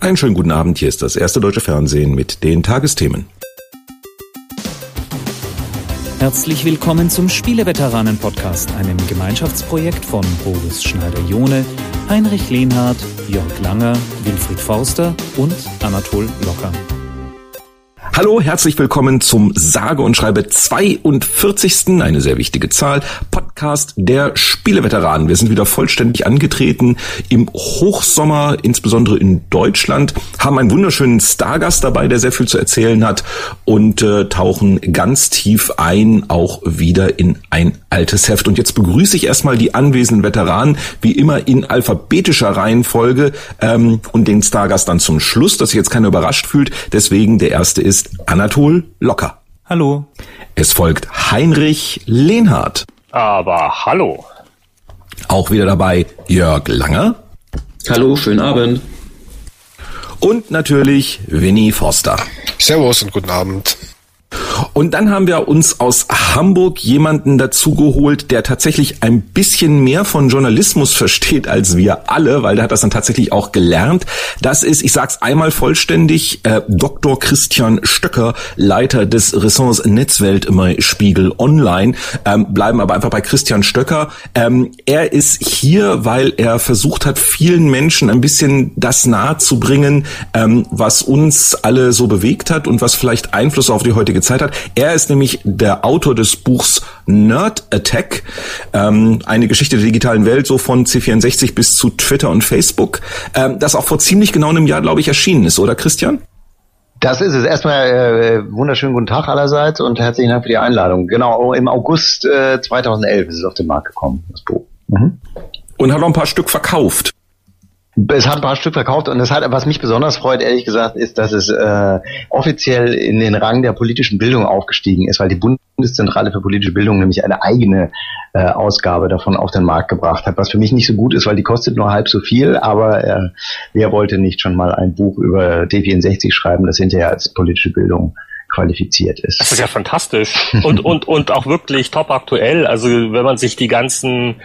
Einen schönen guten Abend, hier ist das erste deutsche Fernsehen mit den Tagesthemen. Herzlich willkommen zum Spieleveteranen-Podcast, einem Gemeinschaftsprojekt von Boris Schneider-Jone, Heinrich Lehnhardt, Jörg Langer, Wilfried Forster und Anatol Locker. Hallo, herzlich willkommen zum sage und schreibe 42. eine sehr wichtige Zahl, Podcast der Spieleveteranen. Wir sind wieder vollständig angetreten im Hochsommer, insbesondere in Deutschland, haben einen wunderschönen Stargast dabei, der sehr viel zu erzählen hat und äh, tauchen ganz tief ein, auch wieder in ein altes Heft. Und jetzt begrüße ich erstmal die anwesenden Veteranen, wie immer in alphabetischer Reihenfolge ähm, und den Stargast dann zum Schluss, dass sich jetzt keiner überrascht fühlt. Deswegen der erste ist Anatol Locker. Hallo. Es folgt Heinrich Lehnhardt. Aber hallo. Auch wieder dabei Jörg Langer. Hallo, schönen Abend. Und natürlich Winnie Forster. Servus und guten Abend. Und dann haben wir uns aus Hamburg jemanden dazugeholt, der tatsächlich ein bisschen mehr von Journalismus versteht als wir alle, weil der hat das dann tatsächlich auch gelernt. Das ist, ich sag's einmal vollständig, äh, Dr. Christian Stöcker, Leiter des Ressorts Netzwelt im Spiegel Online. Ähm, bleiben aber einfach bei Christian Stöcker. Ähm, er ist hier, weil er versucht hat, vielen Menschen ein bisschen das nahe zu bringen, ähm, was uns alle so bewegt hat und was vielleicht Einfluss auf die heutige Zeit hat. Er ist nämlich der Autor des Buchs Nerd Attack, ähm, eine Geschichte der digitalen Welt, so von C64 bis zu Twitter und Facebook, ähm, das auch vor ziemlich genau einem Jahr, glaube ich, erschienen ist, oder Christian? Das ist es. Erstmal äh, wunderschönen guten Tag allerseits und herzlichen Dank für die Einladung. Genau, im August äh, 2011 ist es auf den Markt gekommen, das Buch. Mhm. Und hat noch ein paar Stück verkauft. Es hat ein paar Stück verkauft und es hat, was mich besonders freut, ehrlich gesagt, ist, dass es äh, offiziell in den Rang der politischen Bildung aufgestiegen ist, weil die Bundeszentrale für politische Bildung nämlich eine eigene äh, Ausgabe davon auf den Markt gebracht hat, was für mich nicht so gut ist, weil die kostet nur halb so viel, aber äh, wer wollte nicht schon mal ein Buch über D64 schreiben, das hinterher als politische Bildung qualifiziert ist. Das ist ja fantastisch und und und auch wirklich top aktuell. Also wenn man sich die ganzen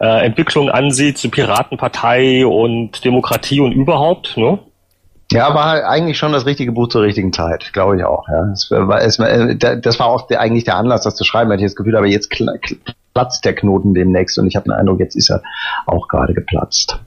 äh, Entwicklung ansieht zu Piratenpartei und Demokratie und überhaupt, ne? Ja, war eigentlich schon das richtige Buch zur richtigen Zeit, glaube ich auch. Ja. Das war, es, äh, das war auch der, eigentlich der Anlass, das zu schreiben, hatte ich das Gefühl, aber jetzt platzt der Knoten demnächst und ich habe den Eindruck, jetzt ist er auch gerade geplatzt.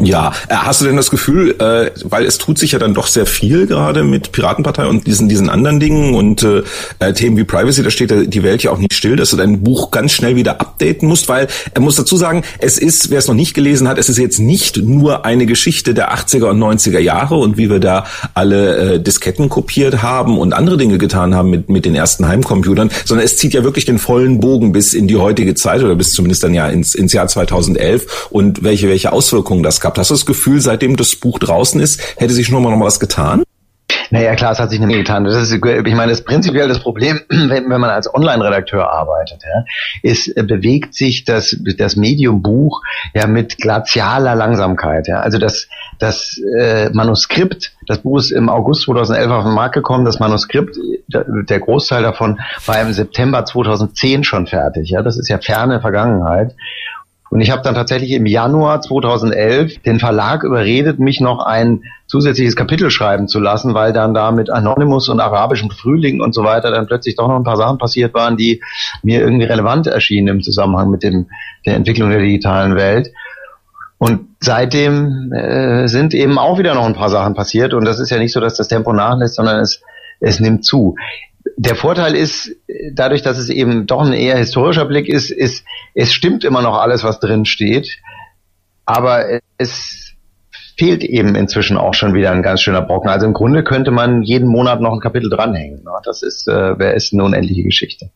Ja, äh, hast du denn das Gefühl, äh, weil es tut sich ja dann doch sehr viel gerade mit Piratenpartei und diesen diesen anderen Dingen und äh, äh Themen wie Privacy, da steht die Welt ja auch nicht still, dass du dein Buch ganz schnell wieder updaten musst, weil er muss dazu sagen, es ist, wer es noch nicht gelesen hat, es ist jetzt nicht nur eine Geschichte der 80er und 90er Jahre und wie wir da alle äh, Disketten kopiert haben und andere Dinge getan haben mit mit den ersten Heimcomputern, sondern es zieht ja wirklich den vollen Bogen bis in die heutige Zeit oder bis zumindest dann ja ins ins Jahr 2011 und welche welche Auswirkungen das gehabt. Hast du das Gefühl, seitdem das Buch draußen ist, hätte sich schon mal noch mal was getan? Naja, klar, es hat sich Menge getan. Das ist, ich meine, das prinzipiell das Problem, wenn, wenn man als Online-Redakteur arbeitet, ja, ist, äh, bewegt sich das, das Medium Buch ja mit glazialer Langsamkeit. Ja. Also das, das äh, Manuskript, das Buch ist im August 2011 auf den Markt gekommen. Das Manuskript, der Großteil davon war im September 2010 schon fertig. Ja, das ist ja ferne Vergangenheit. Und ich habe dann tatsächlich im Januar 2011 den Verlag überredet, mich noch ein zusätzliches Kapitel schreiben zu lassen, weil dann da mit Anonymous und arabischem Frühling und so weiter dann plötzlich doch noch ein paar Sachen passiert waren, die mir irgendwie relevant erschienen im Zusammenhang mit dem, der Entwicklung der digitalen Welt. Und seitdem äh, sind eben auch wieder noch ein paar Sachen passiert und das ist ja nicht so, dass das Tempo nachlässt, sondern es, es nimmt zu der Vorteil ist, dadurch, dass es eben doch ein eher historischer Blick ist, ist, es stimmt immer noch alles, was drin steht, aber es fehlt eben inzwischen auch schon wieder ein ganz schöner Brocken. Also im Grunde könnte man jeden Monat noch ein Kapitel dranhängen. Ne? Das ist, äh, wäre ist eine unendliche Geschichte.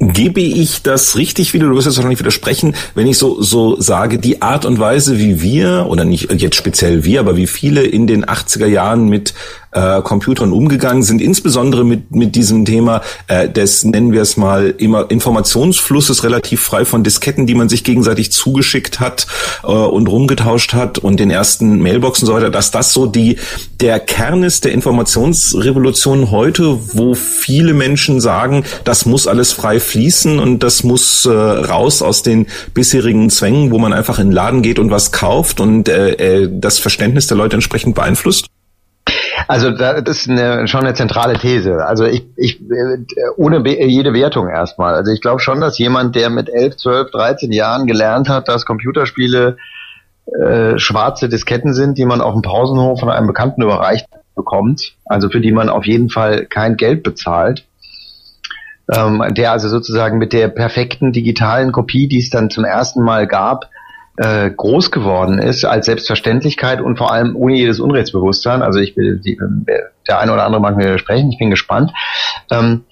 Gebe ich das richtig wieder, du wirst jetzt wahrscheinlich widersprechen, wenn ich so, so sage, die Art und Weise, wie wir, oder nicht jetzt speziell wir, aber wie viele in den 80er Jahren mit äh, Computern umgegangen sind, insbesondere mit, mit diesem Thema äh, des, nennen wir es mal, immer Informationsflusses relativ frei von Disketten, die man sich gegenseitig zugeschickt hat äh, und rumgetauscht hat und den ersten Mailboxen so weiter, dass das so die der Kern ist der Informationsrevolution heute, wo viele Menschen sagen, das muss alles frei fließen und das muss äh, raus aus den bisherigen Zwängen, wo man einfach in den Laden geht und was kauft und äh, äh, das Verständnis der Leute entsprechend beeinflusst? Also das ist eine, schon eine zentrale These. Also ich, ich äh, ohne jede Wertung erstmal. Also ich glaube schon, dass jemand, der mit 11, 12, 13 Jahren gelernt hat, dass Computerspiele äh, schwarze Disketten sind, die man auf dem Pausenhof von einem Bekannten überreicht bekommt, also für die man auf jeden Fall kein Geld bezahlt, ähm, der also sozusagen mit der perfekten digitalen Kopie, die es dann zum ersten Mal gab, äh, groß geworden ist als Selbstverständlichkeit und vor allem ohne jedes Unrechtsbewusstsein. Also ich will, die, der eine oder andere mag mir sprechen, ich bin gespannt. Ähm,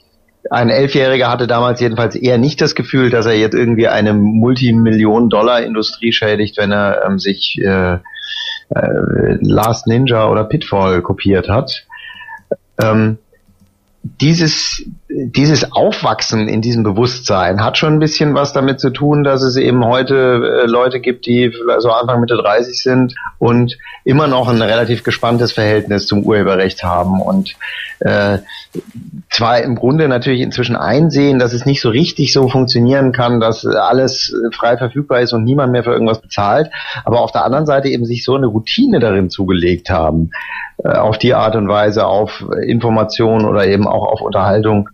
ein Elfjähriger hatte damals jedenfalls eher nicht das Gefühl, dass er jetzt irgendwie eine Multimillion-Dollar-Industrie schädigt, wenn er ähm, sich äh, äh, Last Ninja oder Pitfall kopiert hat. Ähm, dieses, dieses Aufwachsen in diesem Bewusstsein hat schon ein bisschen was damit zu tun, dass es eben heute äh, Leute gibt, die so Anfang Mitte 30 sind und immer noch ein relativ gespanntes Verhältnis zum Urheberrecht haben und äh, zwar im Grunde natürlich inzwischen einsehen, dass es nicht so richtig so funktionieren kann, dass alles frei verfügbar ist und niemand mehr für irgendwas bezahlt, aber auf der anderen Seite eben sich so eine Routine darin zugelegt haben, äh, auf die Art und Weise auf Informationen oder eben auch auf Unterhaltung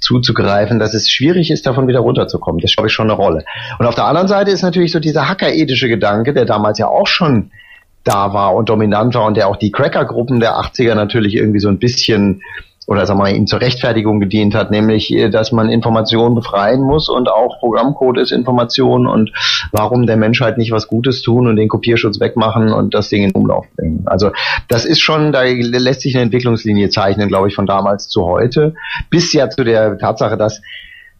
zuzugreifen, dass es schwierig ist, davon wieder runterzukommen. Das ich schon eine Rolle. Und auf der anderen Seite ist natürlich so dieser hackerethische Gedanke, der damals ja auch schon da war und dominant war und der auch die Cracker-Gruppen der 80er natürlich irgendwie so ein bisschen oder sagen wir mal, ihm zur Rechtfertigung gedient hat, nämlich, äh, dass man Informationen befreien muss und auch Programmcode ist Information und warum der Menschheit nicht was Gutes tun und den Kopierschutz wegmachen und das Ding in Umlauf bringen. Also das ist schon, da lässt sich eine Entwicklungslinie zeichnen, glaube ich, von damals zu heute, bis ja zu der Tatsache, dass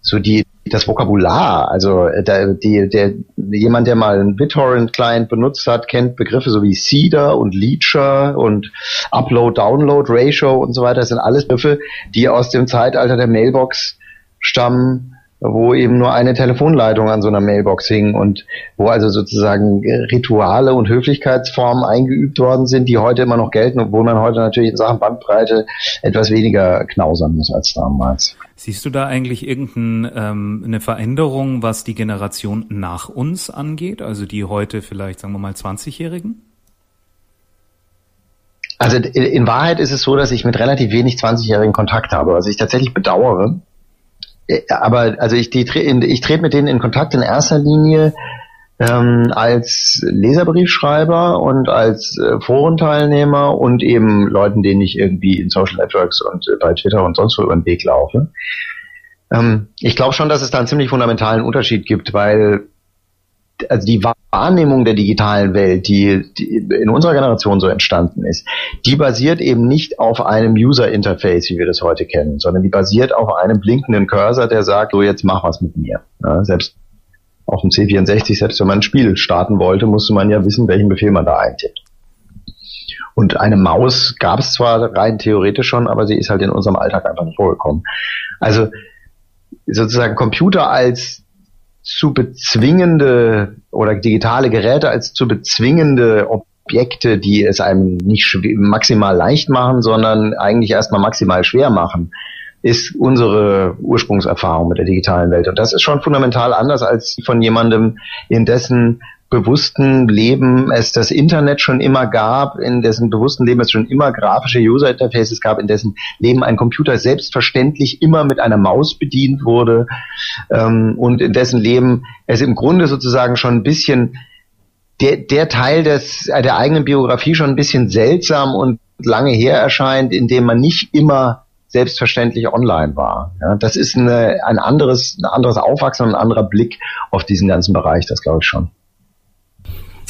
so die das Vokabular, also äh, der, die, der, jemand, der mal einen BitTorrent-Client benutzt hat, kennt Begriffe so wie Seeder und Leecher und Upload-Download-Ratio und so weiter. Das sind alles Begriffe, die aus dem Zeitalter der Mailbox stammen, wo eben nur eine Telefonleitung an so einer Mailbox hing und wo also sozusagen Rituale und Höflichkeitsformen eingeübt worden sind, die heute immer noch gelten, obwohl man heute natürlich in Sachen Bandbreite etwas weniger knausern muss als damals. Siehst du da eigentlich irgendeine ähm, Veränderung, was die Generation nach uns angeht, also die heute vielleicht, sagen wir mal, 20-Jährigen? Also in Wahrheit ist es so, dass ich mit relativ wenig 20-Jährigen Kontakt habe, was ich tatsächlich bedauere. Äh, aber also ich, die, ich trete mit denen in Kontakt in erster Linie ähm, als Leserbriefschreiber und als äh, Forenteilnehmer und eben Leuten, denen ich irgendwie in Social Networks und äh, bei Twitter und sonst wo über den Weg laufe. Ähm, ich glaube schon, dass es da einen ziemlich fundamentalen Unterschied gibt, weil also die Wahrnehmung der digitalen Welt, die, die in unserer Generation so entstanden ist, die basiert eben nicht auf einem User Interface, wie wir das heute kennen, sondern die basiert auf einem blinkenden Cursor, der sagt, so jetzt mach was mit mir. Ja, selbst auf dem C64, selbst wenn man ein Spiel starten wollte, musste man ja wissen, welchen Befehl man da eintippt. Und eine Maus gab es zwar rein theoretisch schon, aber sie ist halt in unserem Alltag einfach nicht vorgekommen. Also sozusagen Computer als zu bezwingende oder digitale Geräte als zu bezwingende Objekte, die es einem nicht maximal leicht machen, sondern eigentlich erstmal maximal schwer machen, ist unsere Ursprungserfahrung mit der digitalen Welt. Und das ist schon fundamental anders als von jemandem, in dessen bewussten Leben es das Internet schon immer gab, in dessen bewussten Leben es schon immer grafische User Interfaces gab, in dessen Leben ein Computer selbstverständlich immer mit einer Maus bedient wurde ähm, und in dessen Leben es im Grunde sozusagen schon ein bisschen der, der Teil des, der eigenen Biografie schon ein bisschen seltsam und lange her erscheint, in dem man nicht immer selbstverständlich online war. Ja, das ist eine, ein anderes, ein anderes Aufwachsen und ein anderer Blick auf diesen ganzen Bereich, das glaube ich schon.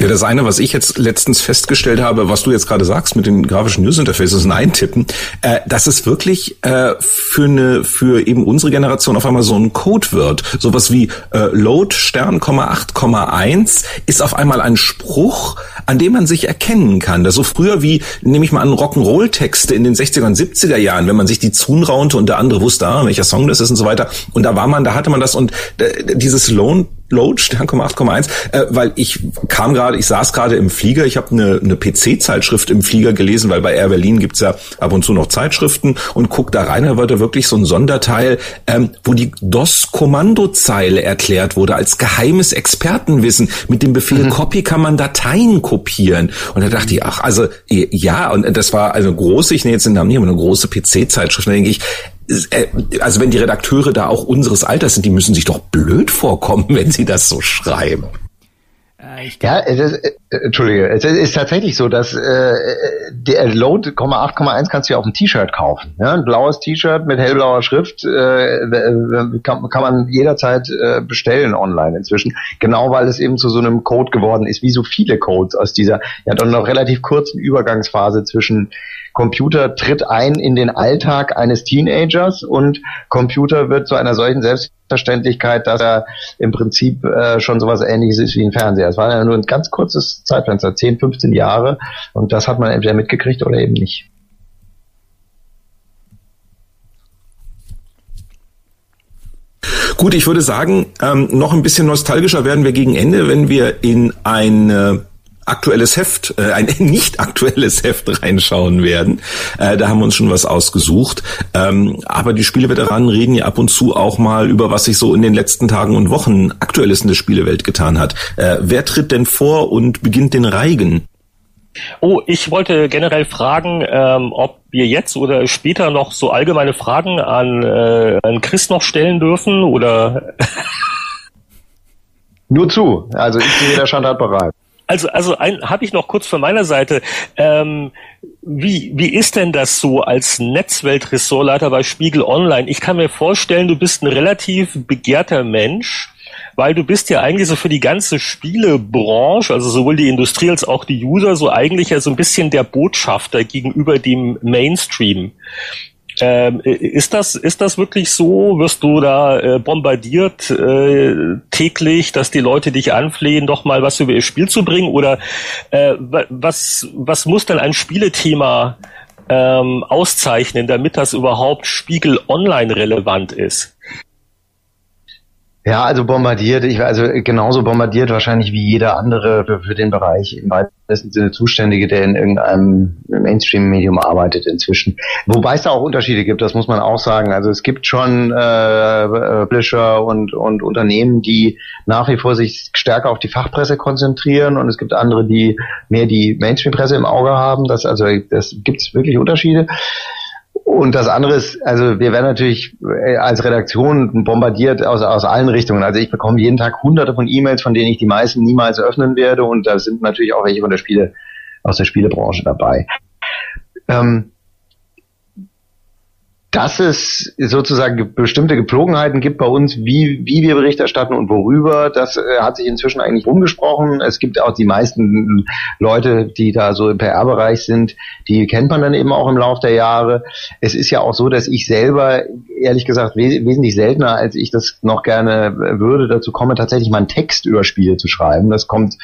Ja, das eine, was ich jetzt letztens festgestellt habe, was du jetzt gerade sagst mit den grafischen News Interfaces und Eintippen, äh, dass es wirklich äh, für eine für eben unsere Generation auf einmal so ein Code wird. Sowas wie äh, Load Stern, 8,1 ist auf einmal ein Spruch, an dem man sich erkennen kann. Das so früher wie, nehme ich mal an, Rock'n'Roll-Texte in den 60er und 70er Jahren, wenn man sich die zunraunte und der andere wusste, ah, welcher Song das ist und so weiter. Und da war man, da hatte man das und äh, dieses Load Load, Stern, 8,1, äh, weil ich kam gerade, ich saß gerade im Flieger, ich habe eine, eine PC-Zeitschrift im Flieger gelesen, weil bei Air Berlin gibt's ja ab und zu noch Zeitschriften und guck da rein, da war da wirklich so ein Sonderteil, ähm, wo die DOS-Kommandozeile erklärt wurde als geheimes Expertenwissen. Mit dem Befehl mhm. Copy kann man Dateien kopieren. Und da dachte ich, ach, also ja, und das war eine große, ich nehme jetzt den Namen nicht, aber eine große PC-Zeitschrift, da denke ich, also wenn die Redakteure da auch unseres Alters sind, die müssen sich doch blöd vorkommen, wenn sie das so schreiben. Äh, ja, es ist, äh, Entschuldige, es ist tatsächlich so, dass äh, der Load 8,1 kannst du ja auf ein T-Shirt kaufen. Ja? Ein blaues T-Shirt mit hellblauer Schrift äh, kann, kann man jederzeit äh, bestellen online inzwischen. Genau weil es eben zu so einem Code geworden ist, wie so viele Codes aus dieser ja dann noch relativ kurzen Übergangsphase zwischen Computer tritt ein in den Alltag eines Teenagers und Computer wird zu einer solchen Selbstverständlichkeit, dass er im Prinzip äh, schon sowas ähnliches ist wie ein Fernseher. Es war ja nur ein ganz kurzes Zeitfenster, 10, 15 Jahre und das hat man entweder mitgekriegt oder eben nicht. Gut, ich würde sagen, ähm, noch ein bisschen nostalgischer werden wir gegen Ende, wenn wir in eine aktuelles Heft, äh, ein nicht aktuelles Heft reinschauen werden. Äh, da haben wir uns schon was ausgesucht. Ähm, aber die Spieleveteranen reden ja ab und zu auch mal über, was sich so in den letzten Tagen und Wochen aktuelles in der Spielewelt getan hat. Äh, wer tritt denn vor und beginnt den Reigen? Oh, ich wollte generell fragen, ähm, ob wir jetzt oder später noch so allgemeine Fragen an, äh, an Chris noch stellen dürfen oder Nur zu. Also ich bin jeder Standard bereit. Also, also ein habe ich noch kurz von meiner Seite. Ähm, wie, wie ist denn das so als Netzweltressortleiter bei Spiegel Online? Ich kann mir vorstellen, du bist ein relativ begehrter Mensch, weil du bist ja eigentlich so für die ganze Spielebranche, also sowohl die Industrie als auch die User, so eigentlich ja so ein bisschen der Botschafter gegenüber dem Mainstream. Ähm, ist das ist das wirklich so? Wirst du da äh, bombardiert äh, täglich, dass die Leute dich anflehen, doch mal was über ihr Spiel zu bringen? Oder äh, was was muss denn ein Spielethema ähm, auszeichnen, damit das überhaupt Spiegel Online relevant ist? Ja, also bombardiert, ich also genauso bombardiert wahrscheinlich wie jeder andere für, für den Bereich im weitesten Sinne Zuständige, der in irgendeinem Mainstream-Medium arbeitet inzwischen. Wobei es da auch Unterschiede gibt, das muss man auch sagen. Also es gibt schon äh, Publisher und, und Unternehmen, die nach wie vor sich stärker auf die Fachpresse konzentrieren und es gibt andere, die mehr die Mainstream-Presse im Auge haben. Das also das gibt es wirklich Unterschiede. Und das andere ist, also wir werden natürlich äh, als Redaktion bombardiert aus, aus allen Richtungen. Also ich bekomme jeden Tag hunderte von E-Mails, von denen ich die meisten niemals öffnen werde. Und da sind natürlich auch welche von der Spiele, aus der Spielebranche dabei. Ähm, dass es sozusagen bestimmte Gepflogenheiten gibt bei uns, wie, wie wir Bericht erstatten und worüber, das äh, hat sich inzwischen eigentlich rumgesprochen. Es gibt auch die meisten Leute, die da so im PR-Bereich sind, die kennt man dann eben auch im Laufe der Jahre. Es ist ja auch so, dass ich selber, ehrlich gesagt, wes wesentlich seltener, als ich das noch gerne würde, dazu komme, tatsächlich mal einen Text über Spiele zu schreiben. Das kommt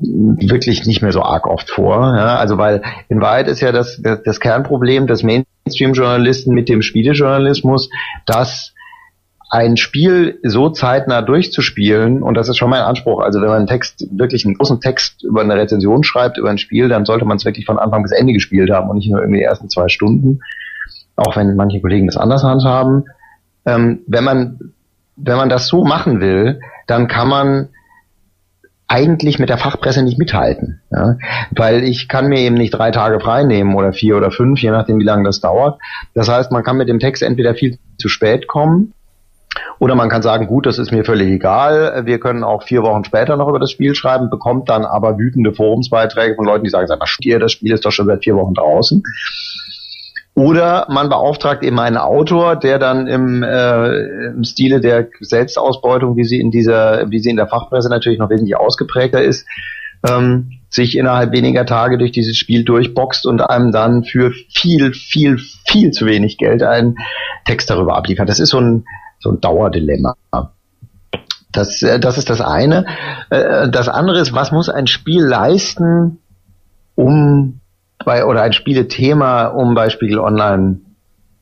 wirklich nicht mehr so arg oft vor. Ja? Also weil in Wahrheit ist ja das, das, Kernproblem des Mainstream-Journalisten mit dem Spielejournalismus, dass ein Spiel so zeitnah durchzuspielen, und das ist schon mein Anspruch, also wenn man einen Text, wirklich einen großen Text über eine Rezension schreibt, über ein Spiel, dann sollte man es wirklich von Anfang bis Ende gespielt haben und nicht nur irgendwie die ersten zwei Stunden, auch wenn manche Kollegen das anders handhaben. Ähm, wenn man, wenn man das so machen will, dann kann man eigentlich mit der Fachpresse nicht mithalten. Ja? Weil ich kann mir eben nicht drei Tage frei nehmen oder vier oder fünf, je nachdem wie lange das dauert. Das heißt, man kann mit dem Text entweder viel zu spät kommen oder man kann sagen, gut, das ist mir völlig egal. Wir können auch vier Wochen später noch über das Spiel schreiben, bekommt dann aber wütende Forumsbeiträge von Leuten, die sagen, sag mal, das Spiel ist doch schon seit vier Wochen draußen. Oder man beauftragt eben einen Autor, der dann im, äh, im Stile der Selbstausbeutung, wie sie in dieser, wie sie in der Fachpresse natürlich noch wesentlich ausgeprägter ist, ähm, sich innerhalb weniger Tage durch dieses Spiel durchboxt und einem dann für viel, viel, viel zu wenig Geld einen Text darüber abliefert. Das ist so ein, so ein Dauerdilemma. Das, äh, das ist das eine. Äh, das andere ist, was muss ein Spiel leisten, um bei, oder ein Spielethema, um bei Spiegel Online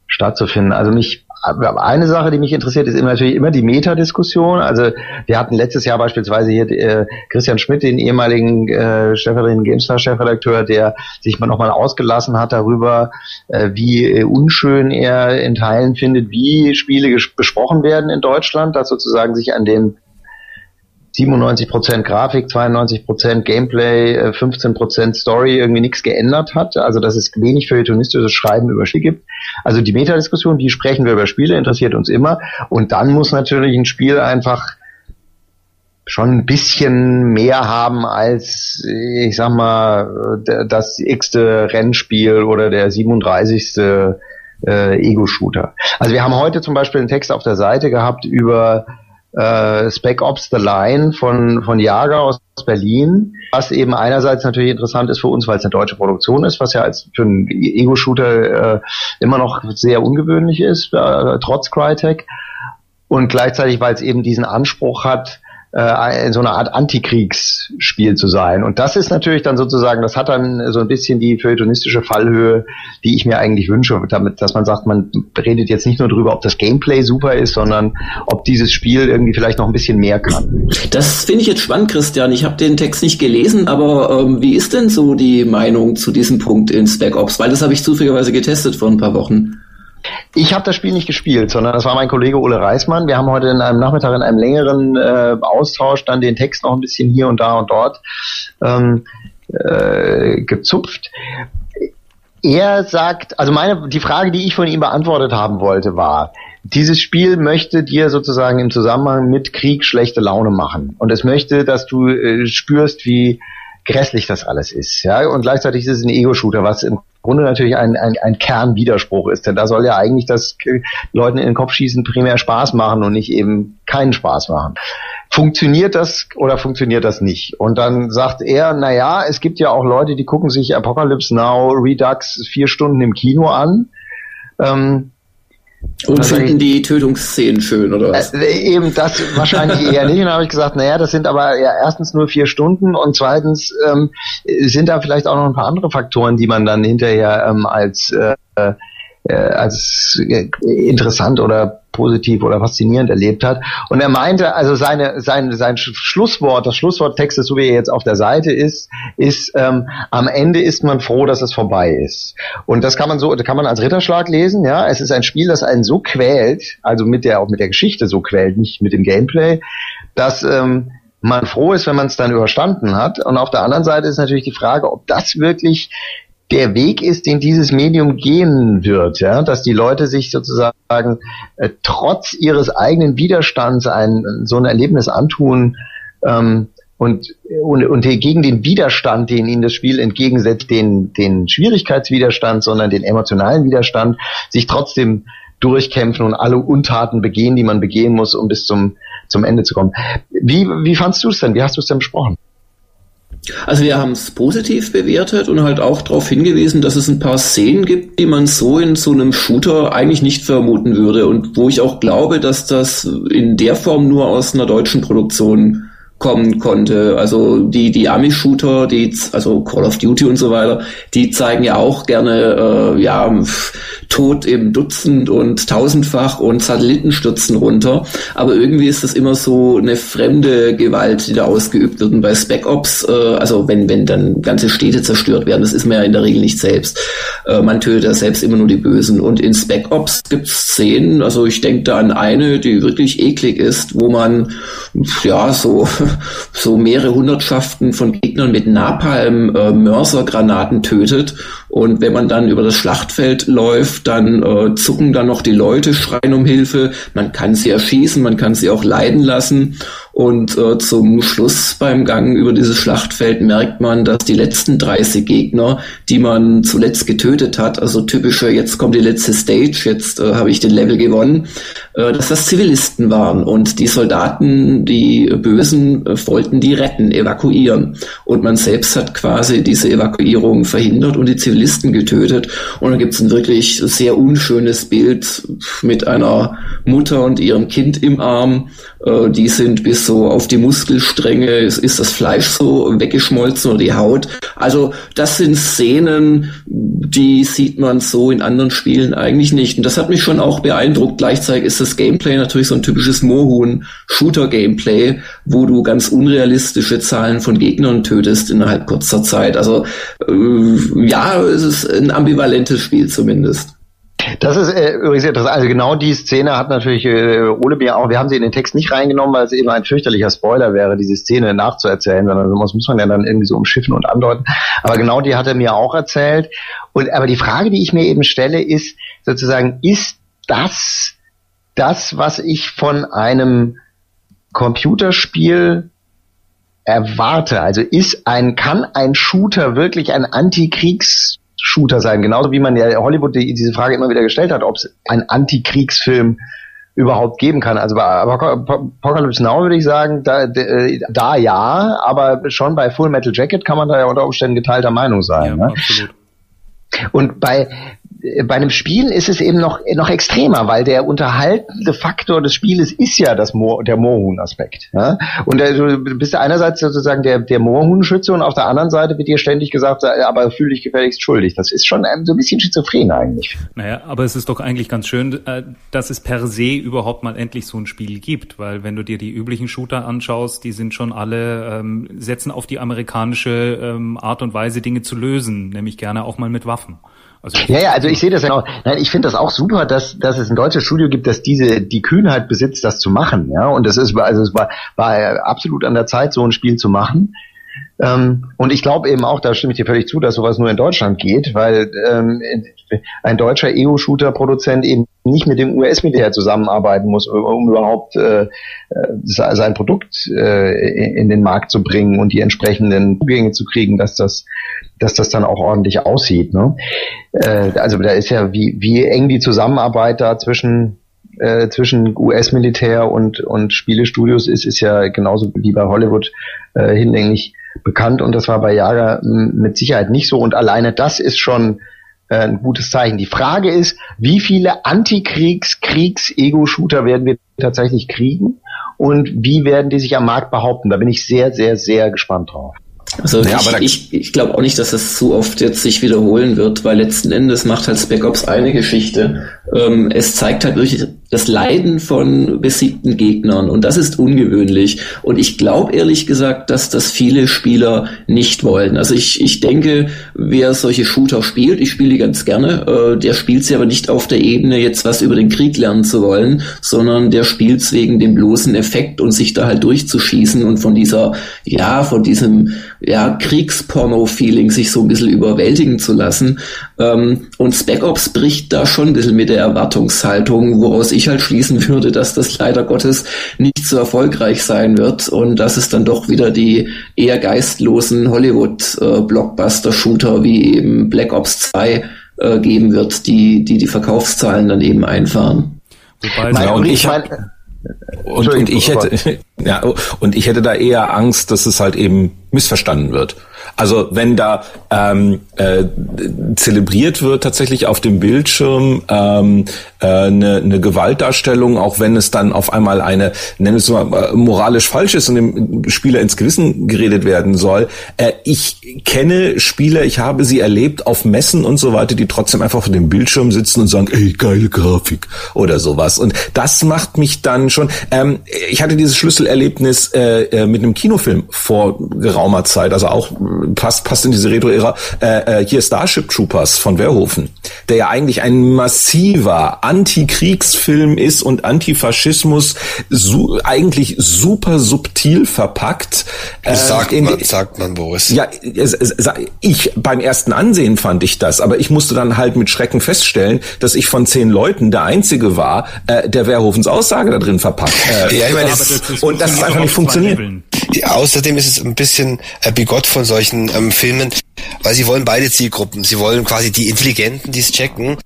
stattzufinden. Also mich eine Sache, die mich interessiert, ist immer natürlich immer die Metadiskussion. Also wir hatten letztes Jahr beispielsweise hier äh, Christian Schmidt, den ehemaligen äh, stellvertretenden GameStar-Chefredakteur, der sich mal nochmal ausgelassen hat darüber, äh, wie äh, unschön er in Teilen findet, wie Spiele besprochen werden in Deutschland, dass sozusagen sich an den 97% Grafik, 92% Gameplay, 15% äh, Story irgendwie nichts geändert hat. Also dass es wenig feuilletonistisches Schreiben über Spiele gibt. Also die Metadiskussion, wie sprechen wir über Spiele, interessiert uns immer. Und dann muss natürlich ein Spiel einfach schon ein bisschen mehr haben als, ich sag mal, das x-te Rennspiel oder der 37. Äh, Ego-Shooter. Also wir haben heute zum Beispiel einen Text auf der Seite gehabt über äh, Spec Ops The Line von, von Jager aus Berlin, was eben einerseits natürlich interessant ist für uns, weil es eine deutsche Produktion ist, was ja als für einen Ego-Shooter äh, immer noch sehr ungewöhnlich ist, äh, trotz Crytek. Und gleichzeitig, weil es eben diesen Anspruch hat, äh, so eine Art Antikriegsspiel zu sein. Und das ist natürlich dann sozusagen, das hat dann so ein bisschen die feuilletonistische Fallhöhe, die ich mir eigentlich wünsche, damit, dass man sagt, man redet jetzt nicht nur darüber, ob das Gameplay super ist, sondern ob dieses Spiel irgendwie vielleicht noch ein bisschen mehr kann. Das finde ich jetzt spannend, Christian. Ich habe den Text nicht gelesen, aber ähm, wie ist denn so die Meinung zu diesem Punkt in Spec Ops? Weil das habe ich zufälligerweise getestet vor ein paar Wochen. Ich habe das Spiel nicht gespielt, sondern das war mein Kollege Ole Reismann. Wir haben heute in einem Nachmittag in einem längeren äh, Austausch dann den Text noch ein bisschen hier und da und dort ähm, äh, gezupft. Er sagt, also meine, die Frage, die ich von ihm beantwortet haben wollte, war, dieses Spiel möchte dir sozusagen im Zusammenhang mit Krieg schlechte Laune machen. Und es möchte, dass du äh, spürst, wie grässlich das alles ist. Ja, und gleichzeitig ist es ein Ego-Shooter, was im Grunde natürlich ein, ein, ein Kernwiderspruch ist, denn da soll ja eigentlich das Leuten in den Kopf schießen primär Spaß machen und nicht eben keinen Spaß machen. Funktioniert das oder funktioniert das nicht? Und dann sagt er, na ja, es gibt ja auch Leute, die gucken sich Apocalypse Now Redux vier Stunden im Kino an. Ähm, und also finden die Tötungsszenen schön, oder was? Äh, eben das wahrscheinlich eher nicht. Und dann habe ich gesagt, naja, das sind aber ja erstens nur vier Stunden und zweitens ähm, sind da vielleicht auch noch ein paar andere Faktoren, die man dann hinterher ähm, als äh, äh, als äh, interessant oder positiv oder faszinierend erlebt hat. Und er meinte, also seine, sein, sein Schlusswort, das Schlussworttext, so wie er jetzt auf der Seite ist, ist, ähm, am Ende ist man froh, dass es vorbei ist. Und das kann man so, kann man als Ritterschlag lesen, ja. Es ist ein Spiel, das einen so quält, also mit der, auch mit der Geschichte so quält, nicht mit dem Gameplay, dass, ähm, man froh ist, wenn man es dann überstanden hat. Und auf der anderen Seite ist natürlich die Frage, ob das wirklich der Weg ist, den dieses Medium gehen wird, ja, dass die Leute sich sozusagen äh, trotz ihres eigenen Widerstands ein so ein Erlebnis antun ähm, und, und, und gegen den Widerstand, den ihnen das Spiel entgegensetzt, den, den Schwierigkeitswiderstand, sondern den emotionalen Widerstand, sich trotzdem durchkämpfen und alle Untaten begehen, die man begehen muss, um bis zum, zum Ende zu kommen. Wie, wie fandst du es denn? Wie hast du es denn besprochen? Also wir haben es positiv bewertet und halt auch darauf hingewiesen, dass es ein paar Szenen gibt, die man so in so einem Shooter eigentlich nicht vermuten würde. Und wo ich auch glaube, dass das in der Form nur aus einer deutschen Produktion kommen konnte. Also die, die Ami-Shooter, die, also Call of Duty und so weiter, die zeigen ja auch gerne, äh, ja, Tod im Dutzend und tausendfach und Satelliten stürzen runter. Aber irgendwie ist das immer so eine fremde Gewalt, die da ausgeübt wird. Und bei Spec Ops, äh, also wenn, wenn dann ganze Städte zerstört werden, das ist man ja in der Regel nicht selbst. Äh, man tötet ja selbst immer nur die Bösen. Und in Spec Ops gibt es Szenen, also ich denke da an eine, die wirklich eklig ist, wo man ja so so mehrere Hundertschaften von Gegnern mit Napalm äh, Mörsergranaten tötet und wenn man dann über das Schlachtfeld läuft, dann äh, zucken dann noch die Leute, schreien um Hilfe. Man kann sie erschießen, man kann sie auch leiden lassen. Und äh, zum Schluss beim Gang über dieses Schlachtfeld merkt man, dass die letzten 30 Gegner, die man zuletzt getötet hat, also typische, jetzt kommt die letzte Stage, jetzt äh, habe ich den Level gewonnen, äh, dass das Zivilisten waren. Und die Soldaten, die Bösen, Äh, wollten die retten, evakuieren. Und man selbst hat quasi diese Evakuierung verhindert und die Zivilisten getötet. Und dann gibt es ein wirklich sehr unschönes Bild mit einer Mutter und ihrem Kind im Arm. Äh, die sind bis so auf die Muskelstränge, ist, ist das Fleisch so weggeschmolzen oder die Haut. Also das sind Szenen, die sieht man so in anderen Spielen eigentlich nicht. Und das hat mich schon auch beeindruckt. Gleichzeitig ist das Gameplay natürlich so ein typisches Mohun-Shooter-Gameplay, wo du ganz unrealistische Zahlen von Gegnern tötest innerhalb kurzer Zeit. Also äh, ja, es ist ein ambivalentes Spiel zumindest. Das ist äh, übrigens interessant. Also genau die Szene hat natürlich äh, Ole mir auch, wir haben sie in den Text nicht reingenommen, weil es eben ein fürchterlicher Spoiler wäre, diese Szene nachzuerzählen, sondern das muss man ja dann irgendwie so umschiffen und andeuten. Aber genau die hat er mir auch erzählt. Und aber die Frage, die ich mir eben stelle, ist sozusagen, ist das das, was ich von einem Computerspiel erwarte? Also ist ein, kann ein Shooter wirklich ein Antikriegs Shooter sein. Genauso wie man ja Hollywood die, diese Frage immer wieder gestellt hat, ob es ein Antikriegsfilm überhaupt geben kann. Also bei Apocalypse Now würde ich sagen, da, da ja, aber schon bei Full Metal Jacket kann man da ja unter Umständen geteilter Meinung sein. Ja, ne? Und bei bei einem Spiel ist es eben noch, noch extremer, weil der unterhaltende Faktor des Spieles ist ja das Moor, der Moorhuhn-Aspekt. Ja? Und äh, du bist einerseits sozusagen der, der Moorhuhnschütze und auf der anderen Seite wird dir ständig gesagt, aber fühl dich gefälligst schuldig. Das ist schon so ein bisschen schizophren eigentlich. Naja, aber es ist doch eigentlich ganz schön, äh, dass es per se überhaupt mal endlich so ein Spiel gibt, weil wenn du dir die üblichen Shooter anschaust, die sind schon alle, ähm, setzen auf die amerikanische ähm, Art und Weise, Dinge zu lösen, nämlich gerne auch mal mit Waffen. Also ja, ja, also ich sehe das ja auch. Nein, ich finde das auch super, dass, dass es ein deutsches Studio gibt, das diese die Kühnheit besitzt, das zu machen. Ja, und das ist also es war war absolut an der Zeit, so ein Spiel zu machen. Ähm, und ich glaube eben auch, da stimme ich dir völlig zu, dass sowas nur in Deutschland geht, weil ähm, ein deutscher EU-Shooter-Produzent eben nicht mit dem US-Militär zusammenarbeiten muss, um überhaupt äh, sein Produkt äh, in den Markt zu bringen und die entsprechenden Zugänge zu kriegen, dass das, dass das dann auch ordentlich aussieht. Ne? Äh, also da ist ja wie, wie eng die Zusammenarbeit da zwischen äh, zwischen US-Militär und, und Spielestudios ist, ist ja genauso wie bei Hollywood äh, hinlänglich bekannt und das war bei Jager mit Sicherheit nicht so und alleine das ist schon äh, ein gutes Zeichen. Die Frage ist, wie viele Antikriegs-, Kriegs-Ego-Shooter werden wir tatsächlich kriegen und wie werden die sich am Markt behaupten? Da bin ich sehr, sehr, sehr gespannt drauf. Also ja, ich, ich, ich glaube auch nicht, dass das so oft jetzt sich wiederholen wird, weil letzten Endes macht halt Spec Ops eine Geschichte. Ähm, es zeigt halt wirklich das Leiden von besiegten Gegnern und das ist ungewöhnlich. Und ich glaube ehrlich gesagt, dass das viele Spieler nicht wollen. Also ich, ich denke, wer solche Shooter spielt, ich spiele die ganz gerne, äh, der spielt sie aber nicht auf der Ebene, jetzt was über den Krieg lernen zu wollen, sondern der spielt es wegen dem bloßen Effekt und sich da halt durchzuschießen und von dieser, ja, von diesem ja, Kriegsporno-Feeling sich so ein bisschen überwältigen zu lassen. Ähm, und Spec Ops bricht da schon ein bisschen mit der Erwartungshaltung, woraus ich halt schließen würde, dass das leider Gottes nicht so erfolgreich sein wird und dass es dann doch wieder die eher geistlosen Hollywood-Blockbuster-Shooter wie eben Black Ops 2 äh, geben wird, die, die die Verkaufszahlen dann eben einfahren. Wobei, ja, und ich, mein, und, und ich hätte, ja, und ich hätte da eher Angst, dass es halt eben missverstanden wird. Also wenn da ähm, äh, zelebriert wird tatsächlich auf dem Bildschirm ähm, äh, eine, eine Gewaltdarstellung, auch wenn es dann auf einmal eine, nennen es mal, äh, moralisch falsch ist und dem Spieler ins Gewissen geredet werden soll. Äh, ich kenne Spieler, ich habe sie erlebt auf Messen und so weiter, die trotzdem einfach vor dem Bildschirm sitzen und sagen, ey, geile Grafik oder sowas. Und das macht mich dann schon. Ähm, ich hatte dieses Schlüsselerlebnis äh, äh mit einem Kinofilm vor geraumer Zeit, also auch passt, passt in diese Retro-Ära, äh, äh, hier Starship Troopers von Verhoeven, der ja eigentlich ein massiver Antikriegsfilm ist und Antifaschismus su eigentlich super subtil verpackt. Äh, sagt, man, sagt man, Boris. Ja, ich beim ersten Ansehen fand ich das, aber ich musste dann halt mit Schrecken feststellen, dass ich von zehn Leuten der Einzige war, äh, der Verhofens Aussage da drin verpackt. Äh, ja, ich meine, das, und das ist einfach nicht funktioniert. Außerdem ist es ein bisschen äh, bigott von solchen ähm, Filmen, weil sie wollen beide Zielgruppen. Sie wollen quasi die Intelligenten, die es checken,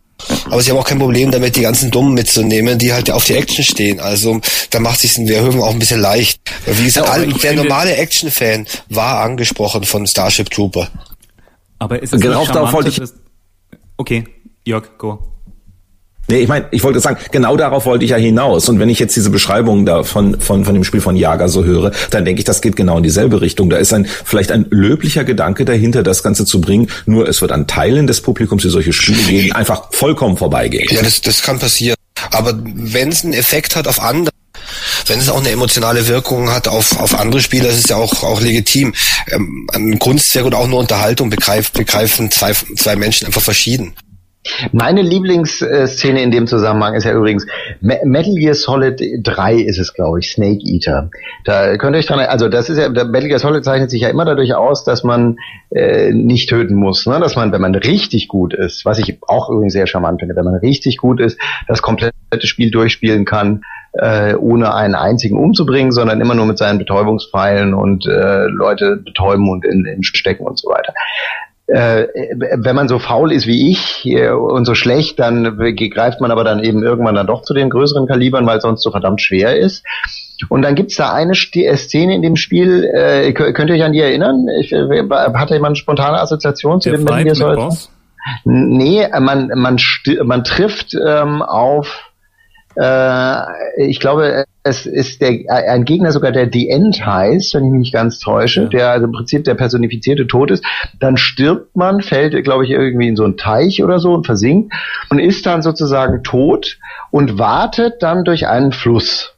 aber sie haben auch kein Problem damit, die ganzen Dummen mitzunehmen, die halt auf die Action stehen. Also da macht sich in Wehrhöfen auch ein bisschen leicht. Wie gesagt, ja, der normale Action-Fan war angesprochen von Starship Trooper. Aber ist es genau darauf wollte ich. Okay, Jörg, go. Nee, ich meine, ich wollte sagen, genau darauf wollte ich ja hinaus. Und wenn ich jetzt diese Beschreibung da von, von, von dem Spiel von Jager so höre, dann denke ich, das geht genau in dieselbe Richtung. Da ist ein, vielleicht ein löblicher Gedanke dahinter, das Ganze zu bringen. Nur es wird an Teilen des Publikums, die solche Spiele gehen, einfach vollkommen vorbeigehen. Ja, das, das kann passieren. Aber wenn es einen Effekt hat auf andere, wenn es auch eine emotionale Wirkung hat auf, auf andere Spieler, ist es ja auch, auch legitim. Ähm, ein Kunstwerk und auch nur Unterhaltung begreift, begreifen zwei, zwei Menschen einfach verschieden. Meine Lieblingsszene in dem Zusammenhang ist ja übrigens Metal Gear Solid 3 ist es, glaube ich, Snake Eater. Da könnt ihr euch dran, also das ist ja, Metal Gear Solid zeichnet sich ja immer dadurch aus, dass man äh, nicht töten muss, ne? dass man, wenn man richtig gut ist, was ich auch übrigens sehr charmant finde, wenn man richtig gut ist, das komplette Spiel durchspielen kann, äh, ohne einen einzigen umzubringen, sondern immer nur mit seinen Betäubungspfeilen und äh, Leute betäuben und in, in stecken und so weiter äh, wenn man so faul ist wie ich äh, und so schlecht, dann greift man aber dann eben irgendwann dann doch zu den größeren Kalibern, weil sonst so verdammt schwer ist. Und dann gibt's da eine äh, Szene in dem Spiel, äh, könnt ihr euch an die erinnern? Ich, äh, hatte jemand eine spontane Assoziation zu Der dem Metal Gear Solid? Nee, man, man, man trifft ähm, auf äh, ich glaube, es ist der, ein Gegner sogar, der The End heißt, wenn ich mich nicht ganz täusche, ja. der also im Prinzip der personifizierte Tod ist. Dann stirbt man, fällt, glaube ich, irgendwie in so einen Teich oder so und versinkt und ist dann sozusagen tot und wartet dann durch einen Fluss.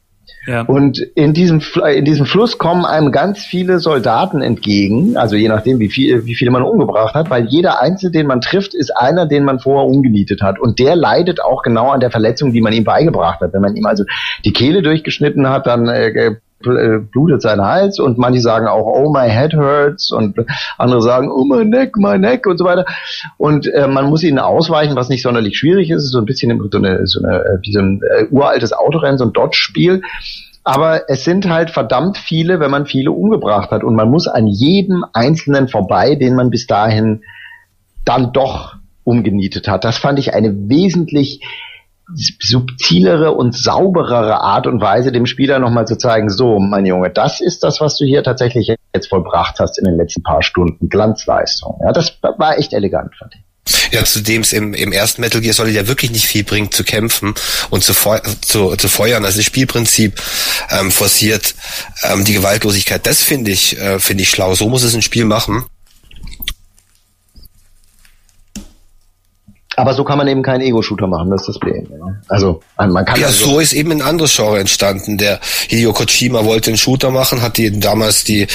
Ja. Und in diesem, in diesem Fluss kommen einem ganz viele Soldaten entgegen, also je nachdem, wie, viel, wie viele man umgebracht hat, weil jeder Einzelne, den man trifft, ist einer, den man vorher umgenietet hat. Und der leidet auch genau an der Verletzung, die man ihm beigebracht hat. Wenn man ihm also die Kehle durchgeschnitten hat, dann äh, äh blutet sein Hals und manche sagen auch, oh my head hurts und andere sagen, oh my neck, my neck und so weiter. Und äh, man muss ihnen ausweichen, was nicht sonderlich schwierig ist. so ein bisschen so eine, so eine wie so ein äh, uraltes Autorennen, so ein Dodge-Spiel. Aber es sind halt verdammt viele, wenn man viele umgebracht hat. Und man muss an jedem Einzelnen vorbei, den man bis dahin dann doch umgenietet hat. Das fand ich eine wesentlich subtilere und sauberere Art und Weise, dem Spieler nochmal zu zeigen, so, mein Junge, das ist das, was du hier tatsächlich jetzt vollbracht hast in den letzten paar Stunden. Glanzleistung. Ja, das war echt elegant, fand ich. Ja, zudem es im, im ersten Metal Gear Solid ja wirklich nicht viel bringt, zu kämpfen und zu, zu, zu feuern. Also das Spielprinzip ähm, forciert ähm, die Gewaltlosigkeit. Das finde ich, äh, finde ich schlau. So muss es ein Spiel machen. Aber so kann man eben keinen Ego-Shooter machen, das ist das Problem. Also man kann ja also so ist eben ein anderes Genre entstanden. Der Hideo Kojima wollte einen Shooter machen, hat die damals die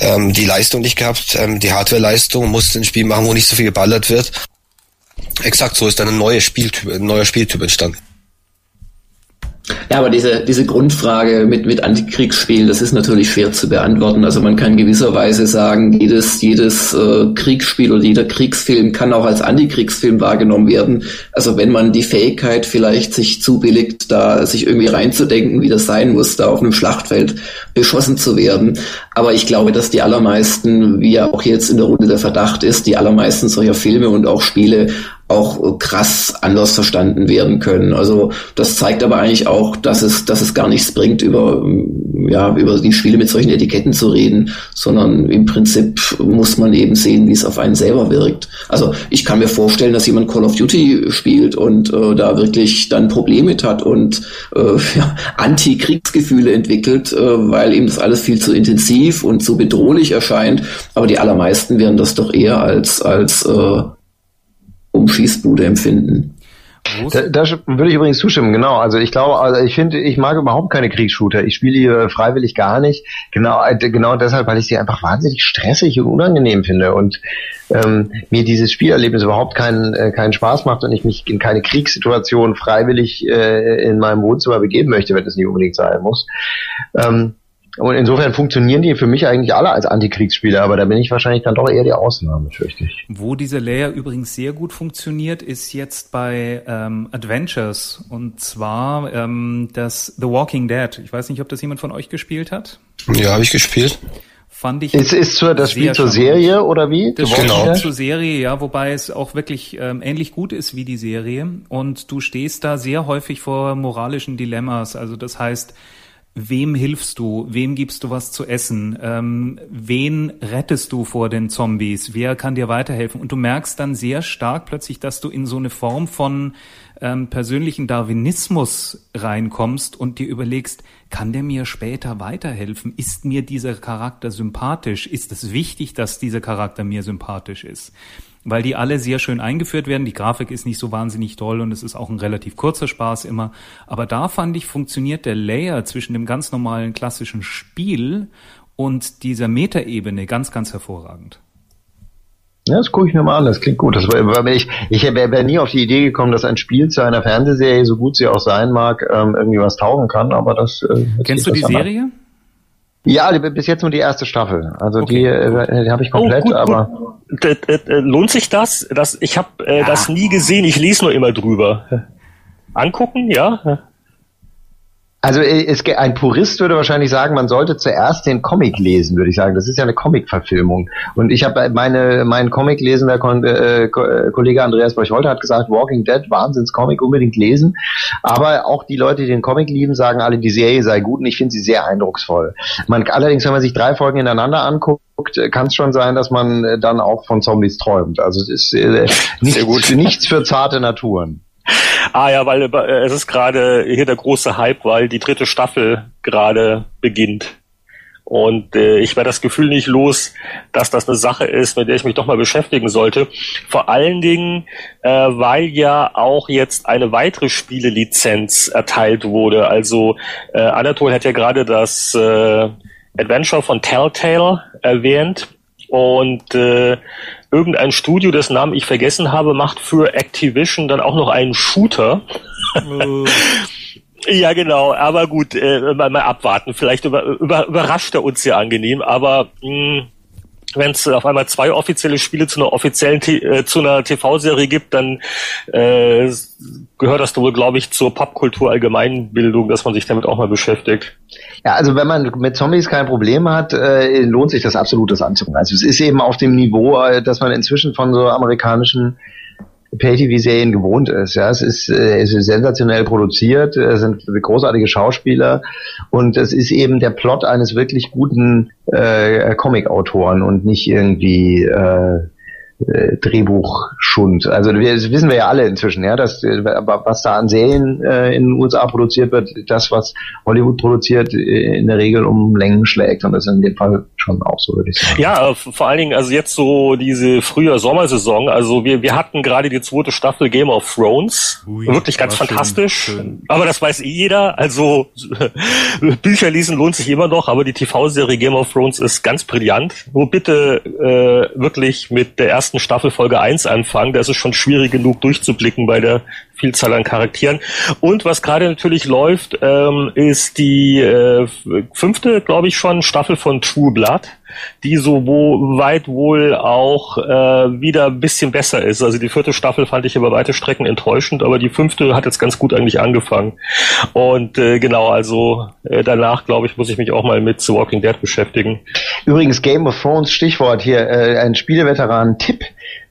ähm, die Leistung nicht gehabt, ähm, die Hardware-Leistung, musste ein Spiel machen, wo nicht so viel geballert wird. Exakt, so ist dann ein neuer Spieltyp, ein neuer Spieltyp entstanden. Ja, aber diese, diese Grundfrage mit, mit Antikriegsspielen, das ist natürlich schwer zu beantworten. Also man kann gewisserweise sagen, jedes, jedes äh, Kriegsspiel oder jeder Kriegsfilm kann auch als Antikriegsfilm wahrgenommen werden. Also wenn man die Fähigkeit vielleicht sich zubilligt, da sich irgendwie reinzudenken, wie das sein muss, da auf einem Schlachtfeld beschossen zu werden. Aber ich glaube, dass die allermeisten, wie ja auch jetzt in der Runde der Verdacht ist, die allermeisten solcher Filme und auch Spiele auch krass anders verstanden werden können. Also das zeigt aber eigentlich auch, dass es, dass es gar nichts bringt, über, ja, über die Spiele mit solchen Etiketten zu reden, sondern im Prinzip muss man eben sehen, wie es auf einen selber wirkt. Also ich kann mir vorstellen, dass jemand Call of Duty spielt und äh, da wirklich dann Probleme mit hat und äh, ja, Anti-Kriegsgefühle entwickelt, äh, weil ihm das alles viel zu intensiv und zu bedrohlich erscheint. Aber die allermeisten werden das doch eher als, als äh, um Schießbude empfinden. Da, da würde ich übrigens zustimmen, genau. Also ich glaube, also ich finde, ich mag überhaupt keine Kriegsshooter. Ich spiele hier freiwillig gar nicht. Genau, äh, genau deshalb, weil ich sie einfach wahnsinnig stressig und unangenehm finde und ähm, mir dieses Spielerlebnis überhaupt keinen äh, keinen Spaß macht und ich mich in keine Kriegssituation freiwillig äh, in meinem Wohnzimmer begeben möchte, wenn es nicht unbedingt sein muss. Ähm, und insofern funktionieren die für mich eigentlich alle als Antikriegsspieler, aber da bin ich wahrscheinlich dann doch eher die Ausnahme, fürchte ich. Wo diese Layer übrigens sehr gut funktioniert, ist jetzt bei ähm, Adventures und zwar ähm, das The Walking Dead. Ich weiß nicht, ob das jemand von euch gespielt hat. Ja, habe ich gespielt fand ich. Ist, ist zur, das Spiel zur Serie oder wie? Das Spiel genau. zur Serie, ja, wobei es auch wirklich ähm, ähnlich gut ist wie die Serie. Und du stehst da sehr häufig vor moralischen Dilemmas. Also das heißt, wem hilfst du, wem gibst du was zu essen, ähm, wen rettest du vor den Zombies, wer kann dir weiterhelfen und du merkst dann sehr stark plötzlich, dass du in so eine Form von ähm, persönlichen Darwinismus reinkommst und dir überlegst, kann der mir später weiterhelfen? Ist mir dieser Charakter sympathisch? Ist es wichtig, dass dieser Charakter mir sympathisch ist? Weil die alle sehr schön eingeführt werden. Die Grafik ist nicht so wahnsinnig toll und es ist auch ein relativ kurzer Spaß immer. Aber da fand ich, funktioniert der Layer zwischen dem ganz normalen klassischen Spiel und dieser Metaebene ganz, ganz hervorragend. Ja, das gucke ich mir mal an, das klingt gut. Das war, ich ich wäre nie auf die Idee gekommen, dass ein Spiel zu einer Fernsehserie, so gut sie auch sein mag, ähm, irgendwie was taugen kann, aber das. Äh, Kennst du die Serie? An. Ja, bis jetzt nur die erste Staffel. Also okay. die, äh, die habe ich komplett, oh, gut, aber. Gut. Lohnt sich das? das ich habe äh, ja. das nie gesehen, ich lese nur immer drüber. Angucken, ja? Also äh, es, ein Purist würde wahrscheinlich sagen, man sollte zuerst den Comic lesen, würde ich sagen. Das ist ja eine Comic-Verfilmung. Und ich habe meine mein Comic lesender äh, äh, Kollege Andreas Borchholter hat gesagt, Walking Dead, Wahnsinns-Comic, unbedingt lesen. Aber auch die Leute, die den Comic lieben, sagen alle, die Serie sei gut und ich finde sie sehr eindrucksvoll. Man, allerdings, wenn man sich drei Folgen ineinander anguckt, kann es schon sein, dass man dann auch von Zombies träumt. Also es ist äh, nichts, nichts für zarte Naturen. Ah ja, weil äh, es ist gerade hier der große Hype, weil die dritte Staffel gerade beginnt. Und äh, ich werde das Gefühl nicht los, dass das eine Sache ist, mit der ich mich doch mal beschäftigen sollte. Vor allen Dingen, äh, weil ja auch jetzt eine weitere Spielelizenz erteilt wurde. Also äh, Anatol hat ja gerade das äh, Adventure von Telltale erwähnt. Und äh, irgendein Studio, dessen Namen ich vergessen habe, macht für Activision dann auch noch einen Shooter. Oh. ja, genau, aber gut, äh, mal, mal abwarten. Vielleicht über, über, überrascht er uns ja angenehm, aber mh, wenn es auf einmal zwei offizielle Spiele zu einer offiziellen äh, zu einer TV-Serie gibt, dann äh, gehört das wohl, glaube ich, zur Popkultur Allgemeinbildung, dass man sich damit auch mal beschäftigt. Ja, also wenn man mit Zombies kein Problem hat, äh, lohnt sich das absolut, das anzugucken. Also es ist eben auf dem Niveau, äh, dass man inzwischen von so amerikanischen Pay-TV-Serien gewohnt ist. Ja, es ist, äh, es ist sensationell produziert, es sind großartige Schauspieler und es ist eben der Plot eines wirklich guten äh, Comic-Autoren und nicht irgendwie äh, äh, Drehbuchschund. Also wir, das wissen wir ja alle inzwischen, ja, dass äh, was da an Serien äh, in den USA produziert wird, das was Hollywood produziert, äh, in der Regel um Längen schlägt und das ist in dem Fall schon auch so, würde ich sagen. Ja, äh, vor allen Dingen also jetzt so diese frühe Sommersaison. Also wir wir hatten gerade die zweite Staffel Game of Thrones, Ui, wirklich ganz fantastisch. Schön, schön. Aber das weiß eh jeder. Also Bücher lesen lohnt sich immer noch, aber die TV-Serie Game of Thrones ist ganz brillant. Nur bitte äh, wirklich mit der ersten ersten Staffel Folge 1 anfangen. Da ist schon schwierig genug durchzublicken bei der Vielzahl an Charakteren. Und was gerade natürlich läuft, ähm, ist die äh, fünfte, glaube ich schon, Staffel von True Blood, die so wo weit wohl auch äh, wieder ein bisschen besser ist. Also die vierte Staffel fand ich über weite Strecken enttäuschend, aber die fünfte hat jetzt ganz gut eigentlich angefangen. Und äh, genau, also äh, danach, glaube ich, muss ich mich auch mal mit The Walking Dead beschäftigen. Übrigens Game of Thrones, Stichwort hier, äh, ein Spieleveteran-Tipp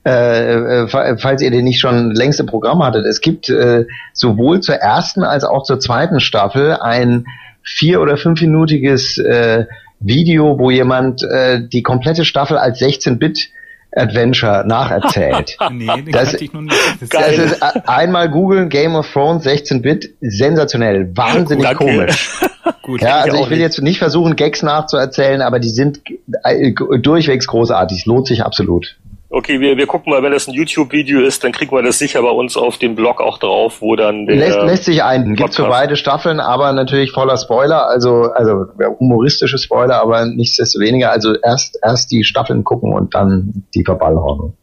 äh, äh falls ihr den nicht schon längst im Programm hattet, es gibt äh, sowohl zur ersten als auch zur zweiten Staffel ein vier- oder fünfminütiges äh, Video, wo jemand äh, die komplette Staffel als 16-Bit Adventure nacherzählt. nee, das, ich noch nicht. Das, das ist einmal googeln Game of Thrones 16-Bit, sensationell, wahnsinnig Danke. komisch. Gut, ja, also ich will nicht. jetzt nicht versuchen, Gags nachzuerzählen, aber die sind äh, durchwegs großartig. Es lohnt sich absolut. Okay, wir, wir gucken mal, wenn das ein YouTube-Video ist, dann kriegen wir das sicher bei uns auf dem Blog auch drauf, wo dann der lässt, lässt sich ein. Gibt für beide Staffeln, aber natürlich voller Spoiler, also also humoristische Spoiler, aber nichtsdestoweniger. Also erst erst die Staffeln gucken und dann die Verballhornung.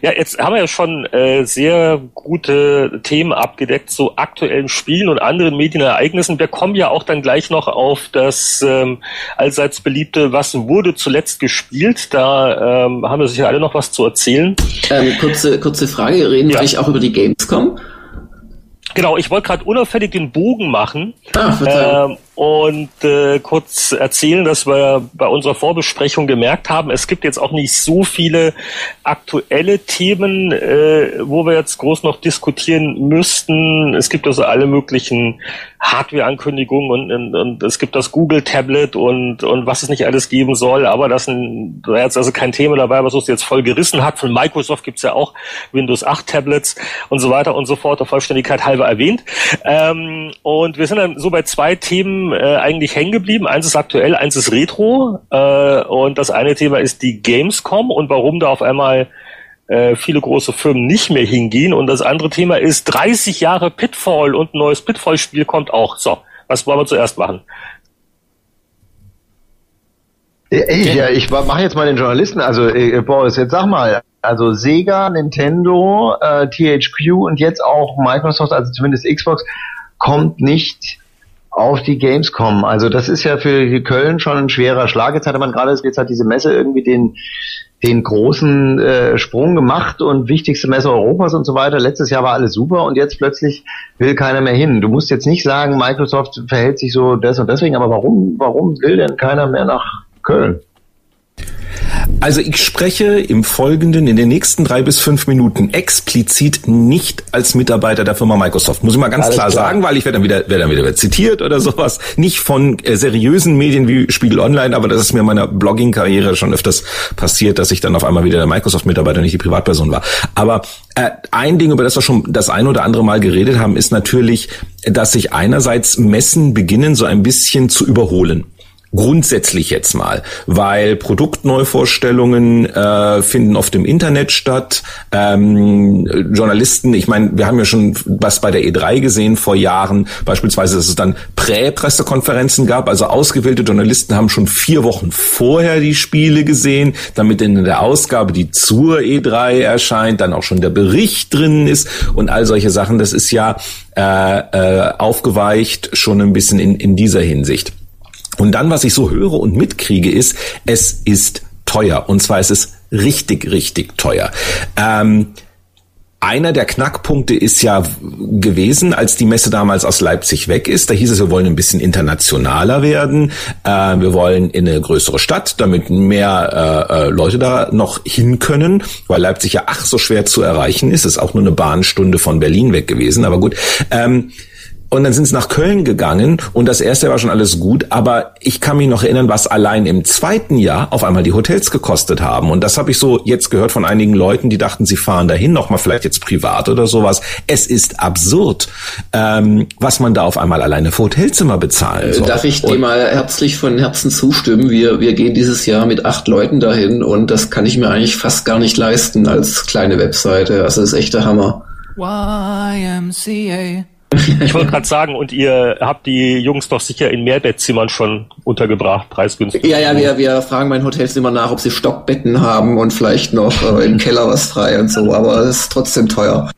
Ja, jetzt haben wir ja schon äh, sehr gute Themen abgedeckt zu aktuellen Spielen und anderen Medienereignissen. Wir kommen ja auch dann gleich noch auf das ähm, allseits beliebte Was wurde zuletzt gespielt. Da ähm, haben wir sicher alle noch was zu erzählen. Ähm, kurze, kurze Frage, reden ja. wir eigentlich auch über die Gamescom? Genau, ich wollte gerade unauffällig den Bogen machen. Ah, ähm, und äh, kurz erzählen, dass wir bei unserer Vorbesprechung gemerkt haben, es gibt jetzt auch nicht so viele aktuelle Themen, äh, wo wir jetzt groß noch diskutieren müssten. Es gibt also alle möglichen Hardware-Ankündigungen und, und, und es gibt das Google-Tablet und, und was es nicht alles geben soll, aber das ein, da jetzt also kein Thema dabei, was uns jetzt voll gerissen hat. Von Microsoft gibt's ja auch Windows 8 Tablets und so weiter und so fort, der Vollständigkeit halber erwähnt. Ähm, und wir sind dann so bei zwei Themen äh, eigentlich hängen geblieben. Eins ist aktuell, eins ist Retro äh, und das eine Thema ist die Gamescom und warum da auf einmal äh, viele große Firmen nicht mehr hingehen. Und das andere Thema ist 30 Jahre Pitfall und ein neues Pitfall-Spiel kommt auch. So, was wollen wir zuerst machen? Ey, ja, ich mache jetzt mal den Journalisten. Also äh, Boris, jetzt sag mal, also Sega, Nintendo, äh, THQ und jetzt auch Microsoft, also zumindest Xbox, kommt nicht auf die Gamescom. Also das ist ja für Köln schon ein schwerer Schlag. Jetzt hatte man gerade, jetzt hat diese Messe irgendwie den den großen äh, Sprung gemacht und wichtigste Messe Europas und so weiter. Letztes Jahr war alles super und jetzt plötzlich will keiner mehr hin. Du musst jetzt nicht sagen, Microsoft verhält sich so das und deswegen, aber warum, warum will denn keiner mehr nach Köln? Also ich spreche im Folgenden in den nächsten drei bis fünf Minuten explizit nicht als Mitarbeiter der Firma Microsoft. Muss ich mal ganz klar, klar, sagen, weil ich werde dann wieder, werde dann wieder zitiert oder sowas. Nicht von äh, seriösen Medien wie Spiegel Online, aber das ist mir in meiner Blogging-Karriere schon öfters passiert, dass ich dann auf einmal wieder der Microsoft-Mitarbeiter, nicht die Privatperson war. Aber äh, ein Ding, über das wir schon das ein oder andere Mal geredet haben, ist natürlich, dass sich einerseits Messen beginnen, so ein bisschen zu überholen. Grundsätzlich jetzt mal, weil Produktneuvorstellungen äh, finden oft im Internet statt. Ähm, Journalisten, ich meine, wir haben ja schon was bei der E3 gesehen vor Jahren, beispielsweise, dass es dann Prä-Pressekonferenzen gab. Also ausgewählte Journalisten haben schon vier Wochen vorher die Spiele gesehen, damit in der Ausgabe, die zur E3 erscheint, dann auch schon der Bericht drin ist und all solche Sachen. Das ist ja äh, äh, aufgeweicht schon ein bisschen in, in dieser Hinsicht. Und dann, was ich so höre und mitkriege, ist, es ist teuer. Und zwar ist es richtig, richtig teuer. Ähm, einer der Knackpunkte ist ja gewesen, als die Messe damals aus Leipzig weg ist. Da hieß es, wir wollen ein bisschen internationaler werden. Äh, wir wollen in eine größere Stadt, damit mehr äh, äh Leute da noch hin können, weil Leipzig ja ach so schwer zu erreichen ist. Ist auch nur eine Bahnstunde von Berlin weg gewesen. Aber gut. Ähm, und dann sind sie nach Köln gegangen und das erste war schon alles gut, aber ich kann mich noch erinnern, was allein im zweiten Jahr auf einmal die Hotels gekostet haben. Und das habe ich so jetzt gehört von einigen Leuten, die dachten, sie fahren dahin, nochmal vielleicht jetzt privat oder sowas. Es ist absurd, ähm, was man da auf einmal alleine für Hotelzimmer bezahlen soll. Darf ich dir mal herzlich von Herzen zustimmen? Wir, wir gehen dieses Jahr mit acht Leuten dahin und das kann ich mir eigentlich fast gar nicht leisten als kleine Webseite. Also das ist echt der Hammer. YMCA ich wollte gerade sagen, und ihr habt die Jungs doch sicher in Mehrbettzimmern schon untergebracht, preisgünstig. Ja, ja, wir, wir fragen bei den Hotels immer nach, ob sie Stockbetten haben und vielleicht noch äh, im Keller was frei und so, aber es ist trotzdem teuer.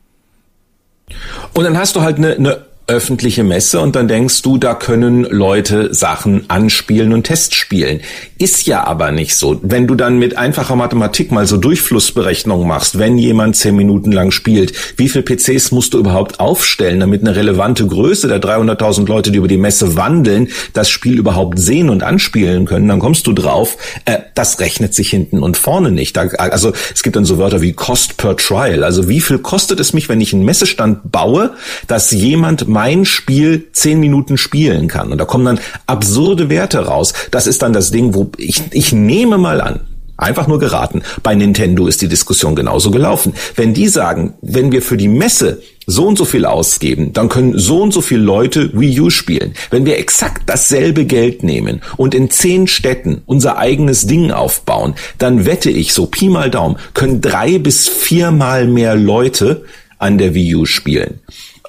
Und dann hast du halt eine, eine öffentliche Messe und dann denkst du, da können Leute Sachen anspielen und Testspielen. Ist ja aber nicht so. Wenn du dann mit einfacher Mathematik mal so Durchflussberechnungen machst, wenn jemand zehn Minuten lang spielt, wie viel PCs musst du überhaupt aufstellen, damit eine relevante Größe der 300.000 Leute, die über die Messe wandeln, das Spiel überhaupt sehen und anspielen können, dann kommst du drauf, äh, das rechnet sich hinten und vorne nicht. Da, also es gibt dann so Wörter wie Cost per Trial. Also wie viel kostet es mich, wenn ich einen Messestand baue, dass jemand mein Spiel zehn Minuten spielen kann. Und da kommen dann absurde Werte raus. Das ist dann das Ding, wo ich, ich nehme mal an, Einfach nur geraten. Bei Nintendo ist die Diskussion genauso gelaufen. Wenn die sagen, wenn wir für die Messe so und so viel ausgeben, dann können so und so viele Leute Wii U spielen. Wenn wir exakt dasselbe Geld nehmen und in zehn Städten unser eigenes Ding aufbauen, dann wette ich so Pi mal Daumen, können drei bis viermal mehr Leute an der Wii U spielen.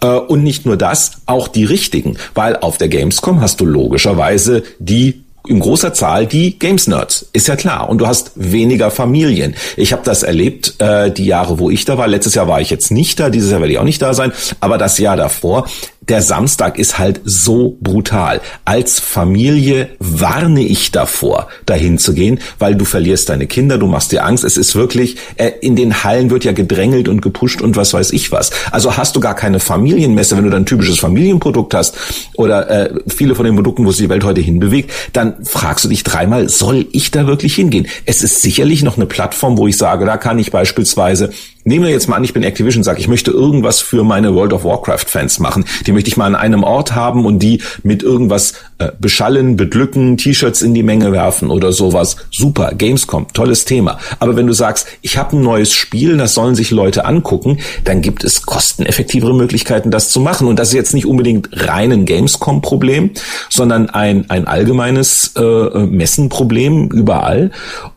Äh, und nicht nur das, auch die richtigen, weil auf der Gamescom hast du logischerweise die in großer Zahl die Games Nerds, ist ja klar. Und du hast weniger Familien. Ich habe das erlebt, äh, die Jahre, wo ich da war. Letztes Jahr war ich jetzt nicht da, dieses Jahr werde ich auch nicht da sein. Aber das Jahr davor, der Samstag ist halt so brutal. Als Familie warne ich davor, dahin zu gehen, weil du verlierst deine Kinder, du machst dir Angst. Es ist wirklich, äh, in den Hallen wird ja gedrängelt und gepusht und was weiß ich was. Also hast du gar keine Familienmesse, wenn du dann typisches Familienprodukt hast oder äh, viele von den Produkten, wo sich die Welt heute hinbewegt, dann fragst du dich dreimal, soll ich da wirklich hingehen? Es ist sicherlich noch eine Plattform, wo ich sage, da kann ich beispielsweise Nehmen wir jetzt mal an, ich bin Activision, sage, ich möchte irgendwas für meine World of Warcraft Fans machen. Die möchte ich mal an einem Ort haben und die mit irgendwas äh, beschallen, beglücken, T-Shirts in die Menge werfen oder sowas. Super, Gamescom, tolles Thema. Aber wenn du sagst, ich habe ein neues Spiel, das sollen sich Leute angucken, dann gibt es kosteneffektivere Möglichkeiten, das zu machen. Und das ist jetzt nicht unbedingt rein ein Gamescom-Problem, sondern ein, ein allgemeines äh, Messenproblem überall.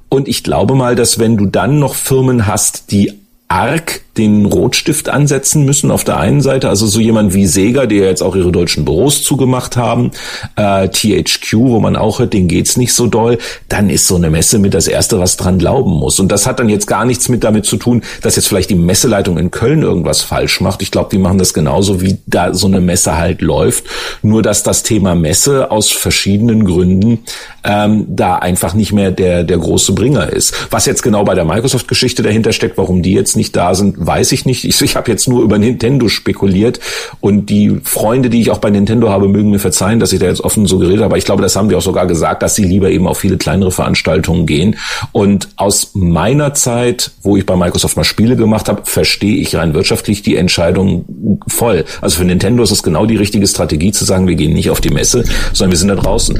Und ich glaube mal, dass wenn du dann noch Firmen hast, die arg den Rotstift ansetzen müssen auf der einen Seite, also so jemand wie Sega, die ja jetzt auch ihre deutschen Büros zugemacht haben, äh, THQ, wo man auch hört, denen geht's nicht so doll, dann ist so eine Messe mit das Erste, was dran glauben muss. Und das hat dann jetzt gar nichts mit damit zu tun, dass jetzt vielleicht die Messeleitung in Köln irgendwas falsch macht. Ich glaube, die machen das genauso, wie da so eine Messe halt läuft. Nur, dass das Thema Messe aus verschiedenen Gründen ähm, da einfach nicht mehr der, der große Bringer ist. Was jetzt genau bei der Microsoft-Geschichte dahinter steckt, warum die jetzt nicht da sind, weiß ich nicht. Ich, ich habe jetzt nur über Nintendo spekuliert und die Freunde, die ich auch bei Nintendo habe, mögen mir verzeihen, dass ich da jetzt offen so geredet habe. Aber ich glaube, das haben die auch sogar gesagt, dass sie lieber eben auf viele kleinere Veranstaltungen gehen. Und aus meiner Zeit, wo ich bei Microsoft mal Spiele gemacht habe, verstehe ich rein wirtschaftlich die Entscheidung voll. Also für Nintendo ist es genau die richtige Strategie zu sagen, wir gehen nicht auf die Messe, sondern wir sind da draußen.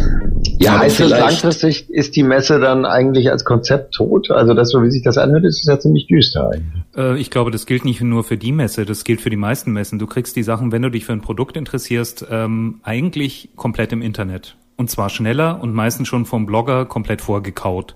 Ja, heißt das langfristig ist die Messe dann eigentlich als Konzept tot? Also das, so wie sich das anhört, ist es ja ziemlich düster eigentlich. Äh, ich glaube, das gilt nicht nur für die Messe, das gilt für die meisten Messen. Du kriegst die Sachen, wenn du dich für ein Produkt interessierst, ähm, eigentlich komplett im Internet. Und zwar schneller und meistens schon vom Blogger komplett vorgekaut.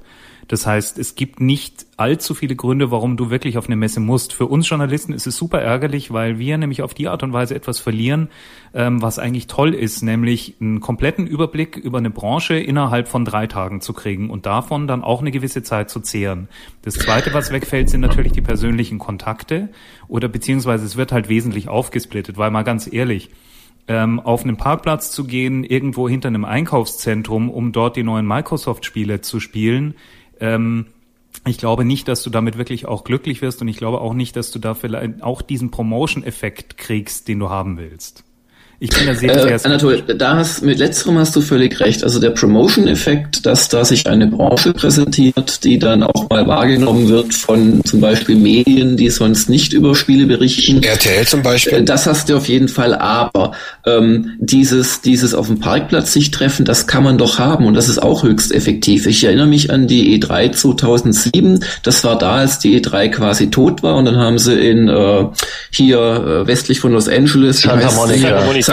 Das heißt, es gibt nicht allzu viele Gründe, warum du wirklich auf eine Messe musst. Für uns Journalisten ist es super ärgerlich, weil wir nämlich auf die Art und Weise etwas verlieren, ähm, was eigentlich toll ist, nämlich einen kompletten Überblick über eine Branche innerhalb von drei Tagen zu kriegen und davon dann auch eine gewisse Zeit zu zehren. Das Zweite, was wegfällt, sind natürlich die persönlichen Kontakte oder beziehungsweise es wird halt wesentlich aufgesplittet, weil mal ganz ehrlich, ähm, auf einen Parkplatz zu gehen, irgendwo hinter einem Einkaufszentrum, um dort die neuen Microsoft-Spiele zu spielen, ähm, ich glaube nicht, dass du damit wirklich auch glücklich wirst und ich glaube auch nicht, dass du da vielleicht auch diesen Promotion-Effekt kriegst, den du haben willst. Ich bin da sehr, sehr äh, Anatol, da hast, mit letzterem hast du völlig recht. Also der Promotion-Effekt, dass da sich eine Branche präsentiert, die dann auch mal wahrgenommen wird von zum Beispiel Medien, die sonst nicht über Spiele berichten. RTL zum Beispiel. Äh, das hast du auf jeden Fall. Aber ähm, dieses, dieses auf dem Parkplatz sich treffen, das kann man doch haben und das ist auch höchst effektiv. Ich erinnere mich an die E3 2007. Das war da, als die E3 quasi tot war und dann haben sie in äh, hier äh, westlich von Los Angeles Santa Monica. Santa Monica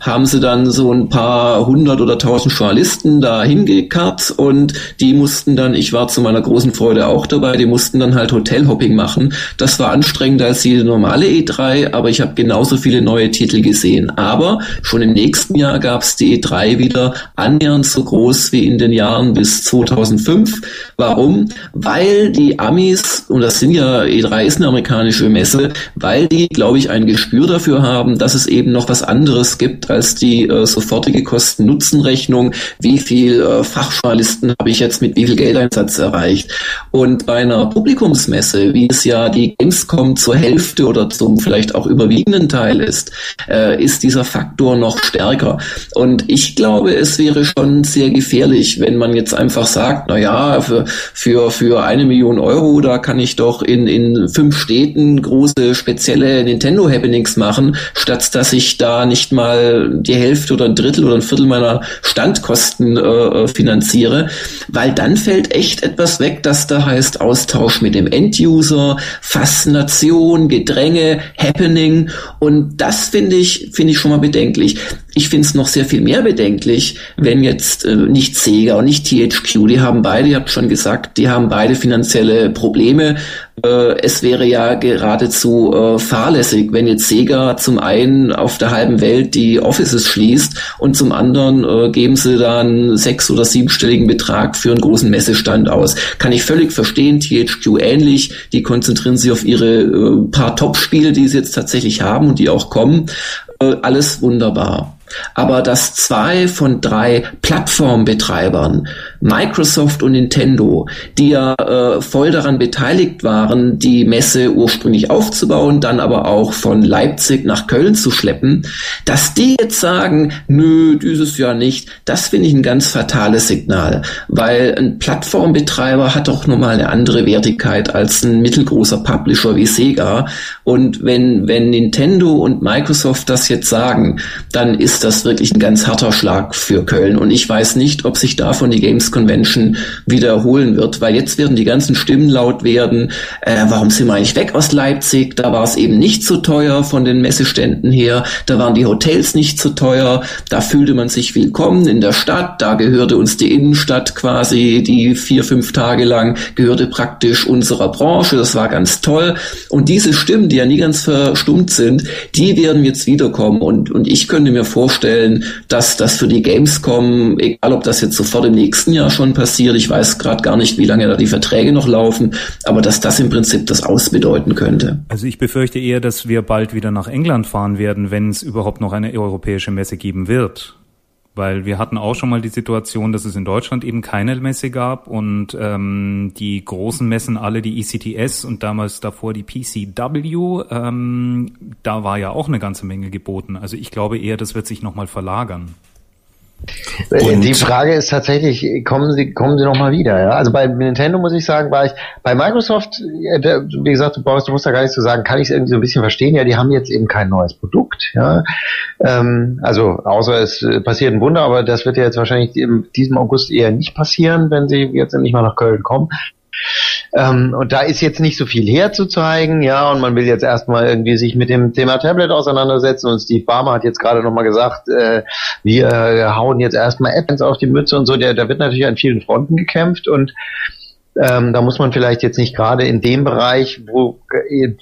haben sie dann so ein paar hundert oder tausend Journalisten da hingekarrt und die mussten dann, ich war zu meiner großen Freude auch dabei, die mussten dann halt Hotelhopping machen. Das war anstrengender als jede normale E3, aber ich habe genauso viele neue Titel gesehen. Aber schon im nächsten Jahr gab es die E3 wieder annähernd so groß wie in den Jahren bis 2005. Warum? Weil die Amis, und das sind ja, E3 ist eine amerikanische Messe, weil die, glaube ich, ein Gespür dafür haben, dass es eben noch was anderes gibt als die äh, sofortige Kosten-Nutzen-Rechnung. Wie viel äh, Fachjournalisten habe ich jetzt mit wie viel Geldeinsatz erreicht? Und bei einer Publikumsmesse, wie es ja die Gamescom zur Hälfte oder zum vielleicht auch überwiegenden Teil ist, äh, ist dieser Faktor noch stärker. Und ich glaube, es wäre schon sehr gefährlich, wenn man jetzt einfach sagt, na ja, für, für, für eine Million Euro, da kann ich doch in, in fünf Städten große spezielle Nintendo Happenings machen, statt dass ich da nicht mal die Hälfte oder ein Drittel oder ein Viertel meiner Standkosten äh, äh, finanziere, weil dann fällt echt etwas weg, das da heißt Austausch mit dem Enduser, Faszination, Gedränge, Happening und das finde ich, finde ich schon mal bedenklich. Ich finde es noch sehr viel mehr bedenklich, wenn jetzt äh, nicht Sega und nicht THQ, die haben beide, ihr habt schon gesagt, die haben beide finanzielle Probleme. Äh, es wäre ja geradezu äh, fahrlässig, wenn jetzt Sega zum einen auf der halben Welt die Offices schließt und zum anderen äh, geben sie dann sechs- oder siebenstelligen Betrag für einen großen Messestand aus. Kann ich völlig verstehen, THQ ähnlich, die konzentrieren sich auf ihre paar Top-Spiele, die sie jetzt tatsächlich haben und die auch kommen. Alles wunderbar aber dass zwei von drei Plattformbetreibern, Microsoft und Nintendo, die ja äh, voll daran beteiligt waren, die Messe ursprünglich aufzubauen, dann aber auch von Leipzig nach Köln zu schleppen, dass die jetzt sagen, nö, dieses Jahr nicht, das finde ich ein ganz fatales Signal, weil ein Plattformbetreiber hat doch nochmal eine andere Wertigkeit als ein mittelgroßer Publisher wie Sega. Und wenn, wenn Nintendo und Microsoft das jetzt sagen, dann ist das wirklich ein ganz harter Schlag für Köln. Und ich weiß nicht, ob sich davon die Games Convention wiederholen wird, weil jetzt werden die ganzen Stimmen laut werden. Äh, warum sind wir eigentlich weg aus Leipzig? Da war es eben nicht so teuer von den Messeständen her. Da waren die Hotels nicht so teuer. Da fühlte man sich willkommen in der Stadt. Da gehörte uns die Innenstadt quasi, die vier, fünf Tage lang gehörte praktisch unserer Branche. Das war ganz toll. Und diese Stimmen, die ja nie ganz verstummt sind, die werden jetzt wiederkommen. Und, und ich könnte mir vorstellen, dass das für die Gamescom, egal ob das jetzt sofort im nächsten Jahr schon passiert, ich weiß gerade gar nicht, wie lange da die Verträge noch laufen, aber dass das im Prinzip das ausbedeuten könnte. Also ich befürchte eher, dass wir bald wieder nach England fahren werden, wenn es überhaupt noch eine europäische Messe geben wird. Weil wir hatten auch schon mal die Situation, dass es in Deutschland eben keine Messe gab und ähm, die großen Messen, alle die ECTS und damals davor die PCW, ähm, da war ja auch eine ganze Menge geboten. Also ich glaube eher, das wird sich nochmal verlagern. Und die Frage ist tatsächlich, kommen Sie, kommen Sie noch mal wieder? Ja? Also bei Nintendo muss ich sagen, war ich bei Microsoft, wie gesagt, du brauchst, du musst da gar nicht zu sagen, kann ich es irgendwie so ein bisschen verstehen. Ja, die haben jetzt eben kein neues Produkt. Ja, ähm, also außer es passiert ein Wunder, aber das wird ja jetzt wahrscheinlich in diesem August eher nicht passieren, wenn Sie jetzt endlich mal nach Köln kommen. Ähm, und da ist jetzt nicht so viel herzuzeigen, ja, und man will jetzt erstmal irgendwie sich mit dem Thema Tablet auseinandersetzen und Steve Barmer hat jetzt gerade nochmal gesagt, äh, wir äh, hauen jetzt erstmal Apps auf die Mütze und so, da wird natürlich an vielen Fronten gekämpft und ähm, da muss man vielleicht jetzt nicht gerade in dem Bereich, wo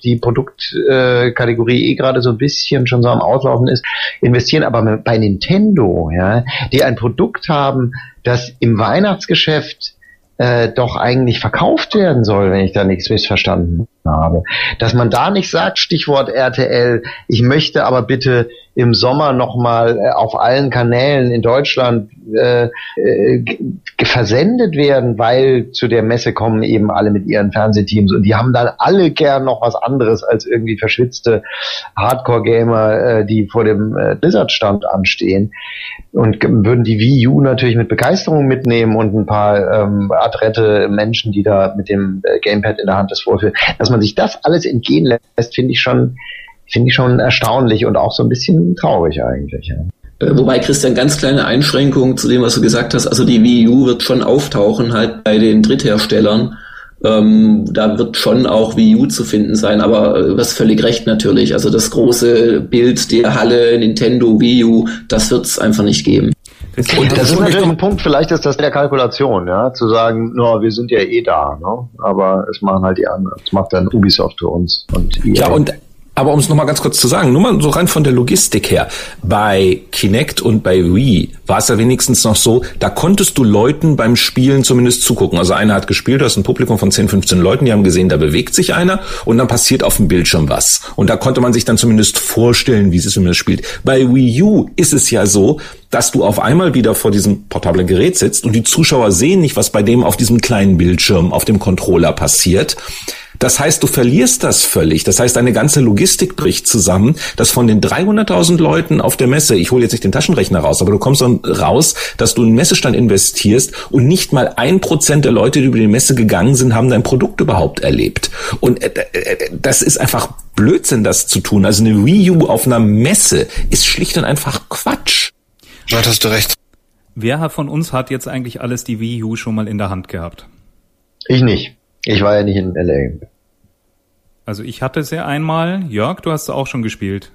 die Produktkategorie äh, eh gerade so ein bisschen schon so am Auslaufen ist, investieren. Aber bei Nintendo, ja, die ein Produkt haben, das im Weihnachtsgeschäft äh, doch eigentlich verkauft werden soll, wenn ich da nichts missverstanden habe. Dass man da nicht sagt, Stichwort RTL, ich möchte aber bitte im Sommer nochmal äh, auf allen Kanälen in Deutschland äh, äh, versendet werden, weil zu der Messe kommen eben alle mit ihren Fernsehteams und die haben dann alle gern noch was anderes als irgendwie verschwitzte Hardcore-Gamer, äh, die vor dem äh, Blizzard-Stand anstehen und würden die Wii U natürlich mit Begeisterung mitnehmen und ein paar ähm, adrette Menschen, die da mit dem äh, Gamepad in der Hand das vorführen. Dass man sich das alles entgehen lässt, finde ich schon finde ich schon erstaunlich und auch so ein bisschen traurig eigentlich. Ja. Äh, wobei, Christian, ganz kleine Einschränkung zu dem, was du gesagt hast. Also die Wii U wird schon auftauchen halt bei den Drittherstellern. Ähm, da wird schon auch Wii U zu finden sein, aber du hast völlig recht natürlich. Also das große Bild der Halle Nintendo Wii U, das wird es einfach nicht geben. Und das ist natürlich ein Punkt, vielleicht ist das der Kalkulation, ja, zu sagen, no, wir sind ja eh da, ne? aber es machen halt die anderen. Es macht dann Ubisoft für uns. Und EA. Ja, und aber um es nochmal ganz kurz zu sagen, nur mal so rein von der Logistik her. Bei Kinect und bei Wii war es ja wenigstens noch so, da konntest du Leuten beim Spielen zumindest zugucken. Also einer hat gespielt, du hast ein Publikum von 10, 15 Leuten, die haben gesehen, da bewegt sich einer und dann passiert auf dem Bildschirm was. Und da konnte man sich dann zumindest vorstellen, wie es das spielt. Bei Wii U ist es ja so, dass du auf einmal wieder vor diesem portablen Gerät sitzt und die Zuschauer sehen nicht, was bei dem auf diesem kleinen Bildschirm auf dem Controller passiert. Das heißt, du verlierst das völlig. Das heißt, deine ganze Logistik bricht zusammen, dass von den 300.000 Leuten auf der Messe, ich hole jetzt nicht den Taschenrechner raus, aber du kommst dann raus, dass du in den Messestand investierst und nicht mal ein Prozent der Leute, die über die Messe gegangen sind, haben dein Produkt überhaupt erlebt. Und äh, äh, das ist einfach Blödsinn, das zu tun. Also eine Wii U auf einer Messe ist schlicht und einfach Quatsch. Ja, hast du recht. Wer von uns hat jetzt eigentlich alles die Wii U schon mal in der Hand gehabt? Ich nicht. Ich war ja nicht in LA. Also ich hatte es ja einmal. Jörg, du hast es auch schon gespielt.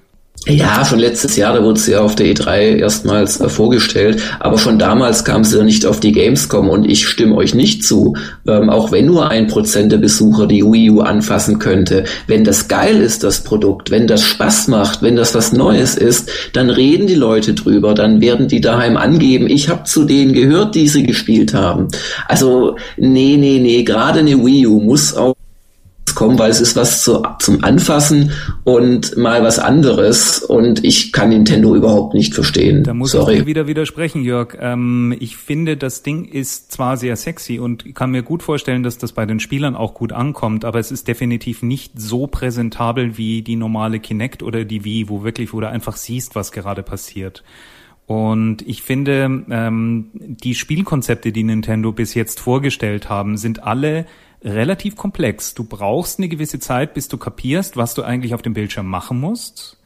Ja, schon letztes Jahr, da wurde sie ja auf der E3 erstmals äh, vorgestellt, aber schon damals kam sie ja nicht auf die Gamescom und ich stimme euch nicht zu, ähm, auch wenn nur ein Prozent der Besucher die Wii U anfassen könnte. Wenn das geil ist, das Produkt, wenn das Spaß macht, wenn das was Neues ist, dann reden die Leute drüber, dann werden die daheim angeben, ich habe zu denen gehört, die sie gespielt haben. Also nee, nee, nee, gerade eine Wii U muss auch kommen, weil es ist was zu, zum Anfassen und mal was anderes und ich kann Nintendo überhaupt nicht verstehen. Da muss Sorry. ich dir wieder widersprechen, Jörg. Ähm, ich finde, das Ding ist zwar sehr sexy und kann mir gut vorstellen, dass das bei den Spielern auch gut ankommt, aber es ist definitiv nicht so präsentabel wie die normale Kinect oder die Wii, wo wirklich, wo du einfach siehst, was gerade passiert. Und ich finde, ähm, die Spielkonzepte, die Nintendo bis jetzt vorgestellt haben, sind alle relativ komplex. Du brauchst eine gewisse Zeit, bis du kapierst, was du eigentlich auf dem Bildschirm machen musst.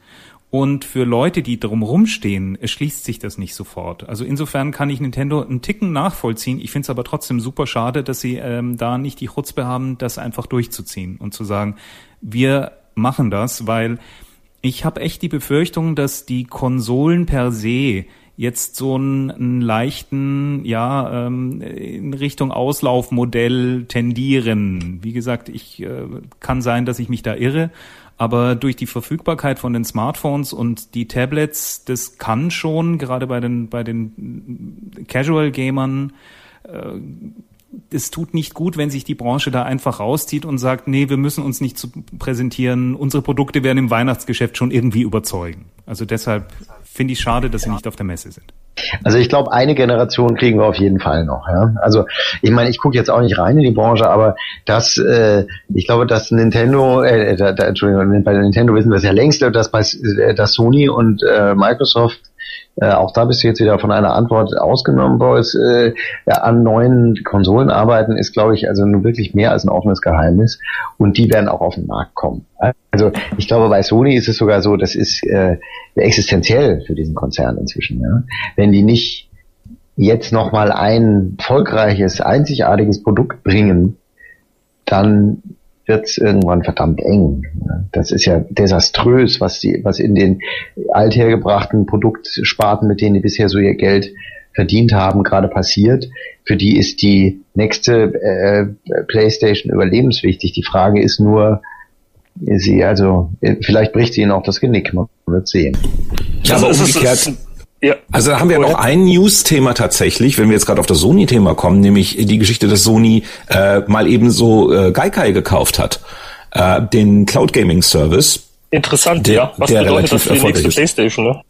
Und für Leute, die drumherum stehen, erschließt sich das nicht sofort. Also insofern kann ich Nintendo einen Ticken nachvollziehen. Ich finde es aber trotzdem super schade, dass sie ähm, da nicht die Chutzpe haben, das einfach durchzuziehen und zu sagen, wir machen das, weil ich habe echt die Befürchtung, dass die Konsolen per se jetzt so einen, einen leichten, ja, ähm, in Richtung Auslaufmodell tendieren. Wie gesagt, ich äh, kann sein, dass ich mich da irre, aber durch die Verfügbarkeit von den Smartphones und die Tablets, das kann schon gerade bei den bei den Casual Gamern äh, es tut nicht gut, wenn sich die Branche da einfach rauszieht und sagt, nee, wir müssen uns nicht zu präsentieren, unsere Produkte werden im Weihnachtsgeschäft schon irgendwie überzeugen. Also deshalb finde ich schade, dass sie nicht auf der Messe sind. Also ich glaube, eine Generation kriegen wir auf jeden Fall noch. Ja? Also ich meine, ich gucke jetzt auch nicht rein in die Branche, aber das, äh, ich glaube, dass Nintendo, äh, da, da, Entschuldigung, bei Nintendo wissen wir es ja längst, dass bei äh, dass Sony und äh, Microsoft äh, auch da bist du jetzt wieder von einer Antwort ausgenommen, Boris. Äh, ja, an neuen Konsolen arbeiten ist, glaube ich, also nun wirklich mehr als ein offenes Geheimnis. Und die werden auch auf den Markt kommen. Also ich glaube, bei Sony ist es sogar so, das ist äh, existenziell für diesen Konzern inzwischen. Ja? Wenn die nicht jetzt nochmal ein erfolgreiches, einzigartiges Produkt bringen, dann wird es irgendwann verdammt eng. Das ist ja desaströs, was die, was in den althergebrachten Produktsparten, mit denen die bisher so ihr Geld verdient haben, gerade passiert. Für die ist die nächste äh, PlayStation überlebenswichtig. Die Frage ist nur, sie also vielleicht bricht sie ihnen auch das Genick. Man wird sehen. Ja, aber umgekehrt. Ja. Also da haben wir noch ein News-Thema tatsächlich, wenn wir jetzt gerade auf das Sony-Thema kommen, nämlich die Geschichte, dass Sony äh, mal eben so äh, Gaikai gekauft hat, äh, den Cloud Gaming Service. Interessant, der, ja. Was der bedeutet das für die nächste PlayStation, ne?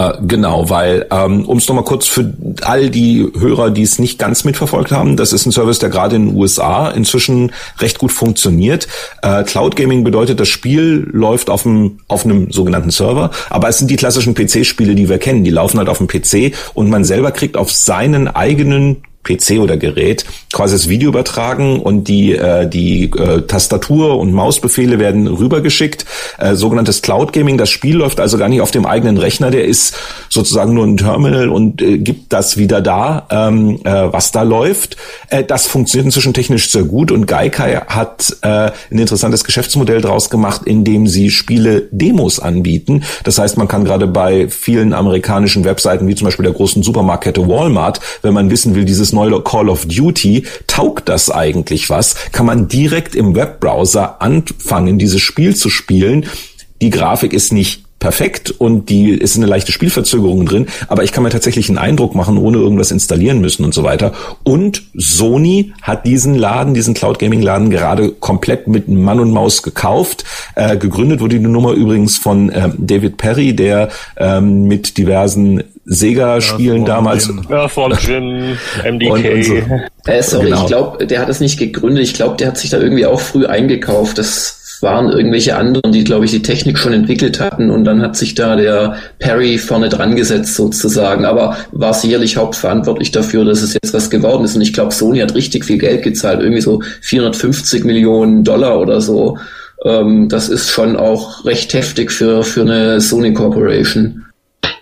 Äh, genau, weil, ähm, um es nochmal kurz für all die Hörer, die es nicht ganz mitverfolgt haben, das ist ein Service, der gerade in den USA inzwischen recht gut funktioniert. Äh, Cloud Gaming bedeutet, das Spiel läuft auf einem, auf einem sogenannten Server, aber es sind die klassischen PC-Spiele, die wir kennen, die laufen halt auf dem PC und man selber kriegt auf seinen eigenen PC oder Gerät quasi das Video übertragen und die äh, die äh, Tastatur und Mausbefehle werden rübergeschickt. Äh, sogenanntes Cloud Gaming. Das Spiel läuft also gar nicht auf dem eigenen Rechner. Der ist sozusagen nur ein Terminal und äh, gibt das wieder da, ähm, äh, was da läuft. Äh, das funktioniert inzwischen technisch sehr gut und Gaikai hat äh, ein interessantes Geschäftsmodell draus gemacht, in dem sie Spiele Demos anbieten. Das heißt, man kann gerade bei vielen amerikanischen Webseiten wie zum Beispiel der großen Supermarktkette Walmart, wenn man wissen will, dieses neue Call of Duty, taugt das eigentlich was? Kann man direkt im Webbrowser anfangen, dieses Spiel zu spielen? Die Grafik ist nicht perfekt und die ist eine leichte Spielverzögerung drin, aber ich kann mir tatsächlich einen Eindruck machen, ohne irgendwas installieren müssen und so weiter. Und Sony hat diesen Laden, diesen Cloud Gaming Laden gerade komplett mit Mann und Maus gekauft. Äh, gegründet wurde die Nummer übrigens von äh, David Perry, der ähm, mit diversen Sega-Spielen damals. Ja, von Jim, MDK. Und, und so. äh, sorry, genau. ich glaube, der hat das nicht gegründet. Ich glaube, der hat sich da irgendwie auch früh eingekauft. Das waren irgendwelche anderen, die, glaube ich, die Technik schon entwickelt hatten und dann hat sich da der Perry vorne dran gesetzt sozusagen, aber war sicherlich hauptverantwortlich dafür, dass es jetzt was geworden ist und ich glaube, Sony hat richtig viel Geld gezahlt, irgendwie so 450 Millionen Dollar oder so. Ähm, das ist schon auch recht heftig für, für eine Sony Corporation.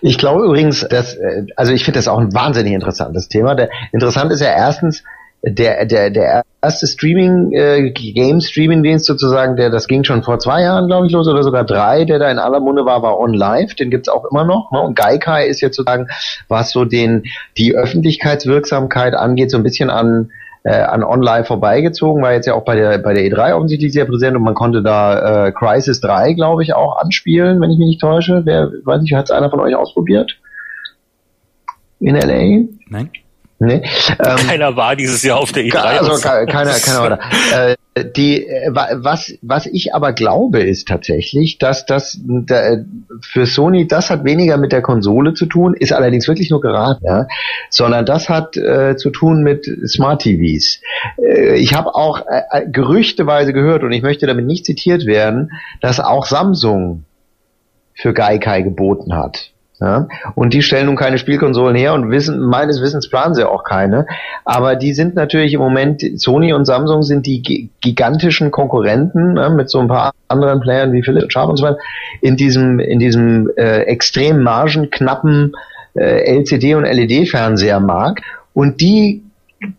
Ich glaube übrigens, dass, also ich finde das auch ein wahnsinnig interessantes Thema. Der, interessant ist ja erstens, der, der, der erste Streaming, äh, Game-Streaming-Dienst sozusagen, der, das ging schon vor zwei Jahren, glaube ich, los, oder sogar drei, der da in aller Munde war, war On Live, den gibt's auch immer noch. Ne? Und Gaikai ist jetzt sozusagen, was so den, die Öffentlichkeitswirksamkeit angeht, so ein bisschen an äh, an online vorbeigezogen, war jetzt ja auch bei der bei der E3 offensichtlich sehr präsent und man konnte da äh, Crisis 3, glaube ich, auch anspielen, wenn ich mich nicht täusche. Wer weiß nicht, hat es einer von euch ausprobiert? In LA? Nein. Nee. Ähm, keiner war dieses Jahr auf der E3. Also keiner, keiner war da. Äh, die, äh, was, was ich aber glaube, ist tatsächlich, dass das da, für Sony, das hat weniger mit der Konsole zu tun, ist allerdings wirklich nur geraten, ja, sondern das hat äh, zu tun mit Smart TVs. Äh, ich habe auch äh, äh, gerüchteweise gehört, und ich möchte damit nicht zitiert werden, dass auch Samsung für Gaikai geboten hat. Ja? Und die stellen nun keine Spielkonsolen her und wissen, meines Wissens planen sie auch keine. Aber die sind natürlich im Moment, Sony und Samsung sind die gigantischen Konkurrenten ne, mit so ein paar anderen Playern wie Philips Sharp und so weiter in diesem, in diesem äh, extrem margenknappen äh, LCD- und LED-Fernsehermarkt. Und die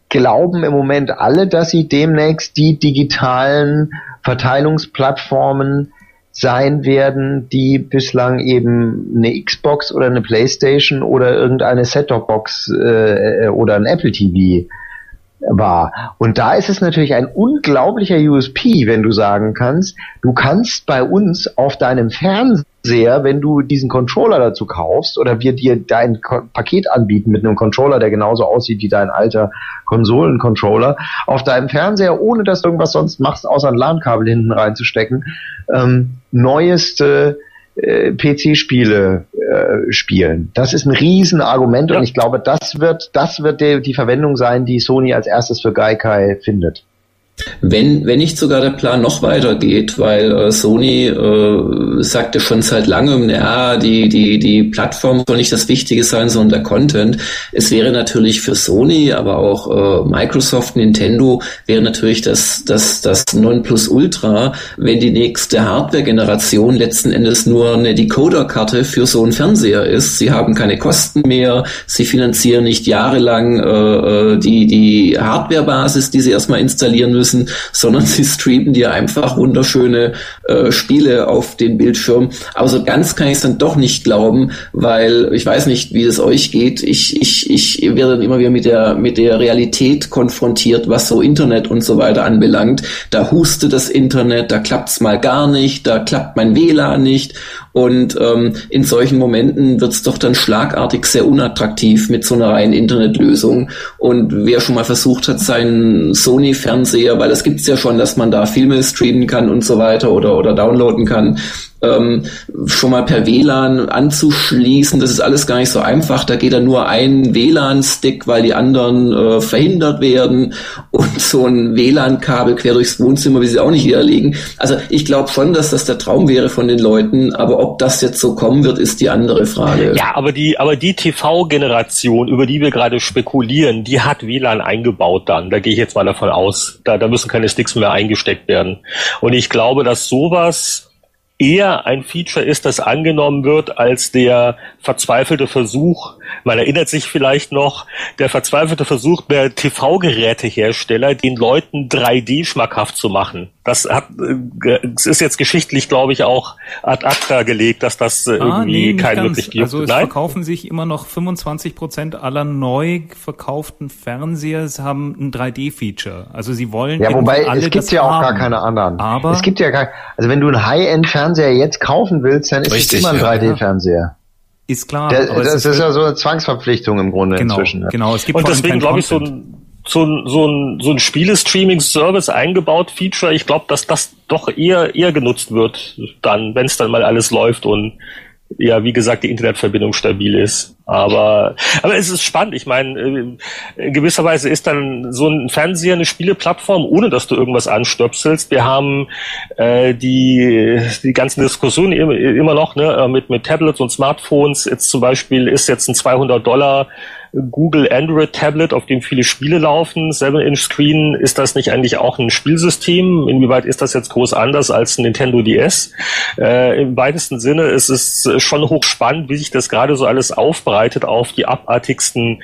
glauben im Moment alle, dass sie demnächst die digitalen Verteilungsplattformen sein werden, die bislang eben eine Xbox oder eine Playstation oder irgendeine Set-Top-Box äh, oder ein Apple TV war. Und da ist es natürlich ein unglaublicher USP, wenn du sagen kannst, du kannst bei uns auf deinem Fernseher, wenn du diesen Controller dazu kaufst oder wir dir dein Paket anbieten mit einem Controller, der genauso aussieht wie dein alter Konsolencontroller, auf deinem Fernseher, ohne dass du irgendwas sonst machst, außer ein LAN-Kabel hinten reinzustecken, ähm, neueste äh, PC-Spiele äh, spielen. Das ist ein Riesenargument ja. und ich glaube, das wird, das wird die, die Verwendung sein, die Sony als erstes für Gaikai findet. Wenn, wenn nicht sogar der Plan noch weitergeht, weil äh, Sony äh, sagte schon seit langem, ja, die, die, die Plattform soll nicht das Wichtige sein, sondern der Content. Es wäre natürlich für Sony, aber auch äh, Microsoft, Nintendo, wäre natürlich das, das, das Nonplusultra, wenn die nächste Hardware-Generation letzten Endes nur eine Decoder-Karte für so einen Fernseher ist. Sie haben keine Kosten mehr, sie finanzieren nicht jahrelang äh, äh die, die Hardware-Basis, die sie erstmal installieren müssen müssen, sondern sie streamen dir einfach wunderschöne äh, Spiele auf den Bildschirm. Aber so ganz kann ich es dann doch nicht glauben, weil ich weiß nicht, wie es euch geht. Ich, ich, ich werde dann immer wieder mit der, mit der Realität konfrontiert, was so Internet und so weiter anbelangt. Da hustet das Internet, da klappt's mal gar nicht, da klappt mein WLAN nicht und ähm, in solchen Momenten wird's doch dann schlagartig sehr unattraktiv mit so einer reinen Internetlösung. Und wer schon mal versucht hat, seinen Sony-Fernseher, weil das gibt's ja schon, dass man da Filme streamen kann und so weiter oder, oder downloaden kann, ähm, schon mal per WLAN anzuschließen. Das ist alles gar nicht so einfach. Da geht dann nur ein WLAN-Stick, weil die anderen äh, verhindert werden und so ein WLAN-Kabel quer durchs Wohnzimmer, wie sie auch nicht hier liegen. Also ich glaube schon, dass das der Traum wäre von den Leuten, aber ob das jetzt so kommen wird, ist die andere Frage. Ja, aber die, aber die TV-Generation, über die wir gerade spekulieren, die hat WLAN eingebaut dann. Da gehe ich jetzt mal davon aus. Da, da müssen keine Sticks mehr eingesteckt werden. Und ich glaube, dass sowas eher ein Feature ist, das angenommen wird als der verzweifelte Versuch, man erinnert sich vielleicht noch, der verzweifelte Versuch der TV-Gerätehersteller, den Leuten 3D schmackhaft zu machen. Das hat, es ist jetzt geschichtlich, glaube ich, auch ad acta gelegt, dass das äh, ah, irgendwie nee, keinen wirklich gibt. Also es Nein? verkaufen sich immer noch 25 Prozent aller neu verkauften Fernseher haben ein 3D-Feature. Also sie wollen ja, wobei alle es gibt ja auch haben. gar keine anderen. Aber es gibt ja gar, also wenn du einen High-End-Fernseher jetzt kaufen willst, dann ist Richtig, es immer ein 3D-Fernseher. Ist klar. Der, das ist, ist ja so eine Zwangsverpflichtung im Grunde genau, inzwischen. Genau, es gibt Und deswegen glaube ich so ein so ein, so ein, so ein Spiele-Streaming-Service eingebaut, Feature. Ich glaube, dass das doch eher, eher genutzt wird, dann, wenn es dann mal alles läuft und ja, wie gesagt, die Internetverbindung stabil ist. Aber, aber es ist spannend. Ich meine, äh, in gewisser Weise ist dann so ein Fernseher eine Spieleplattform, ohne dass du irgendwas anstöpselst. Wir haben äh, die, die ganzen Diskussionen immer, immer noch ne, mit, mit Tablets und Smartphones. Jetzt zum Beispiel ist jetzt ein 200 Dollar Google Android Tablet, auf dem viele Spiele laufen, 7-Inch-Screen, ist das nicht eigentlich auch ein Spielsystem? Inwieweit ist das jetzt groß anders als ein Nintendo DS? Äh, Im weitesten Sinne ist es schon hochspannend, wie sich das gerade so alles aufbereitet vorbereitet auf die abartigsten,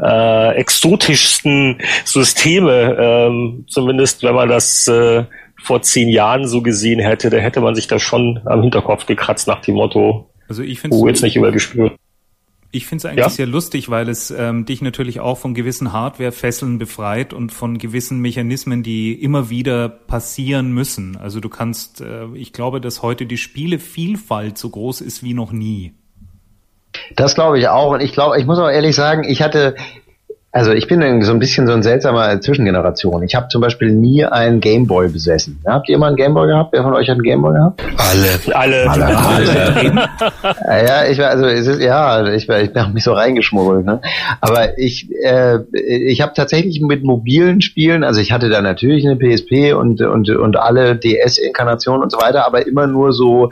äh, exotischsten Systeme. Ähm, zumindest wenn man das äh, vor zehn Jahren so gesehen hätte, da hätte man sich da schon am Hinterkopf gekratzt nach dem Motto, also ich finde oh, jetzt nicht übergespürt. Ich finde es eigentlich ja? sehr lustig, weil es ähm, dich natürlich auch von gewissen Hardware-Fesseln befreit und von gewissen Mechanismen, die immer wieder passieren müssen. Also du kannst, äh, ich glaube, dass heute die Spielevielfalt so groß ist wie noch nie. Das glaube ich auch. Und ich glaube, ich muss auch ehrlich sagen, ich hatte also ich bin so ein bisschen so ein seltsamer Zwischengeneration. Ich habe zum Beispiel nie einen Gameboy besessen. Habt ihr mal einen Gameboy gehabt? Wer von euch hat einen Gameboy gehabt? Alle. Alle. Alle. Alle. ja, ich war, also es ist, ja, ich, war, ich habe mich so reingeschmuggelt. Ne? Aber ich, äh, ich habe tatsächlich mit mobilen Spielen, also ich hatte da natürlich eine PSP und und und alle DS-Inkarnationen und so weiter, aber immer nur so,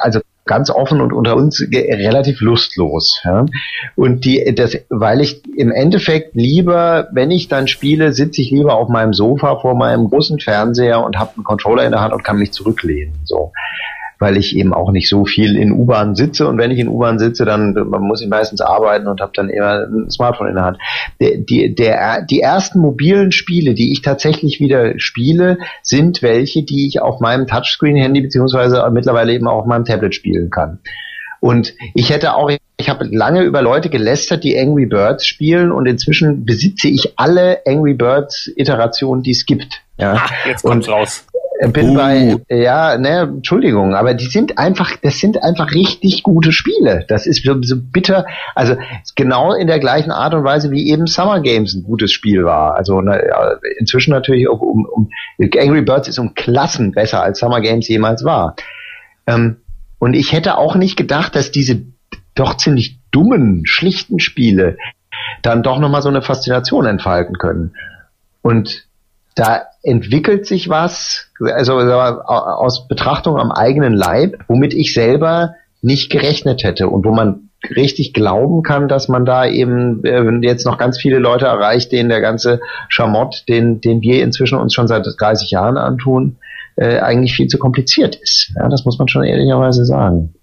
also ganz offen und unter uns relativ lustlos. Ja? Und die, das, weil ich im Endeffekt lieber, wenn ich dann spiele, sitze ich lieber auf meinem Sofa vor meinem großen Fernseher und habe einen Controller in der Hand und kann mich zurücklehnen. So weil ich eben auch nicht so viel in U-Bahn sitze und wenn ich in U-Bahn sitze, dann muss ich meistens arbeiten und habe dann immer ein Smartphone in der Hand. Der, die, der, die ersten mobilen Spiele, die ich tatsächlich wieder spiele, sind welche, die ich auf meinem Touchscreen-Handy beziehungsweise mittlerweile eben auch auf meinem Tablet spielen kann. Und ich hätte auch, ich habe lange über Leute gelästert, die Angry Birds spielen und inzwischen besitze ich alle Angry Birds Iterationen, die es gibt. Ja. Ah, jetzt kommt's und, raus. Bin uh. bei, ja, ne, Entschuldigung, aber die sind einfach, das sind einfach richtig gute Spiele. Das ist so, so bitter, also genau in der gleichen Art und Weise wie eben Summer Games ein gutes Spiel war. Also na, inzwischen natürlich auch um, um Angry Birds ist um Klassen besser als Summer Games jemals war. Ähm, und ich hätte auch nicht gedacht, dass diese doch ziemlich dummen, schlichten Spiele dann doch nochmal so eine Faszination entfalten können. Und da entwickelt sich was, also aus Betrachtung am eigenen Leib, womit ich selber nicht gerechnet hätte und wo man richtig glauben kann, dass man da eben äh, jetzt noch ganz viele Leute erreicht, denen der ganze Schamott, den, den wir inzwischen uns schon seit 30 Jahren antun, äh, eigentlich viel zu kompliziert ist. Ja, das muss man schon ehrlicherweise sagen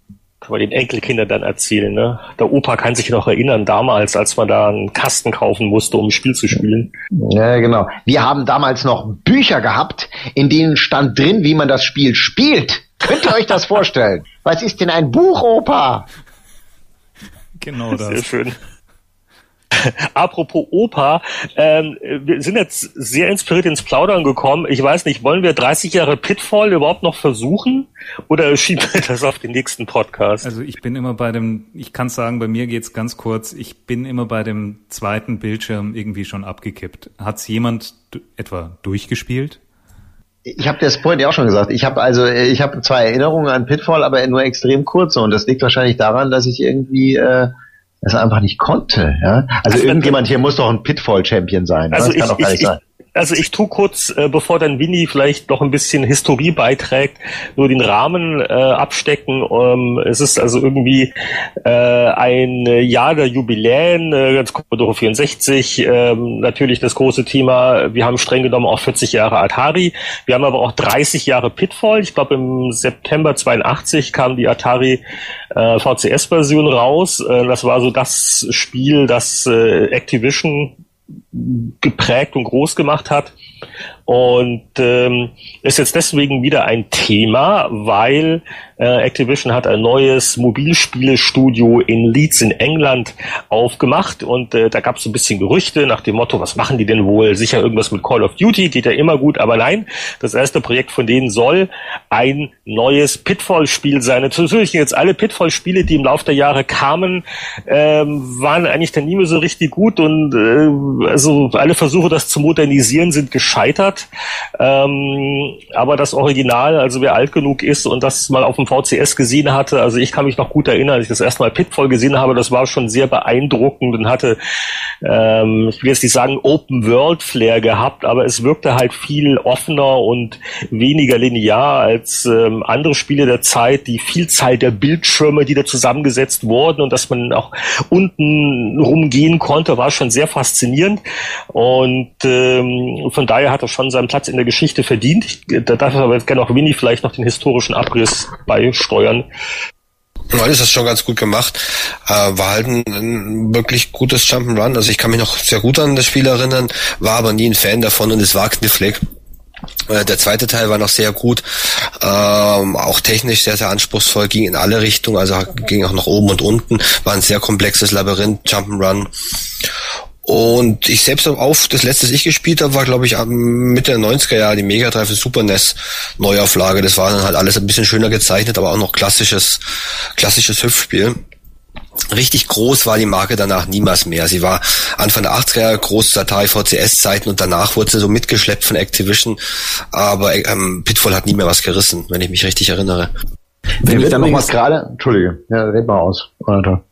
kann man den Enkelkindern dann erzählen. Ne? Der Opa kann sich noch erinnern, damals, als man da einen Kasten kaufen musste, um ein Spiel zu spielen. Ja, genau. Wir haben damals noch Bücher gehabt, in denen stand drin, wie man das Spiel spielt. Könnt ihr euch das vorstellen? Was ist denn ein Buch, Opa? Genau das. Sehr schön. Apropos Opa, ähm, wir sind jetzt sehr inspiriert ins Plaudern gekommen. Ich weiß nicht, wollen wir 30 Jahre Pitfall überhaupt noch versuchen oder schieben wir das auf den nächsten Podcast? Also ich bin immer bei dem, ich kann sagen, bei mir geht's ganz kurz, ich bin immer bei dem zweiten Bildschirm irgendwie schon abgekippt. Hat's jemand etwa durchgespielt? Ich habe das vorhin ja auch schon gesagt. Ich habe also, ich habe zwei Erinnerungen an Pitfall, aber nur extrem kurze. Und das liegt wahrscheinlich daran, dass ich irgendwie äh, das einfach nicht konnte. Ja? Also, also irgendjemand hier muss doch ein Pitfall-Champion sein. Also das kann ich, doch gar nicht ich, sein. Also ich tu kurz, äh, bevor dann Winnie vielleicht noch ein bisschen Historie beiträgt, nur den Rahmen äh, abstecken. Ähm, es ist also irgendwie äh, ein Jahr der Jubiläen, äh, ganz Commodore 64, äh, natürlich das große Thema, wir haben streng genommen auch 40 Jahre Atari, wir haben aber auch 30 Jahre Pitfall. Ich glaube im September 82 kam die Atari äh, VCS-Version raus. Äh, das war so das Spiel, das äh, Activision geprägt und groß gemacht hat. Und ähm, ist jetzt deswegen wieder ein Thema, weil äh, Activision hat ein neues Mobilspielestudio in Leeds in England aufgemacht und äh, da gab es so ein bisschen Gerüchte nach dem Motto, was machen die denn wohl? Sicher irgendwas mit Call of Duty, geht ja immer gut, aber nein, das erste Projekt von denen soll ein neues Pitfall-Spiel sein. Natürlich jetzt alle Pitfall-Spiele, die im Laufe der Jahre kamen, ähm, waren eigentlich dann nie mehr so richtig gut und äh, also alle Versuche, das zu modernisieren, sind gescheitert. Ähm, aber das Original, also wer alt genug ist und das mal auf dem VCS gesehen hatte, also ich kann mich noch gut erinnern, als ich das erste Mal Pitfall gesehen habe, das war schon sehr beeindruckend und hatte, ähm, ich will jetzt nicht sagen Open World Flair gehabt, aber es wirkte halt viel offener und weniger linear als ähm, andere Spiele der Zeit, die Vielzahl der Bildschirme, die da zusammengesetzt wurden und dass man auch unten rumgehen konnte, war schon sehr faszinierend und ähm, von daher hat er schon seinen Platz in der Geschichte verdient. Ich, da darf aber gerne auch Winnie vielleicht noch den historischen Abriss beisteuern. Nein, ist das schon ganz gut gemacht. Äh, war halt ein, ein wirklich gutes Jump'n'Run. Also ich kann mich noch sehr gut an das Spiel erinnern, war aber nie ein Fan davon und es war knifflig. Äh, der zweite Teil war noch sehr gut, ähm, auch technisch sehr, sehr anspruchsvoll, ging in alle Richtungen, also ging auch nach oben und unten, war ein sehr komplexes Labyrinth, Jump'n'Run. Und ich selbst auf, das letzte, das ich gespielt habe, war glaube ich Mitte der 90er Jahre die Mega Drive Super NES Neuauflage. Das war dann halt alles ein bisschen schöner gezeichnet, aber auch noch klassisches, klassisches Hüpfspiel. Richtig groß war die Marke danach niemals mehr. Sie war Anfang der 80er Jahre groß Datei VCS-Zeiten und danach wurde sie so mitgeschleppt von Activision. Aber ähm, Pitfall hat nie mehr was gerissen, wenn ich mich richtig erinnere. Wenn ich dann noch was gerade, Entschuldige, ja, red mal aus. Alter.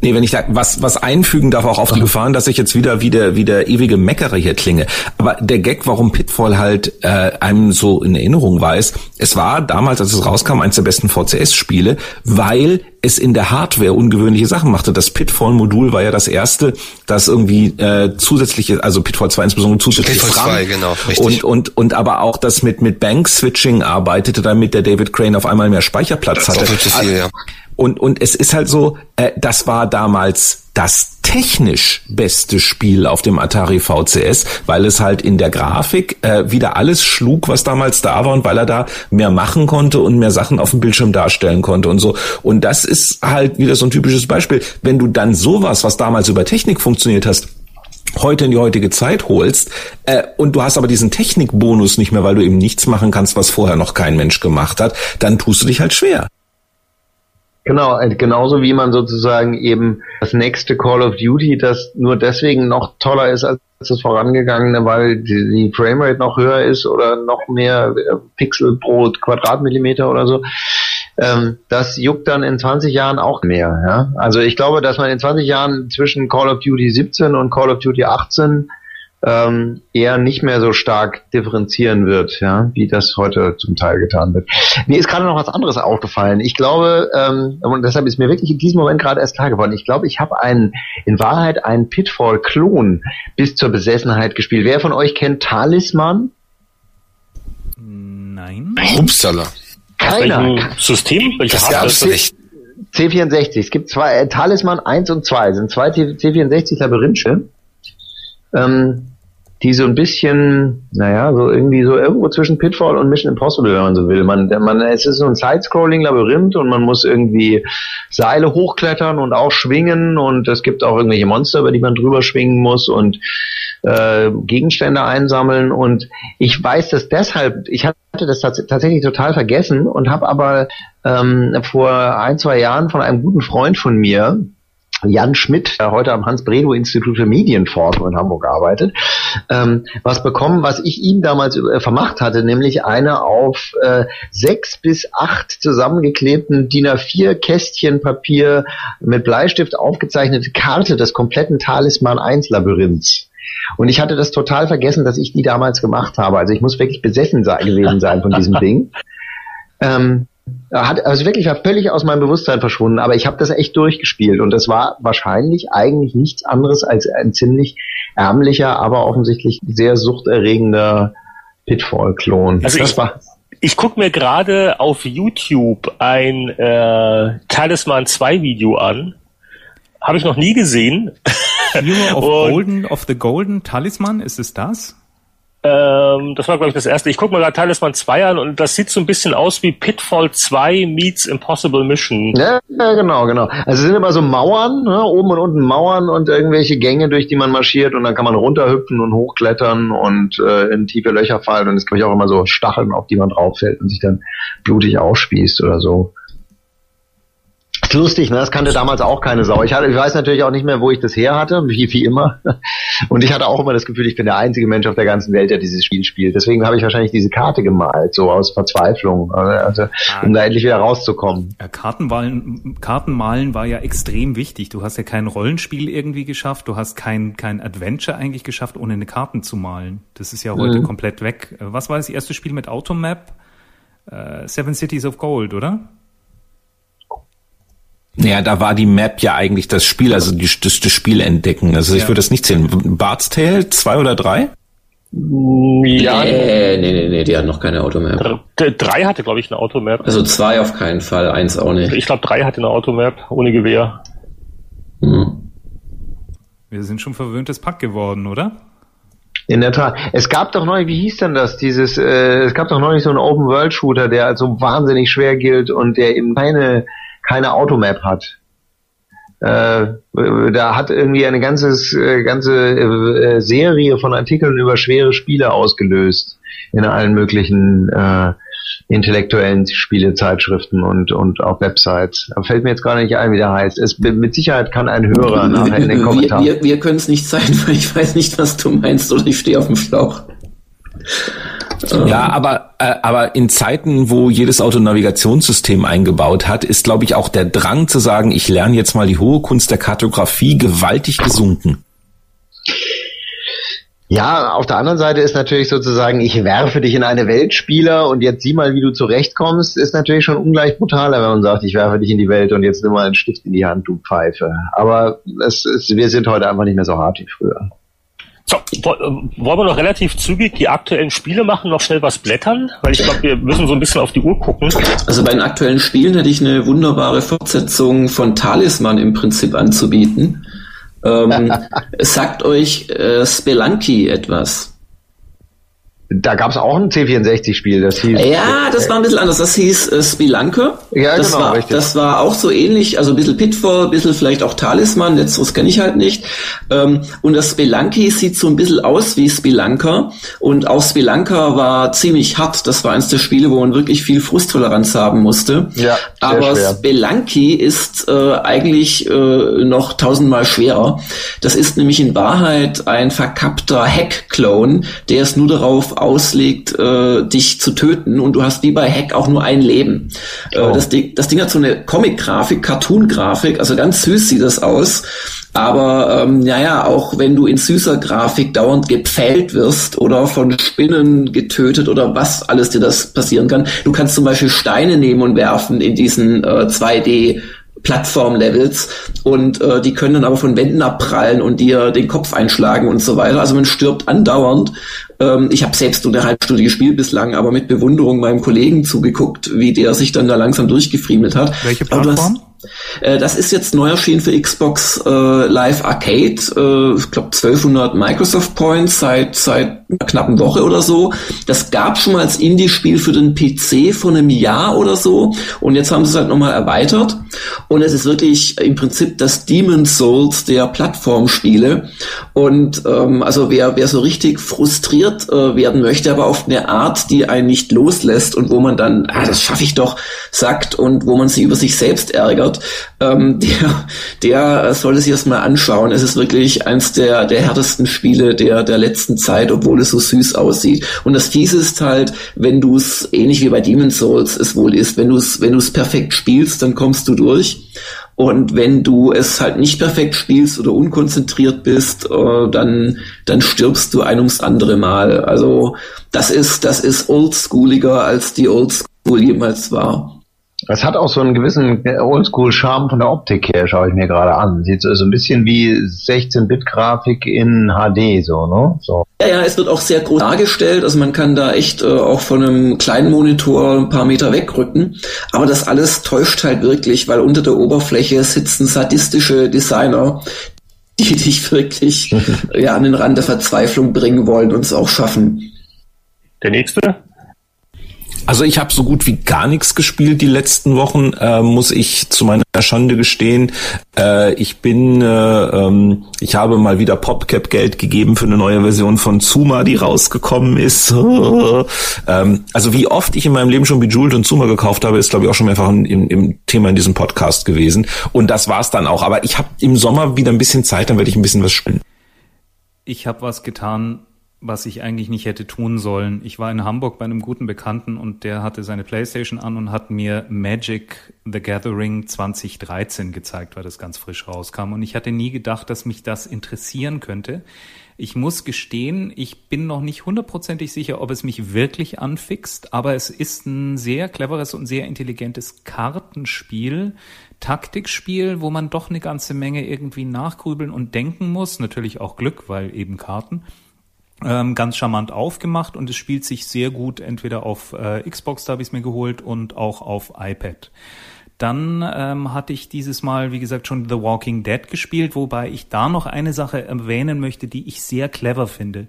Nee, wenn ich da was, was einfügen darf, auch auf die Gefahren, dass ich jetzt wieder wie der, wie der ewige Meckerer hier klinge. Aber der Gag, warum Pitfall halt äh, einem so in Erinnerung weiß, es war damals, als es rauskam, eines der besten VCS-Spiele, weil es in der Hardware ungewöhnliche Sachen machte. Das Pitfall-Modul war ja das erste, das irgendwie äh, zusätzliche, also Pitfall 2 insbesondere zusätzliche Pitfall 2, genau, richtig. Und, und, und aber auch das mit, mit Bank-Switching arbeitete, damit der David Crane auf einmal mehr Speicherplatz hatte. Doppelt so viel, ja. Und, und es ist halt so, äh, das war damals das technisch beste Spiel auf dem Atari VCS, weil es halt in der Grafik äh, wieder alles schlug, was damals da war und weil er da mehr machen konnte und mehr Sachen auf dem Bildschirm darstellen konnte und so. Und das ist halt wieder so ein typisches Beispiel. Wenn du dann sowas, was damals über Technik funktioniert hast, heute in die heutige Zeit holst äh, und du hast aber diesen Technikbonus nicht mehr, weil du eben nichts machen kannst, was vorher noch kein Mensch gemacht hat, dann tust du dich halt schwer. Genau, äh, genauso wie man sozusagen eben das nächste Call of Duty, das nur deswegen noch toller ist als das vorangegangene, weil die, die Framerate noch höher ist oder noch mehr äh, Pixel pro Quadratmillimeter oder so. Ähm, das juckt dann in 20 Jahren auch mehr. Ja? Also ich glaube, dass man in 20 Jahren zwischen Call of Duty 17 und Call of Duty 18 ähm, eher nicht mehr so stark differenzieren wird, ja, wie das heute zum Teil getan wird. Mir ist gerade noch was anderes aufgefallen. Ich glaube, ähm, und deshalb ist mir wirklich in diesem Moment gerade erst klar geworden, ich glaube, ich habe einen, in Wahrheit einen Pitfall-Klon bis zur Besessenheit gespielt. Wer von euch kennt Talisman? Nein. Upsala. Keiner. System? Welche Das gab's nicht. C64. Es gibt zwei, äh, Talisman 1 und 2 sind zwei C64 Labyrinthe. Ähm, die so ein bisschen, naja, so irgendwie so irgendwo zwischen Pitfall und Mission Impossible, wenn man so will. Man, man, es ist so ein Side-Scrolling-Labyrinth und man muss irgendwie Seile hochklettern und auch schwingen und es gibt auch irgendwelche Monster, über die man drüber schwingen muss und äh, Gegenstände einsammeln und ich weiß das deshalb, ich hatte das tats tatsächlich total vergessen und habe aber ähm, vor ein, zwei Jahren von einem guten Freund von mir, Jan Schmidt, der heute am Hans-Bredow-Institut für Medienforschung in Hamburg arbeitet, ähm, was bekommen, was ich ihm damals äh, vermacht hatte, nämlich eine auf äh, sechs bis acht zusammengeklebten DIN A4 Kästchen Papier mit Bleistift aufgezeichnete Karte des kompletten Talisman 1 Labyrinths. Und ich hatte das total vergessen, dass ich die damals gemacht habe. Also ich muss wirklich besessen sein, gewesen sein von diesem Ding. Ähm, hat also wirklich war völlig aus meinem Bewusstsein verschwunden, aber ich habe das echt durchgespielt und das war wahrscheinlich eigentlich nichts anderes als ein ziemlich ärmlicher, aber offensichtlich sehr suchterregender Pitfall-Klon. Also das ich- war Ich gucke mir gerade auf YouTube ein äh, Talisman 2 Video an. Habe ich noch nie gesehen. Hero of Golden, of the Golden Talisman, ist es das? Ähm, das war, glaube ich, das erste. Ich gucke mir gerade Talisman 2 an und das sieht so ein bisschen aus wie Pitfall 2 meets Impossible Mission. Ja, ja, genau, genau. Also es sind immer so Mauern, ne, oben und unten Mauern und irgendwelche Gänge, durch die man marschiert und dann kann man runterhüpfen und hochklettern und äh, in tiefe Löcher fallen und es gibt auch immer so Stacheln, auf die man drauf fällt und sich dann blutig aufspießt oder so. Ist lustig, ne? Das kannte damals auch keine Sau. Ich, hatte, ich weiß natürlich auch nicht mehr, wo ich das her hatte, wie, wie immer. Und ich hatte auch immer das Gefühl, ich bin der einzige Mensch auf der ganzen Welt, der dieses Spiel spielt. Deswegen habe ich wahrscheinlich diese Karte gemalt, so aus Verzweiflung, also, um da endlich wieder rauszukommen. Ja, Kartenmalen, Kartenmalen war ja extrem wichtig. Du hast ja kein Rollenspiel irgendwie geschafft, du hast kein, kein Adventure eigentlich geschafft, ohne eine Karten zu malen. Das ist ja heute komplett weg. Äh, Was war das erste Spiel mit Automap? Äh, Seven Cities of Gold, oder? Naja, da war die Map ja eigentlich das Spiel, also die, das, das Spiel entdecken. Also ich Ja. würde das nicht zählen. Bart's Tale, zwei oder drei? Ja, nee, nee, nee, nee, die hat noch keine Automap. Drei hatte, glaube ich, eine Automap. Also zwei auf keinen Fall, eins auch nicht. Ich glaube, drei hatte eine Automap ohne Gewehr. Hm. Wir sind schon verwöhntes Pack geworden, oder? In der Tat. Es gab doch neulich, wie hieß denn das, dieses, äh, es gab doch neulich so einen Open-World-Shooter, der als so wahnsinnig schwer gilt und der eben keine, keine Automap hat. Äh, da hat irgendwie eine ganzes, äh, ganze äh, Serie von Artikeln über schwere Spiele ausgelöst in allen möglichen äh, intellektuellen Spielezeitschriften und, und auch Websites. Da fällt mir jetzt gar nicht ein, wie der heißt. Es, mit Sicherheit kann ein Hörer nachher in den Kommentaren. Wir, wir, wir können es nicht zeigen, weil ich weiß nicht, was du meinst oder ich stehe auf dem Schlauch. Ja, aber, äh, aber in Zeiten, wo jedes Auto Navigationssystem eingebaut hat, ist, glaube ich, auch der Drang zu sagen, ich lerne jetzt mal die hohe Kunst der Kartografie gewaltig gesunken. Ja, auf der anderen Seite ist natürlich sozusagen, ich werfe dich in eine Weltspieler und jetzt sieh mal, wie du zurechtkommst, ist natürlich schon ungleich brutaler, wenn man sagt, ich werfe dich in die Welt und jetzt nimm mal einen Stift in die Hand, du Pfeife. Aber es ist, wir sind heute einfach nicht mehr so hart wie früher. So, wollen wir noch relativ zügig die aktuellen Spiele machen, noch schnell was blättern? Weil ich glaube, wir müssen so ein bisschen auf die Uhr gucken. Also bei den aktuellen Spielen hätte ich eine wunderbare Fortsetzung von Talisman im Prinzip anzubieten. Ähm, sagt euch äh, Spelunky etwas? Da gab es auch ein C64-Spiel, das hieß. Ja, das war ein bisschen anders. Das hieß äh, Spelunke. Ja, das genau, war, richtig. Das war auch so ähnlich, also ein bisschen Pitfall, ein bisschen vielleicht auch Talisman, letzteres kenne ich halt nicht. Ähm, und das Spelunky sieht so ein bisschen aus wie Spelunker. Und auch Spelunker war ziemlich hart. Das war eines der Spiele, wo man wirklich viel Frusttoleranz haben musste. Ja, Aber schwer. Ist äh, eigentlich äh, noch tausendmal schwerer. Das ist nämlich in Wahrheit ein verkappter Hack-Clone, der es nur darauf auslegt, äh, dich zu töten. Und du hast wie bei Hack auch nur ein Leben. Oh. das, Ding, das Ding hat so eine Comic-Grafik, Cartoon-Grafik, also ganz süß sieht das aus. Aber ähm, naja, auch wenn du in süßer Grafik dauernd gepfählt wirst oder von Spinnen getötet oder was alles dir das passieren kann, du kannst zum Beispiel Steine nehmen und werfen in diesen äh, 2D Plattform-Levels und äh, die können dann aber von Wänden abprallen und dir den Kopf einschlagen und so weiter. Also man stirbt andauernd. Ähm, ich habe selbst nur eine halbe Stunde gespielt bislang, aber mit Bewunderung meinem Kollegen zugeguckt, wie der sich dann da langsam durchgefriemelt hat. Welche Plattform? äh, Das ist jetzt neu erschienen für Xbox äh, Live Arcade. Äh, ich glaube 1200 Microsoft Points seit seit einer knappen Woche oder so. Das gab schon mal als Indie-Spiel für den PC vor einem Jahr oder so. Und jetzt haben sie es halt nochmal erweitert. Und es ist wirklich im Prinzip das Demon Souls der Plattformspiele. Und ähm, also wer wer so richtig frustriert äh, werden möchte, aber auf eine Art, die einen nicht loslässt und wo man dann, ah, das schaffe ich doch, sagt und wo man sich über sich selbst ärgert, ähm, der, der soll es sich erstmal anschauen. Es ist wirklich eins der, der härtesten Spiele der, der letzten Zeit, obwohl es so süß aussieht. Und das Fiese ist halt, wenn du es, ähnlich wie bei Demon's Souls es wohl ist, wenn du es, wenn perfekt spielst, dann kommst du durch. Und wenn du es halt nicht perfekt spielst oder unkonzentriert bist, äh, dann, dann stirbst du ein ums andere Mal. Also das ist, das ist oldschooliger als die Oldschool jemals war. Es hat auch so einen gewissen Oldschool-Charme von der Optik her, schaue ich mir gerade an. Sieht so so ein bisschen wie 16-Bit-Grafik in HD, so, ne? So. Ja, ja, es wird auch sehr groß dargestellt, also man kann da echt äh, auch von einem kleinen Monitor ein paar Meter wegrücken, aber das alles täuscht halt wirklich, weil unter der Oberfläche sitzen sadistische Designer, die dich wirklich ja, an den Rand der Verzweiflung bringen wollen und es auch schaffen. Der nächste? Also ich habe so gut wie gar nichts gespielt die letzten Wochen, äh, muss ich zu meiner Schande gestehen. Äh, ich bin, äh, ähm, ich habe mal wieder PopCap Geld gegeben für eine neue Version von Zuma, die rausgekommen ist. ähm, also wie oft ich in meinem Leben schon Bejeweled und Zuma gekauft habe, ist glaube ich auch schon mehrfach im, im Thema in diesem Podcast gewesen. Und das war's dann auch. Aber ich habe im Sommer wieder ein bisschen Zeit, dann werde ich ein bisschen was spielen. Ich habe was getan, was ich eigentlich nicht hätte tun sollen. Ich war in Hamburg bei einem guten Bekannten und der hatte seine Playstation an und hat mir Magic the Gathering 2013 gezeigt, weil das ganz frisch rauskam. Und ich hatte nie gedacht, dass mich das interessieren könnte. Ich muss gestehen, ich bin noch nicht hundertprozentig sicher, ob es mich wirklich anfixt, aber es ist ein sehr cleveres und sehr intelligentes Kartenspiel, Taktikspiel, wo man doch eine ganze Menge irgendwie nachgrübeln und denken muss. Natürlich auch Glück, weil eben Karten. Ähm, ganz charmant aufgemacht und es spielt sich sehr gut entweder auf äh, Xbox, da habe ich es mir geholt, und auch auf iPad. Dann ähm, hatte ich dieses Mal, wie gesagt, schon The Walking Dead gespielt, wobei ich da noch eine Sache erwähnen möchte, die ich sehr clever finde.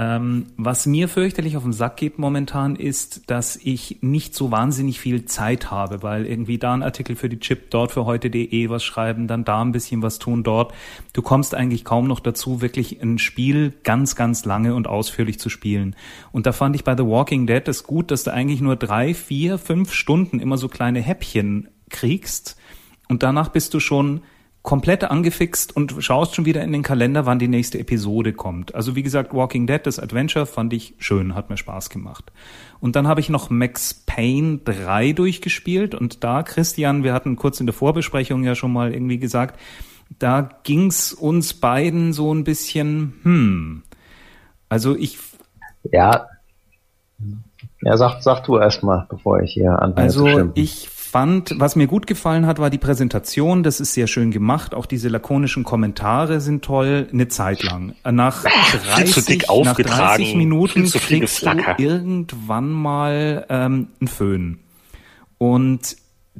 Ähm, was mir fürchterlich auf den Sack geht momentan ist, dass ich nicht so wahnsinnig viel Zeit habe, weil irgendwie da ein Artikel für die Chip, dort für heute.de was schreiben, dann da ein bisschen was tun, dort. Du kommst eigentlich kaum noch dazu, wirklich ein Spiel ganz, ganz lange und ausführlich zu spielen. Und da fand ich bei The Walking Dead es gut, dass du eigentlich nur drei, vier, fünf Stunden immer so kleine Häppchen kriegst und danach bist du schon komplett angefixt und schaust schon wieder in den Kalender, wann die nächste Episode kommt. Also wie gesagt, Walking Dead, das Adventure fand ich schön, hat mir Spaß gemacht. Und dann habe ich noch Max Payne 3 durchgespielt und da, Christian, wir hatten kurz in der Vorbesprechung ja schon mal irgendwie gesagt, da ging's uns beiden so ein bisschen, hm. Also ich. Ja. Ja, sag, sag du erstmal, bevor ich hier anfange. Also ich fand, was mir gut gefallen hat, war die Präsentation. Das ist sehr schön gemacht. Auch diese lakonischen Kommentare sind toll. Eine Zeit lang. Nach 30, nach 30 Minuten kriegst du irgendwann mal ähm, einen Föhn. Und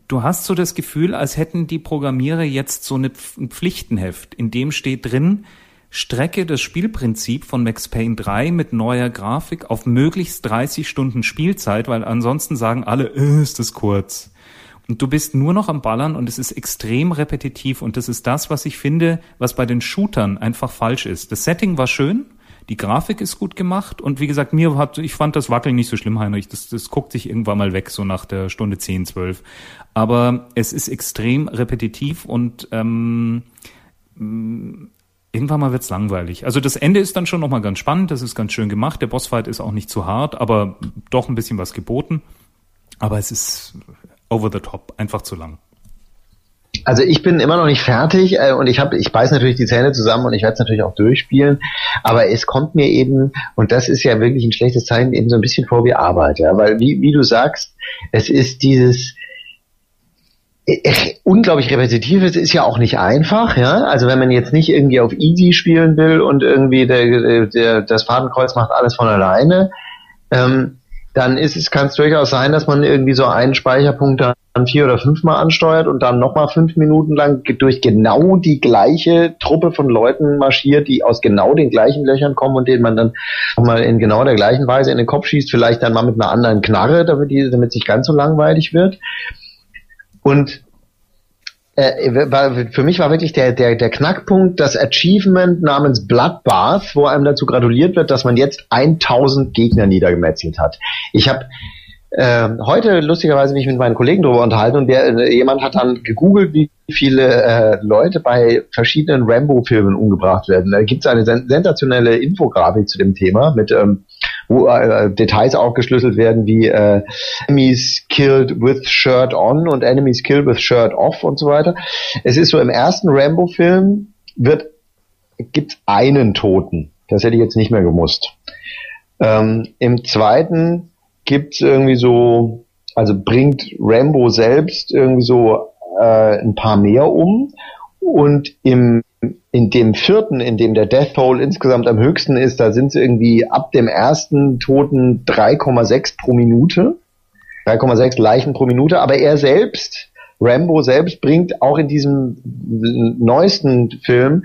du hast so das Gefühl, als hätten die Programmierer jetzt so eine, ein Pflichtenheft, in dem steht drin, strecke das Spielprinzip von Max Payne 3 mit neuer Grafik auf möglichst 30 Stunden Spielzeit, weil ansonsten sagen alle, äh, ist das kurz. Und du bist nur noch am Ballern und es ist extrem repetitiv und das ist das, was ich finde, was bei den Shootern einfach falsch ist. Das Setting war schön, die Grafik ist gut gemacht und wie gesagt, mir hat, ich fand das Wackeln nicht so schlimm, Heinrich. Das, das guckt sich irgendwann mal weg, so nach der Stunde 10, 12. Aber es ist extrem repetitiv und ähm, irgendwann mal wird's langweilig. Also das Ende ist dann schon nochmal ganz spannend, das ist ganz schön gemacht. Der Bossfight ist auch nicht zu hart, aber doch ein bisschen was geboten. Aber es ist over the top, einfach zu lang. Also ich bin immer noch nicht fertig äh, und ich habe, ich beiß natürlich die Zähne zusammen und ich werde es natürlich auch durchspielen, aber es kommt mir eben, und das ist ja wirklich ein schlechtes Zeichen, eben so ein bisschen vor wie Arbeit, ja, weil wie, wie du sagst, es ist dieses, äh, äh, unglaublich repetitiv. Es ist ja auch nicht einfach, ja. Also wenn man jetzt nicht irgendwie auf Easy spielen will und irgendwie der, der, das Fadenkreuz macht alles von alleine, ähm, dann ist es, kann es durchaus sein, dass man irgendwie so einen Speicherpunkt dann vier oder fünfmal ansteuert und dann nochmal fünf Minuten lang durch genau die gleiche Truppe von Leuten marschiert, die aus genau den gleichen Löchern kommen und denen man dann mal in genau der gleichen Weise in den Kopf schießt, vielleicht dann mal mit einer anderen Knarre, damit die, damit es nicht ganz so langweilig wird. Und äh, für mich war wirklich der, der, der Knackpunkt das Achievement namens Bloodbath, wo einem dazu gratuliert wird, dass man jetzt 1000 Gegner niedergemetzelt hat. Ich habe äh, heute lustigerweise mich mit meinen Kollegen darüber unterhalten und der, äh, jemand hat dann gegoogelt, wie viele äh, Leute bei verschiedenen Rambo-Filmen umgebracht werden. Da gibt es eine sen sensationelle Infografik zu dem Thema mit ähm, wo äh, Details aufgeschlüsselt werden wie äh, Enemies killed with shirt on und Enemies killed with shirt off und so weiter. Es ist so im ersten Rambo-Film wird gibt einen Toten. Das hätte ich jetzt nicht mehr gemusst. Ähm, Im zweiten gibt's irgendwie so, also bringt Rambo selbst irgendwie so äh, ein paar mehr um und im in dem vierten, in dem der Death Toll insgesamt am höchsten ist, da sind es irgendwie ab dem ersten Toten 3,6 pro Minute. 3,6 Leichen pro Minute, aber er selbst, Rambo selbst, bringt auch in diesem neuesten Film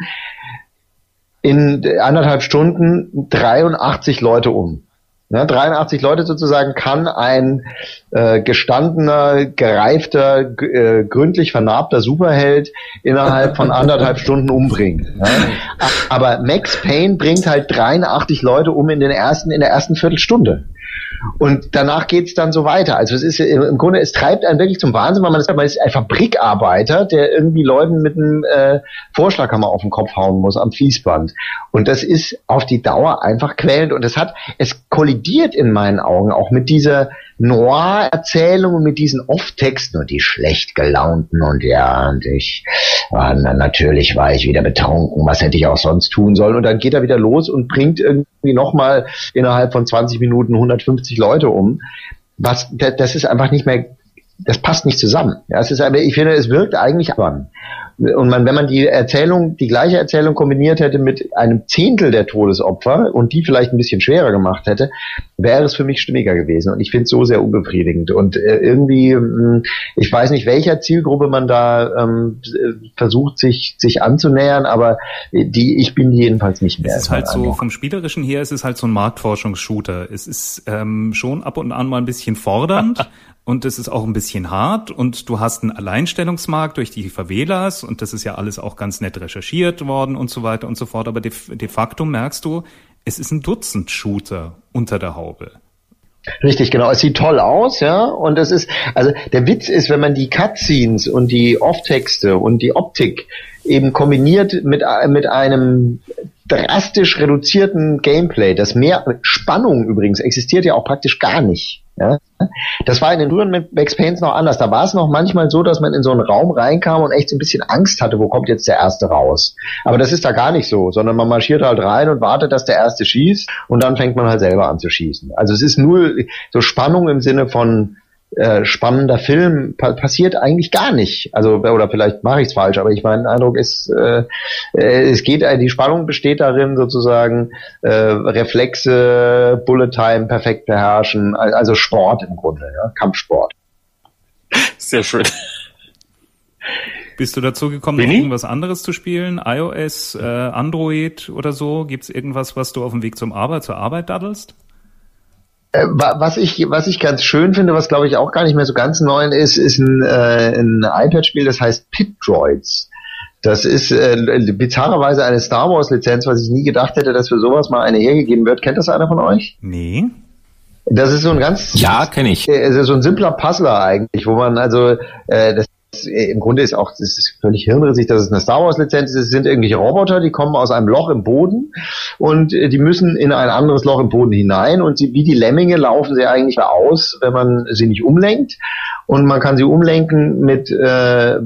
in anderthalb Stunden 83 Leute um. Ja, 83 Leute sozusagen kann ein äh, gestandener, gereifter, äh, gründlich vernarbter Superheld innerhalb von anderthalb Stunden umbringen. Ja? Aber Max Payne bringt halt 83 Leute um in den ersten, in der ersten Viertelstunde. Und danach geht's dann so weiter. Also es ist im Grunde, es treibt einen wirklich zum Wahnsinn, weil man ist, man ist ein Fabrikarbeiter, der irgendwie Leuten mit einem äh, Vorschlaghammer auf den Kopf hauen muss am Fließband. Und das ist auf die Dauer einfach quälend. Und es hat, es kollidiert in meinen Augen auch mit dieser Noir-Erzählung und mit diesen Off-Texten und die schlecht gelaunten und ja, und ich, ah, na, natürlich war ich wieder betrunken, was hätte ich auch sonst tun sollen? Und dann geht er wieder los und bringt irgendwie nochmal innerhalb von 20 Minuten 150 Leute um. Was, das ist einfach nicht mehr das passt nicht zusammen. Ja, es ist, aber ich finde, es wirkt eigentlich an. Und man, wenn man die Erzählung, die gleiche Erzählung kombiniert hätte mit einem Zehntel der Todesopfer und die vielleicht ein bisschen schwerer gemacht hätte, wäre es für mich stimmiger gewesen. Und ich finde es so sehr unbefriedigend. Und äh, irgendwie, äh, ich weiß nicht, welcher Zielgruppe man da ähm, versucht, sich, sich anzunähern, aber die, ich bin die jedenfalls nicht mehr. Es ist halt so, vom Spielerischen her, es ist halt so ein Marktforschungsshooter. Es ist ähm, schon ab und an mal ein bisschen fordernd, und es ist auch ein bisschen hart und du hast einen Alleinstellungsmarkt durch die Favelas und das ist ja alles auch ganz nett recherchiert worden und so weiter und so fort. Aber de, de facto merkst du, es ist ein Dutzend Shooter unter der Haube. Richtig, genau. Es sieht toll aus, ja. Und es ist, also der Witz ist, wenn man die Cutscenes und die Off-Texte und die Optik eben kombiniert mit, mit einem drastisch reduzierten Gameplay, das mehr Spannung übrigens existiert ja auch praktisch gar nicht. Ja? Das war in den früheren Max Paynes noch anders. Da war es noch manchmal so, dass man in so einen Raum reinkam und echt so ein bisschen Angst hatte, wo kommt jetzt der Erste raus. Aber das ist da gar nicht so, sondern man marschiert halt rein und wartet, dass der Erste schießt und dann fängt man halt selber an zu schießen. Also es ist nur so Spannung im Sinne von äh, spannender Film pa passiert eigentlich gar nicht. Also oder vielleicht mache ich es falsch, aber ich mein Eindruck ist, äh, äh, es geht, die Spannung besteht darin sozusagen äh, Reflexe, Bullet Time perfekt beherrschen, also Sport im Grunde, ja? Kampfsport. Sehr schön. Bist du dazu gekommen, Winnie? irgendwas anderes zu spielen? iOS, äh, Android oder so? Gibt's irgendwas, was du auf dem Weg zum Arbeit, zur Arbeit daddelst? Äh, was ich, was ich ganz schön finde, was glaube ich auch gar nicht mehr so ganz neu ist, ist ein, äh, ein iPad-Spiel, das heißt Pit Droids. Das ist äh, bizarrerweise eine Star Wars Lizenz, was ich nie gedacht hätte, dass für sowas mal eine hergegeben wird. Kennt das einer von euch? Nee. Das ist so ein ganz ja kenne ich. Äh, so ein simpler Puzzler eigentlich, wo man also äh, das im Grunde ist auch, das ist völlig hirnrissig, dass es eine Star Wars Lizenz ist. Es sind irgendwelche Roboter, die kommen aus einem Loch im Boden und äh, die müssen in ein anderes Loch im Boden hinein und sie, wie die Lemminge laufen sie eigentlich aus, wenn man sie nicht umlenkt. Und man kann sie umlenken mit äh,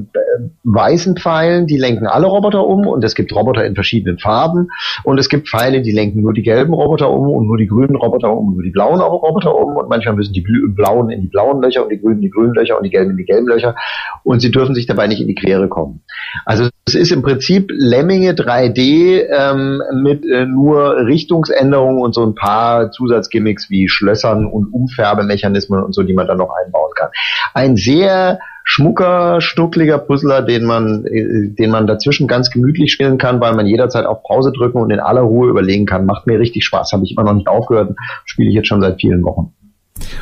weißen Pfeilen, die lenken alle Roboter um und es gibt Roboter in verschiedenen Farben. Und es gibt Pfeile, die lenken nur die gelben Roboter um und nur die grünen Roboter um und nur die blauen Roboter um. Und manchmal müssen die blauen in die blauen Löcher und die grünen in die grünen Löcher und die gelben in die gelben Löcher. Und sie dürfen sich dabei nicht in die Quere kommen. Also es ist im Prinzip Lemminge 3D ähm, mit äh, nur Richtungsänderungen und so ein paar Zusatzgimmicks wie Schlössern und Umfärbemechanismen und so, die man dann noch einbauen kann ein sehr schmucker, stuckliger Puzzler, den man, äh, den man dazwischen ganz gemütlich spielen kann, weil man jederzeit auf Pause drücken und in aller Ruhe überlegen kann. Macht mir richtig Spaß. Habe ich immer noch nicht aufgehört. Spiele ich jetzt schon seit vielen Wochen.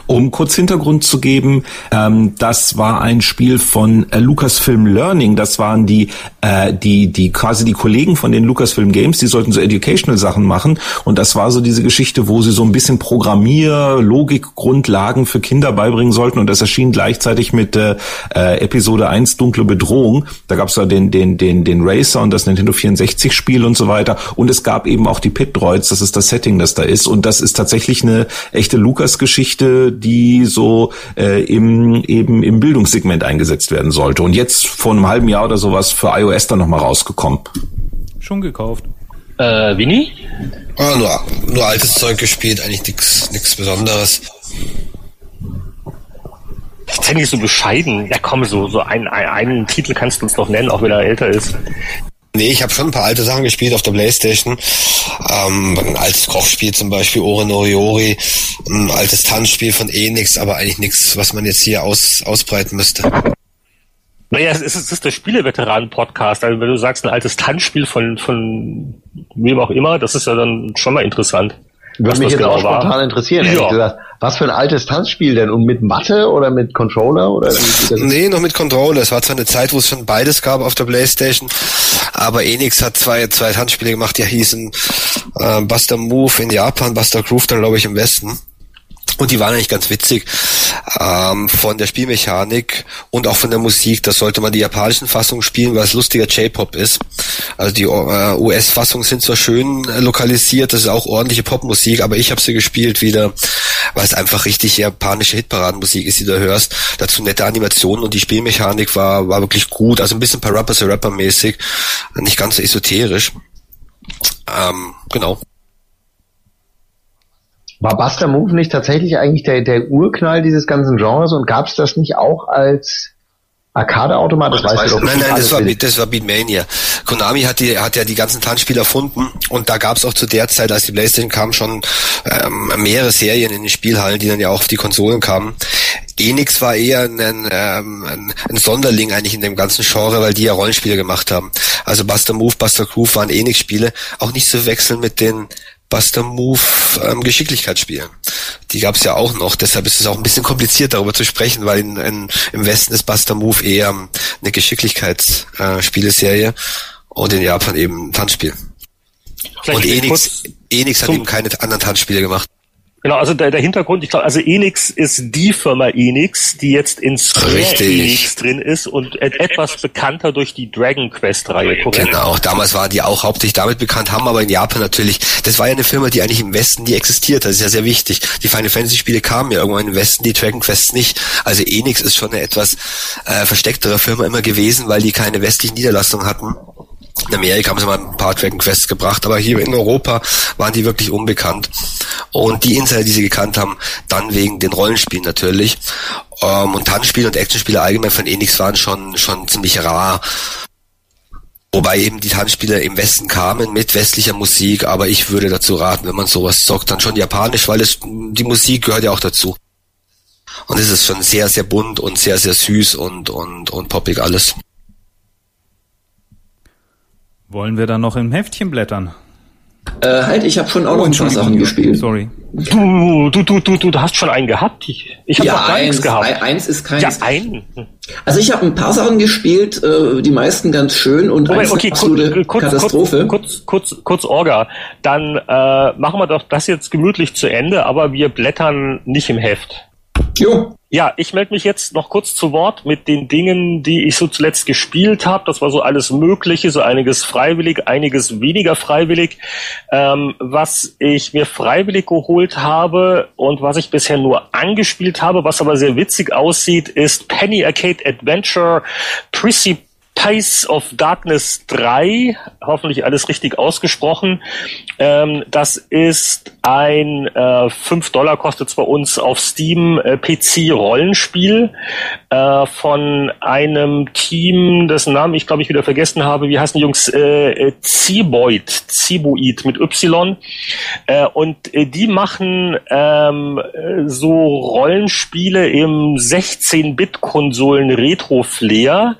Um kurz Hintergrund zu geben, ähm, das war ein Spiel von äh, Lucasfilm Learning. Das waren die, äh, die, die quasi die Kollegen von den Lucasfilm Games, die sollten so Educational Sachen machen. Und das war so diese Geschichte, wo sie so ein bisschen Programmier, Logikgrundlagen für Kinder beibringen sollten. Und das erschien gleichzeitig mit äh, äh Episode 1 Dunkle Bedrohung. Da gab es da den, den, den, den Racer und das Nintendo 64 Spiel und so weiter. Und es gab eben auch die Pit Droids. Das ist das Setting, das da ist. Und das ist tatsächlich eine echte Lucas-Geschichte die so äh, im eben im Bildungssegment eingesetzt werden sollte. Und jetzt vor einem halben Jahr oder sowas für iOS dann nochmal rausgekommen. Schon gekauft. Äh, Winnie? Ah, nur, nur altes Zeug gespielt, eigentlich nichts nix Besonderes. Ich bin nicht so bescheiden. Ja komm, so, so ein, ein, einen Titel kannst du uns noch nennen, auch wenn er älter ist. Nee, ich habe schon ein paar alte Sachen gespielt auf der Playstation. Ähm, ein altes Kochspiel zum Beispiel, Ore Noriori, ein altes Tanzspiel von Enix, aber eigentlich nichts, was man jetzt hier aus, ausbreiten müsste. Naja, es ist, es ist der Spieleveteranen-Podcast. Also wenn du sagst, ein altes Tanzspiel von, von wem auch immer, das ist ja dann schon mal interessant. Würde mich jetzt genau auch spontan war. interessieren, ja. gesagt. Was für ein altes Tanzspiel denn? Und mit Matte oder mit Controller? Oder nee, noch mit Controller. Es war zwar eine Zeit, wo es schon beides gab auf der Playstation, aber Enix hat zwei, zwei Tanzspiele gemacht, die hießen äh, Buster Move in Japan, Buster Groove dann glaube ich im Westen. Und die waren eigentlich ganz witzig ähm, von der Spielmechanik und auch von der Musik. Da sollte man die japanischen Fassungen spielen, weil es lustiger J-Pop ist. Also die äh, US-Fassungen sind zwar schön äh, lokalisiert, das ist auch ordentliche Popmusik, aber ich habe sie gespielt wieder, weil es einfach richtig japanische Hitparadenmusik ist, die du hörst. Dazu nette Animationen und die Spielmechanik war, war wirklich gut. Also ein bisschen Parappa the Rapper mäßig, nicht ganz so esoterisch. Ähm, genau. War Buster Move nicht tatsächlich eigentlich der, der Urknall dieses ganzen Genres und gab es das nicht auch als Arcade-Automat, das, das weißt du doch. Nein, nein, das war, das war Beatmania. Konami hat, die, hat ja die ganzen Tanzspiele erfunden und da gab es auch zu der Zeit, als die Playstation kam, schon ähm, mehrere Serien in den Spielhallen, die dann ja auch auf die Konsolen kamen. Enix war eher ein, ähm, ein, ein Sonderling eigentlich in dem ganzen Genre, weil die ja Rollenspiele gemacht haben. Also Buster Move, Buster Groove waren Enix-Spiele, auch nicht zu wechseln mit den Buster Move ähm, Geschicklichkeitsspielen. Die gab es ja auch noch, deshalb ist es auch ein bisschen kompliziert darüber zu sprechen, weil in, in, im Westen ist Buster Move eher eine Geschicklichkeitsspieleserie äh, und in Japan eben ein Tanzspiel. Vielleicht und Enix, Enix hat eben keine anderen Tanzspiele gemacht. Genau, also der, der Hintergrund, ich glaube, also Enix ist die Firma Enix, die jetzt in Square. Enix drin ist und etwas bekannter durch die Dragon Quest Reihe. Genau, damals war die auch hauptsächlich damit bekannt, haben aber in Japan natürlich, das war ja eine Firma, die eigentlich im Westen nie existiert, das ist ja sehr wichtig. Die Final Fantasy Spiele kamen ja irgendwann im Westen, die Dragon Quests nicht. Also Enix ist schon eine etwas äh, verstecktere Firma immer gewesen, weil die keine westlichen Niederlassungen hatten. In Amerika haben sie mal ein paar Dragon Quests gebracht, aber hier in Europa waren die wirklich unbekannt. Und die Insider, die sie gekannt haben, dann wegen den Rollenspielen natürlich. Ähm, und Tanzspiele und Actionspiele allgemein von Enix waren schon, schon ziemlich rar. Wobei eben die Tanzspiele im Westen kamen mit westlicher Musik, aber ich würde dazu raten, wenn man sowas zockt, dann schon japanisch, weil es, die Musik gehört ja auch dazu. Und es ist schon sehr, sehr bunt und sehr, sehr süß und, und, und poppig alles. Wollen wir dann noch im Heftchen blättern? Äh, halt, ich habe schon auch oh, noch ein paar Sachen gespielt. Sorry. Du, du, du, du, du hast schon einen gehabt. Ich, ich habe ja, noch gar eins, nichts gehabt. Eins ist kein. Ja, ein. Also ich habe ein paar Sachen gespielt, äh, die meisten ganz schön und eins okay, absolute kurz, Katastrophe. Kurz, kurz, kurz, kurz Orga. Dann äh, machen wir doch das jetzt gemütlich zu Ende, aber wir blättern nicht im Heft. Jo. Ja, ich melde mich jetzt noch kurz zu Wort mit den Dingen, die ich so zuletzt gespielt habe. Das war so alles Mögliche, so einiges freiwillig, einiges weniger freiwillig. Ähm, was ich mir freiwillig geholt habe und was ich bisher nur angespielt habe, was aber sehr witzig aussieht, ist Penny Arcade Adventure Precipice Pies of Darkness 3, hoffentlich alles richtig ausgesprochen. Ähm, das ist ein äh, 5 Dollar kostet bei uns auf Steam äh, PC-Rollenspiel äh, von einem Team, dessen Namen ich glaube ich wieder vergessen habe. Wie heißen die Jungs? Äh, äh Ziboid, Ziboid mit Y. Äh, und äh, die machen ähm, so Rollenspiele im 16-Bit-Konsolen Retro-Flair.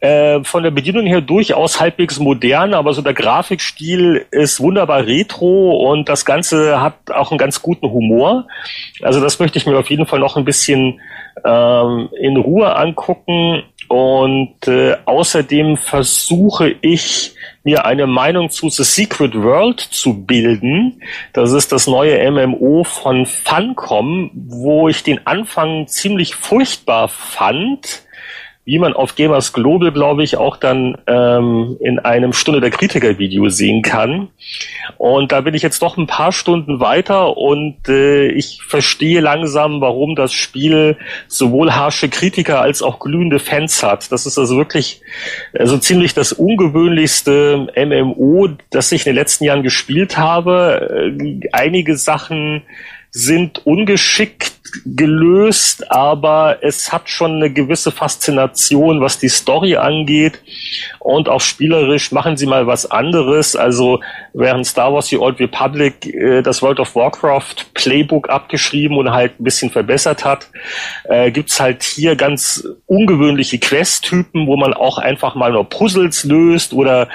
Äh, von der Bedienung her durchaus halbwegs modern, aber so der Grafikstil ist wunderbar retro und das Ganze hat auch einen ganz guten Humor. Also das möchte ich mir auf jeden Fall noch ein bisschen ähm, in Ruhe angucken. Und äh, außerdem versuche ich mir eine Meinung zu The Secret World zu bilden. Das ist das neue MMO von Funcom, wo ich den Anfang ziemlich furchtbar fand wie man auf Gamers Global, glaube ich, auch dann ähm, in einem Stunde der Kritiker-Video sehen kann. Und da bin ich jetzt doch ein paar Stunden weiter und äh, ich verstehe langsam, warum das Spiel sowohl harsche Kritiker als auch glühende Fans hat. Das ist also wirklich also ziemlich das ungewöhnlichste MMO, das ich in den letzten Jahren gespielt habe. Äh, einige Sachen sind ungeschickt gelöst, aber es hat schon eine gewisse Faszination, was die Story angeht und auch spielerisch machen sie mal was anderes. Also während Star Wars The Old Republic äh, das World of Warcraft Playbook abgeschrieben und halt ein bisschen verbessert hat, äh, gibt's halt hier ganz ungewöhnliche Quest-Typen, wo man auch einfach mal nur Puzzles löst oder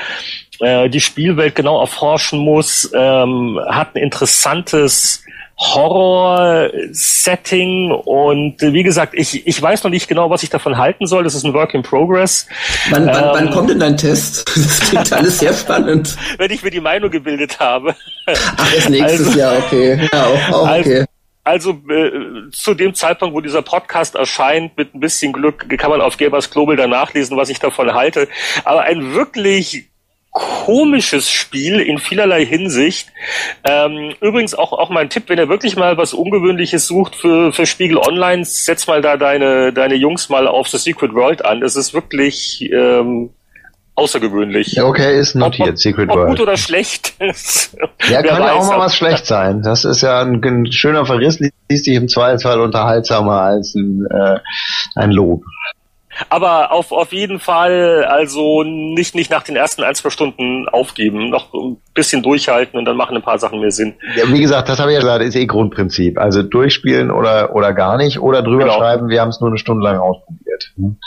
äh, die Spielwelt genau erforschen muss, ähm, hat ein interessantes Horror-Setting und wie gesagt, ich, ich weiß noch nicht genau, was ich davon halten soll. Das ist ein Work in Progress. Wann, wann, ähm, wann kommt denn dein Test? Das klingt alles sehr spannend. Wenn ich mir die Meinung gebildet habe. Ach, das nächstes also, Jahr, okay. Ja, auch, auch also, okay. Also äh, zu dem Zeitpunkt, wo dieser Podcast erscheint, mit ein bisschen Glück kann man auf Gamers Global dann nachlesen, was ich davon halte. Aber ein wirklich komisches Spiel in vielerlei Hinsicht. Ähm, übrigens auch, auch mein Tipp, wenn ihr wirklich mal was Ungewöhnliches sucht für, für Spiegel Online, setz mal da deine, deine Jungs mal auf The Secret World an. Es ist wirklich ähm, außergewöhnlich. Okay, ist notiert, ob, Secret ob World. gut oder schlecht. ja, kann ja auch mal was schlecht sein. Das ist ja ein, ein schöner Verriss, liest sich im Zweifelsfall unterhaltsamer als ein, äh, ein Lob. Aber auf, auf jeden Fall, also nicht, nicht nach den ersten ein, zwei Stunden aufgeben, noch ein bisschen durchhalten und dann machen ein paar Sachen mehr Sinn. Ja, wie gesagt, das habe ich ja gesagt, ist eh Grundprinzip. Also durchspielen oder, oder gar nicht oder drüber genau. schreiben, wir haben es nur eine Stunde lang ausprobiert. Hm?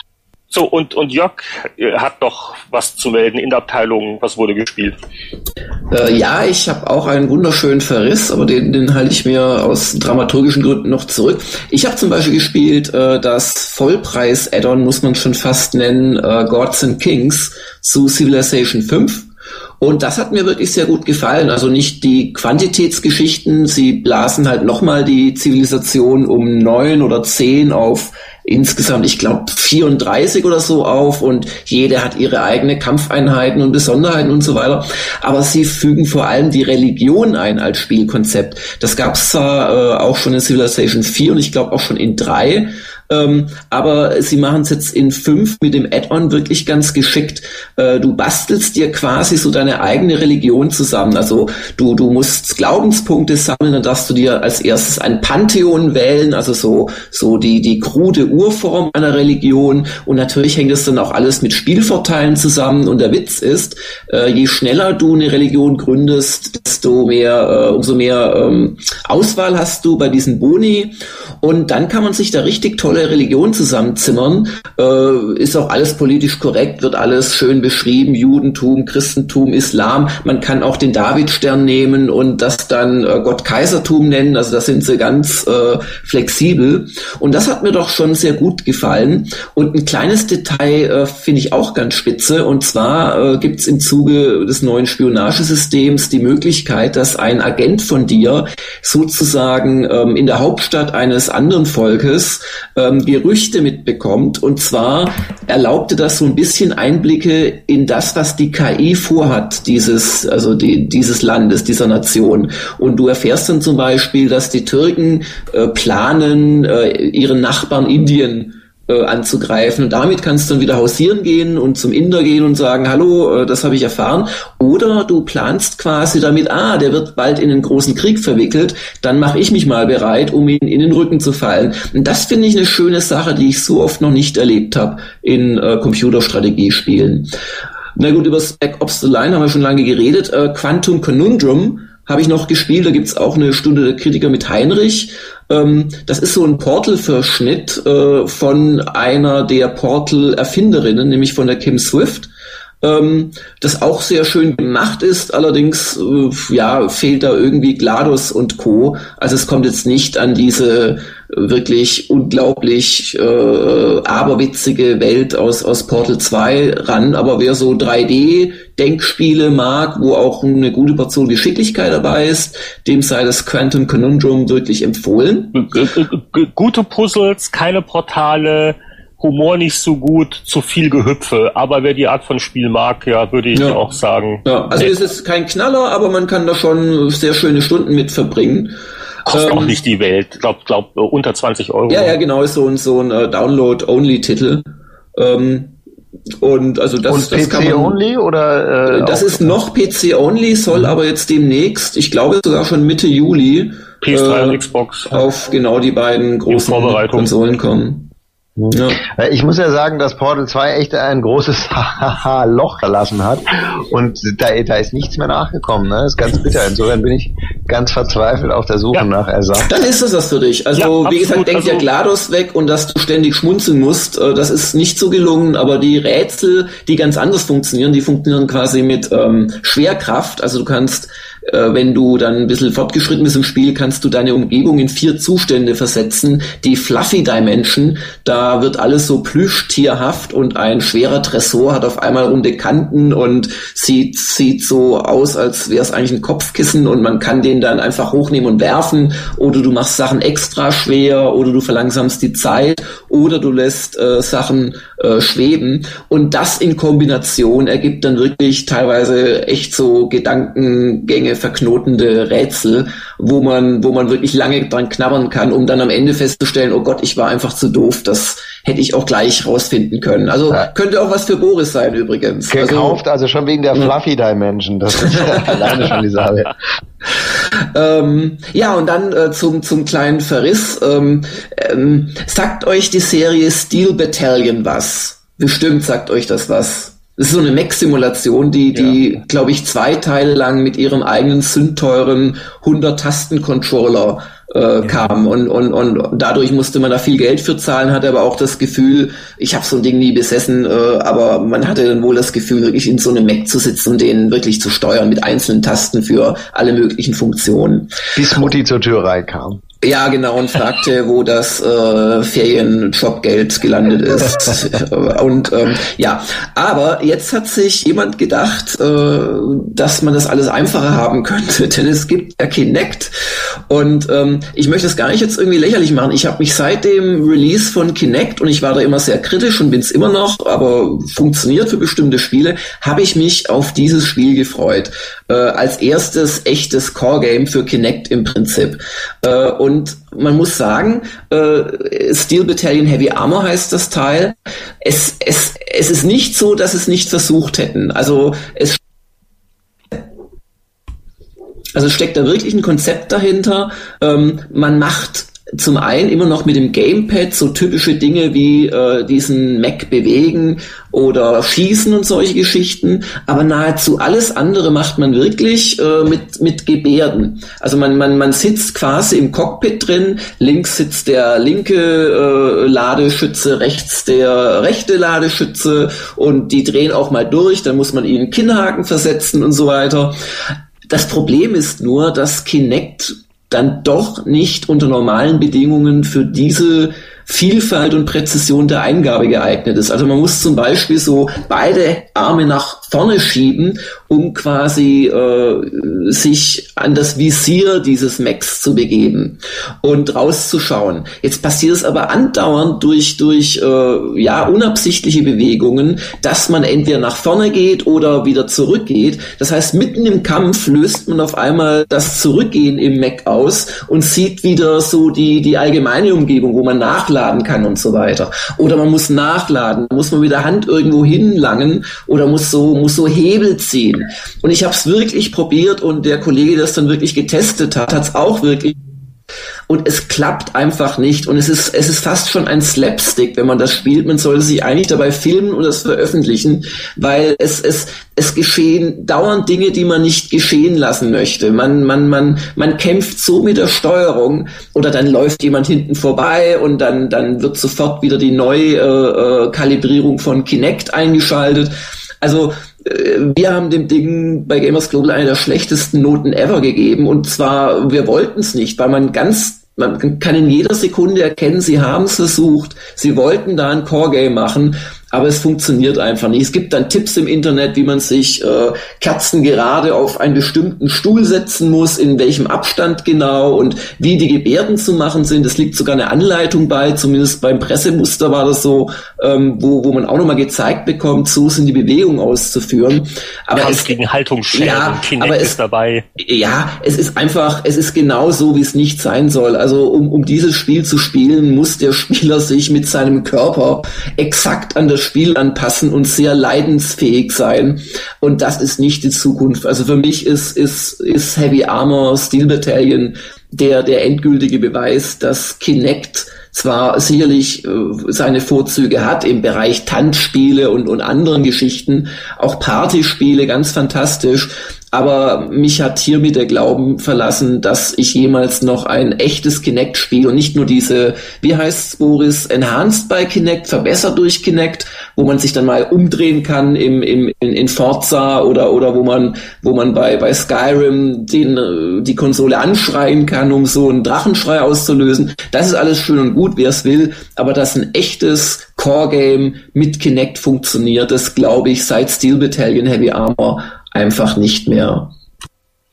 So, und, und Jörg äh, hat doch was zu melden in der Abteilung. Was wurde gespielt? Äh, ja, ich habe auch einen wunderschönen Verriss, aber den, den halte ich mir aus dramaturgischen Gründen noch zurück. Ich habe zum Beispiel gespielt äh, das Vollpreis-Add-on, muss man schon fast nennen, äh, Gods and Kings zu Civilization 5. Und das hat mir wirklich sehr gut gefallen. Also nicht die Quantitätsgeschichten, sie blasen halt nochmal die Zivilisation um neun oder zehn auf insgesamt, ich glaube, 34 oder so auf und jede hat ihre eigene Kampfeinheiten und Besonderheiten und so weiter. Aber sie fügen vor allem die Religion ein als Spielkonzept. Das gab es zwar äh, auch schon in Civilization 4 und ich glaube auch schon in 3, ähm, aber sie machen es jetzt in fünf mit dem Add-on wirklich ganz geschickt. Äh, du bastelst dir quasi so deine eigene Religion zusammen. Also du, du musst Glaubenspunkte sammeln, dann darfst du dir als erstes ein Pantheon wählen, also so, so die, die krude Urform einer Religion. Und natürlich hängt es dann auch alles mit Spielvorteilen zusammen. Und der Witz ist, äh, je schneller du eine Religion gründest, desto mehr, äh, umso mehr ähm, Auswahl hast du bei diesen Boni. Und dann kann man sich da richtig toll tolle Religion zusammenzimmern. Äh, ist auch alles politisch korrekt, wird alles schön beschrieben, Judentum, Christentum, Islam. Man kann auch den Davidstern nehmen und das dann äh, Gott Kaisertum nennen. Also da sind sie ganz äh, flexibel. Und das hat mir doch schon sehr gut gefallen. Und ein kleines Detail äh, finde ich auch ganz spitze. Und zwar äh, gibt es im Zuge des neuen Spionagesystems die Möglichkeit, dass ein Agent von dir sozusagen ähm, in der Hauptstadt eines anderen Volkes äh, ähm, Gerüchte mitbekommt. Und zwar erlaubte das so ein bisschen Einblicke in das, was die KI vorhat, dieses, also die, dieses Landes, dieser Nation. Und du erfährst dann zum Beispiel, dass die Türken äh, planen, äh, ihren Nachbarn Indien äh, anzugreifen. Und damit kannst du dann wieder hausieren gehen und zum Inder gehen und sagen, hallo, äh, das habe ich erfahren. Oder du planst quasi damit, ah, der wird bald in einen großen Krieg verwickelt, dann mache ich mich mal bereit, um ihn in den Rücken zu fallen. Und das finde ich eine schöne Sache, die ich so oft noch nicht erlebt habe in äh, Computerstrategiespielen. Na gut, über Spec Ops The Line haben wir schon lange geredet. Äh, Quantum Conundrum habe ich noch gespielt. Da gibt's auch eine Stunde der Kritiker mit Heinrich. Ähm, das ist so ein Portal-Verschnitt äh, von einer der Portal-Erfinderinnen, nämlich von der Kim Swift. Ähm, das auch sehr schön gemacht ist, allerdings äh, ja fehlt da irgendwie GLaDOS und Co. Also es kommt jetzt nicht an diese wirklich unglaublich äh, aberwitzige Welt aus, aus Portal 2 ran. Aber wer so 3D-Denkspiele mag, wo auch eine gute Portion Geschicklichkeit dabei ist, dem sei das Quantum Conundrum wirklich empfohlen. Gute Puzzles, keine Portale, Humor nicht so gut, zu viel Gehüpfe. Aber wer die Art von Spiel mag, ja, würde ich ja. auch sagen. Ja, also es ist kein Knaller, aber man kann da schon sehr schöne Stunden mit verbringen. Kostet ähm, auch nicht die Welt. Glaub, glaub, unter 20 Euro. Ja, ja, genau, ist so ein, so ein uh, Download-Only-Titel. Ähm, und also das, und das PC kann man, only oder äh, das ist noch PC only, soll mhm. aber jetzt demnächst, ich glaube sogar schon Mitte Juli, PS3 äh, und Xbox auf genau die beiden großen Konsolen kommen. Ja. Ich muss ja sagen, dass Portal 2 echt ein großes Loch verlassen hat und da, da ist nichts mehr nachgekommen. Ne? Das ist ganz bitter. Insofern bin ich ganz verzweifelt auf der Suche ja. nach Ersatz. Dann ist es das für dich. Also ja, wie gesagt, denk also, ja GLaDOS weg und dass du ständig schmunzeln musst, äh, das ist nicht so gelungen, aber die Rätsel, die ganz anders funktionieren, die funktionieren quasi mit ähm, Schwerkraft. Also du kannst äh, wenn du dann ein bisschen fortgeschritten bist im Spiel, kannst du deine Umgebung in vier Zustände versetzen. Die Fluffy Dimension, da wird alles so plüschtierhaft und ein schwerer Tresor hat auf einmal runde Kanten und sieht, sieht so aus, als wäre es eigentlich ein Kopfkissen und man kann den dann einfach hochnehmen und werfen oder du machst Sachen extra schwer oder du verlangsamst die Zeit oder du lässt äh, Sachen äh, schweben und das in Kombination ergibt dann wirklich teilweise echt so Gedankengänge verknotende Rätsel, wo man, wo man wirklich lange dran knabbern kann, um dann am Ende festzustellen, oh Gott, ich war einfach zu doof, das hätte ich auch gleich rausfinden können. Also ja. könnte auch was für Boris sein übrigens. Gekauft, also, also schon wegen der Fluffy Dimension. Das ist alleine schon die Sache. ähm, ja, und dann äh, zum, zum kleinen Verriss. Ähm, ähm, sagt euch die Serie Steel Battalion was? Bestimmt sagt euch das was. Das ist so eine Mac-Simulation, die, die, ja. glaube ich, zwei Teile lang mit ihrem eigenen sündteuren 100-Tasten-Controller äh, ja. kam und, und, und dadurch musste man da viel Geld für zahlen, hatte aber auch das Gefühl, ich habe so ein Ding nie besessen, äh, aber man hatte dann wohl das Gefühl, wirklich in so einem Mac zu sitzen und den wirklich zu steuern mit einzelnen Tasten für alle möglichen Funktionen. Bis Mutti zur Tür reinkam. Ja, genau, und fragte, wo das äh, Ferienjobgeld gelandet ist. und ähm, ja, aber jetzt hat sich jemand gedacht, äh, dass man das alles einfacher haben könnte, denn es gibt ja Kinect. Und ähm, ich möchte es gar nicht jetzt irgendwie lächerlich machen. Ich habe mich seit dem Release von Kinect, und ich war da immer sehr kritisch und bin es immer noch, aber funktioniert für bestimmte Spiele, habe ich mich auf dieses Spiel gefreut. Äh, als erstes echtes Core-Game für Kinect im Prinzip. Äh, und man muss sagen, äh, Steel Battalion Heavy Armor heißt das Teil. Es, es, es ist nicht so, dass es nicht versucht hätten. Also es also steckt da wirklich ein Konzept dahinter. Ähm, man macht zum einen immer noch mit dem Gamepad so typische Dinge wie äh, diesen Mac bewegen oder schießen und solche Geschichten, aber nahezu alles andere macht man wirklich äh, mit mit Gebärden. Also man man man sitzt quasi im Cockpit drin, links sitzt der linke äh, Ladeschütze, rechts der rechte Ladeschütze und die drehen auch mal durch, dann muss man ihnen Kinnhaken versetzen und so weiter. Das Problem ist nur, dass Kinect dann doch nicht unter normalen Bedingungen für diese Vielfalt und Präzision der Eingabe geeignet ist. Also man muss zum Beispiel so beide Arme nach vorne schieben, um quasi äh, sich an das Visier dieses Macs zu begeben und rauszuschauen. Jetzt passiert es aber andauernd durch durch äh, ja unabsichtliche Bewegungen, dass man entweder nach vorne geht oder wieder zurückgeht. Das heißt, mitten im Kampf löst man auf einmal das Zurückgehen im Mac aus und sieht wieder so die die allgemeine Umgebung, wo man nachladen kann und so weiter. Oder man muss nachladen, muss man mit der Hand irgendwo hinlangen oder muss so, muss so Hebel ziehen. Und ich habe es wirklich probiert und der Kollege, der es dann wirklich getestet hat, hat es auch wirklich und es klappt einfach nicht und es ist es ist fast schon ein Slapstick, wenn man das spielt. Man sollte sich eigentlich dabei filmen und das veröffentlichen, weil es es es geschehen dauernd Dinge, die man nicht geschehen lassen möchte. Man man man man kämpft so mit der Steuerung oder dann läuft jemand hinten vorbei und dann dann wird sofort wieder die neue äh, äh, von Kinect eingeschaltet. Also wir haben dem Ding bei Gamers Global eine der schlechtesten Noten ever gegeben. Und zwar, wir wollten es nicht, weil man ganz man kann in jeder Sekunde erkennen, sie haben es versucht, sie wollten da ein Core-Game machen aber es funktioniert einfach nicht. Es gibt dann Tipps im Internet, wie man sich äh, kerzengerade auf einen bestimmten Stuhl setzen muss, in welchem Abstand genau und wie die Gebärden zu machen sind. Es liegt sogar eine Anleitung bei, zumindest beim Pressemuster war das so, ähm, wo, wo man auch nochmal gezeigt bekommt, so sind die Bewegungen auszuführen. Aber Kampf es, gegen Haltungsschäden, ja, aber es, ist dabei. Ja, es ist einfach, es ist genau so, wie es nicht sein soll. Also um, um dieses Spiel zu spielen, muss der Spieler sich mit seinem Körper exakt an der das Spiel anpassen und sehr leidensfähig sein. Und das ist nicht die Zukunft. Also für mich ist, ist, ist Heavy Armor Steel Battalion der, der endgültige Beweis, dass Kinect zwar sicherlich äh, seine Vorzüge hat im Bereich Tanzspiele und, und anderen Geschichten, auch Partyspiele, ganz fantastisch, aber mich hat hiermit der Glauben verlassen, dass ich jemals noch ein echtes Kinect spiele und nicht nur diese, wie heißt Boris, Enhanced by Kinect, verbessert durch Kinect, wo man sich dann mal umdrehen kann im, im, in, in Forza oder, oder wo man, wo man bei, bei Skyrim den, die Konsole anschreien kann, um so einen Drachenschrei auszulösen. Das ist alles schön und gut, wer es will, aber dass ein echtes Core-Game mit Kinect funktioniert, das glaube ich seit Steel Battalion Heavy Armor einfach nicht mehr.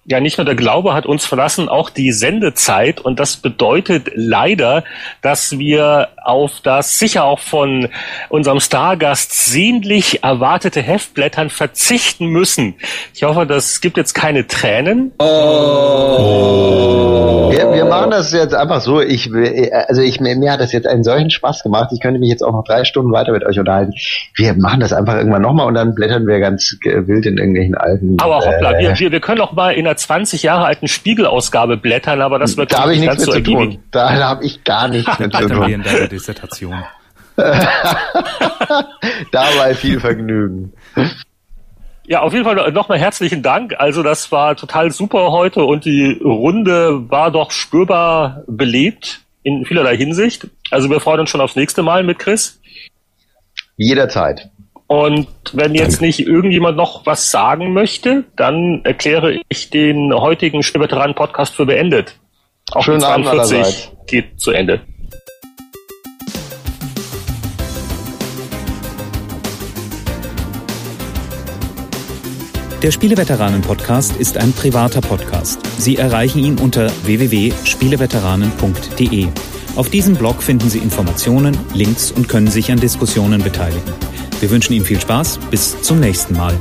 Ja, nicht nur der Glaube hat uns verlassen, auch die Sendezeit. Und das bedeutet leider, dass wir auf das sicher auch von unserem Stargast sehnlich erwartete Heftblättern verzichten müssen. Ich hoffe, das gibt jetzt keine Tränen. Oh. Wir, wir machen das jetzt einfach so. Ich, also ich, mir hat das jetzt einen solchen Spaß gemacht. Ich könnte mich jetzt auch noch drei Stunden weiter mit euch unterhalten. Wir machen das einfach irgendwann nochmal und dann blättern wir ganz wild in irgendwelchen alten. Aber hoppla, äh, wir, wir, wir können auch mal in einer 20 Jahre alten Spiegelausgabe blättern, aber das wird da habe ich nichts mit zu tun. Da habe ich gar nichts mit zu tun. in deiner Dissertation. Dabei viel Vergnügen. Ja, auf jeden Fall nochmal herzlichen Dank. Also das war total super heute und die Runde war doch spürbar belebt in vielerlei Hinsicht. Also wir freuen uns schon aufs nächste Mal mit Chris. Jederzeit. Und wenn jetzt nicht irgendjemand noch was sagen möchte, dann erkläre ich den heutigen Spielveteranen-Podcast für beendet. Auch Schönen 42 Abend geht zu Ende. Der Spieleveteranen-Podcast ist ein privater Podcast. Sie erreichen ihn unter www.spieleveteranen.de. Auf diesem Blog finden Sie Informationen, Links und können sich an Diskussionen beteiligen. Wir wünschen Ihnen viel Spaß. Bis zum nächsten Mal.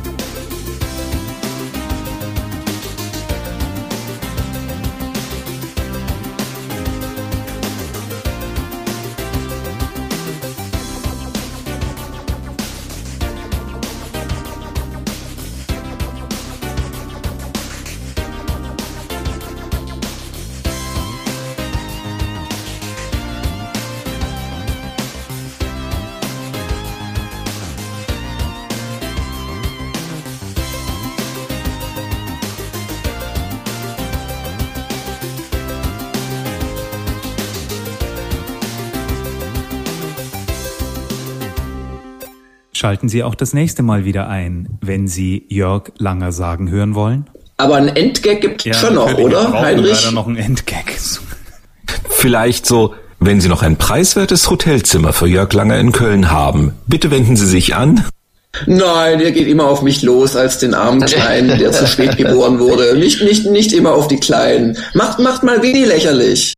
Schalten Sie auch das nächste Mal wieder ein, wenn Sie Jörg Langer sagen hören wollen. Aber ein Endgag gibt ja, schon noch, oder, Heinrich? leider noch ein Endgag. Vielleicht so, wenn Sie noch ein preiswertes Hotelzimmer für Jörg Langer in Köln haben, bitte wenden Sie sich an. Nein, der geht immer auf mich los als den armen Kleinen, der zu spät geboren wurde. Nicht, nicht, nicht immer auf die Kleinen. Macht, macht mal wenig lächerlich.